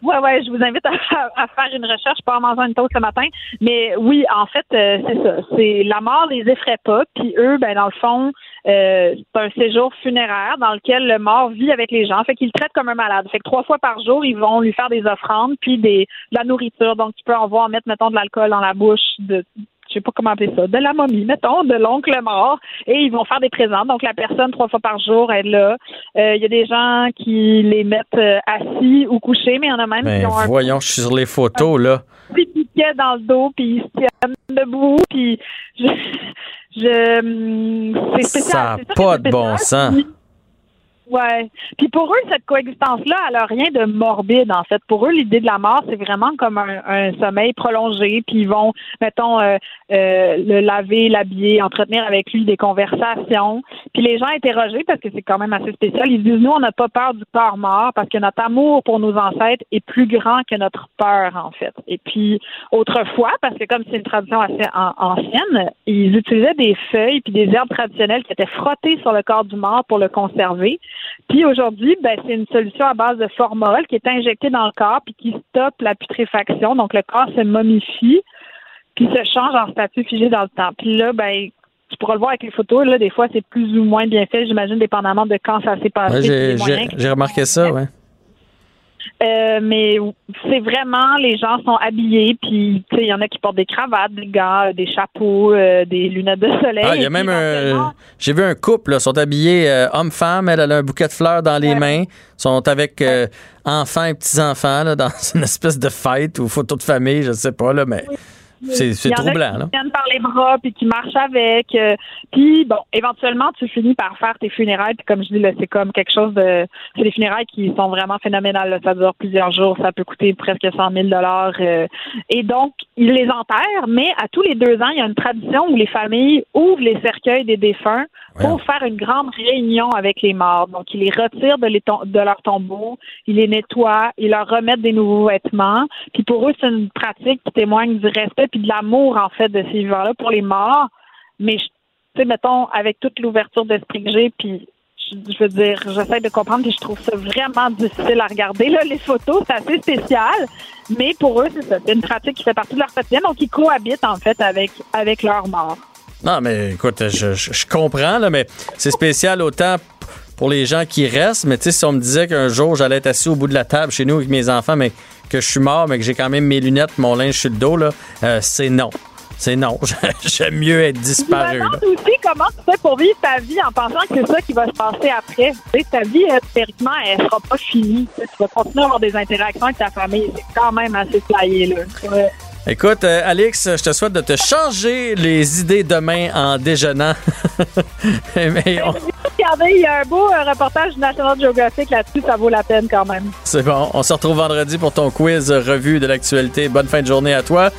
Ouais, ouais, je vous invite à, faire une recherche, pas en mangeant une toast ce matin. Mais oui, en fait, euh, c'est ça. C'est la mort les effraie pas. Puis eux, ben dans le fond, euh, c'est un séjour funéraire dans lequel le mort vit avec les gens. Fait qu'ils le traitent comme un malade. Fait que trois fois par jour, ils vont lui faire des offrandes puis des de la nourriture. Donc tu peux en voir mettre mettons de l'alcool dans la bouche de je sais pas comment appeler ça, de la momie, mettons, de l'oncle mort, et ils vont faire des présents. Donc la personne trois fois par jour est là. Euh, il y a des gens qui les mettent euh, assis ou couchés, mais il y en a même ben, qui ont voyons, je suis sur les photos là. Petit piquet dans le dos, puis ils se tiennent debout, puis je, hum, c'est spécial. Ça n'a pas de bon sens. Ouais. Puis pour eux, cette coexistence-là, elle a rien de morbide, en fait. Pour eux, l'idée de la mort, c'est vraiment comme un, sommeil prolongé. Puis ils vont, mettons, euh, euh, le laver, l'habiller, entretenir avec lui des conversations. Puis les gens interrogés, parce que c'est quand même assez spécial, ils disent, nous, on n'a pas peur du corps mort parce que notre amour pour nos ancêtres est plus grand que notre peur, en fait. Et puis, autrefois, parce que comme c'est une tradition assez ancienne, ils utilisaient des feuilles puis des herbes traditionnelles qui étaient frottées sur le corps du mort pour le conserver. Puis aujourd'hui, ben, c'est une solution à base de formol qui est injectée dans le corps puis qui stoppe la putréfaction. Donc, le corps se momifie puis se change en statut figé dans le temps. Puis là, ben, tu pourras le voir avec les photos, là, des fois, c'est plus ou moins bien fait, j'imagine, dépendamment de quand ça s'est passé. j'ai remarqué ça, ouais. Euh, mais c'est vraiment, les gens sont habillés, puis il y en a qui portent des cravates, des gants, des chapeaux, euh, des lunettes de soleil. Ah, il y a même un. J'ai vu un couple, sont habillés euh, homme-femme, elle, a un bouquet de fleurs dans les mains, sont avec enfants et petits-enfants dans <laughs> une espèce de fête ou photo de famille, je sais pas, là, mais. C'est troublant, là. Qui viennent par les bras, puis qui marchent avec. Euh, puis, bon, éventuellement, tu finis par faire tes funérailles. Puis, comme je dis, là, c'est comme quelque chose de. C'est des funérailles qui sont vraiment phénoménales. Ça dure plusieurs jours. Ça peut coûter presque 100 000 euh, Et donc, ils les enterrent, mais à tous les deux ans, il y a une tradition où les familles ouvrent les cercueils des défunts pour faire une grande réunion avec les morts. Donc, ils les retirent de, les de leur tombeau, ils les nettoient, ils leur remettent des nouveaux vêtements. Puis pour eux, c'est une pratique qui témoigne du respect puis de l'amour, en fait, de ces vivants-là pour les morts. Mais, tu sais, mettons, avec toute l'ouverture d'esprit que j'ai, puis je veux dire, j'essaie de comprendre, puis je trouve ça vraiment difficile à regarder. Là, les photos, c'est assez spécial, mais pour eux, c'est ça. C'est une pratique qui fait partie de leur quotidien, donc ils cohabitent, en fait, avec, avec leur mort. Non, mais écoute, je, comprends, là, mais c'est spécial autant pour les gens qui restent. Mais tu sais, si on me disait qu'un jour j'allais être assis au bout de la table chez nous avec mes enfants, mais que je suis mort, mais que j'ai quand même mes lunettes, mon linge sur le dos, là, euh, c'est non. C'est non. <laughs> J'aime mieux être disparu. Je me demande aussi comment tu fais pour vivre ta vie en pensant que c'est ça qui va se passer après. Tu sais, ta vie, euh, théoriquement, elle sera pas finie. Tu, vas continuer à avoir des interactions avec ta famille. C'est quand même assez flyé, là. Écoute, euh, Alex, je te souhaite de te changer les idées demain en déjeunant. <laughs> Mais Regardez, il y a un beau euh, reportage du National Geographic là-dessus, ça vaut la peine quand même. C'est bon. On se retrouve vendredi pour ton quiz revue de l'actualité. Bonne fin de journée à toi.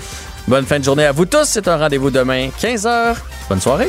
Bonne fin de journée à vous tous. C'est un rendez-vous demain, 15h. Bonne soirée.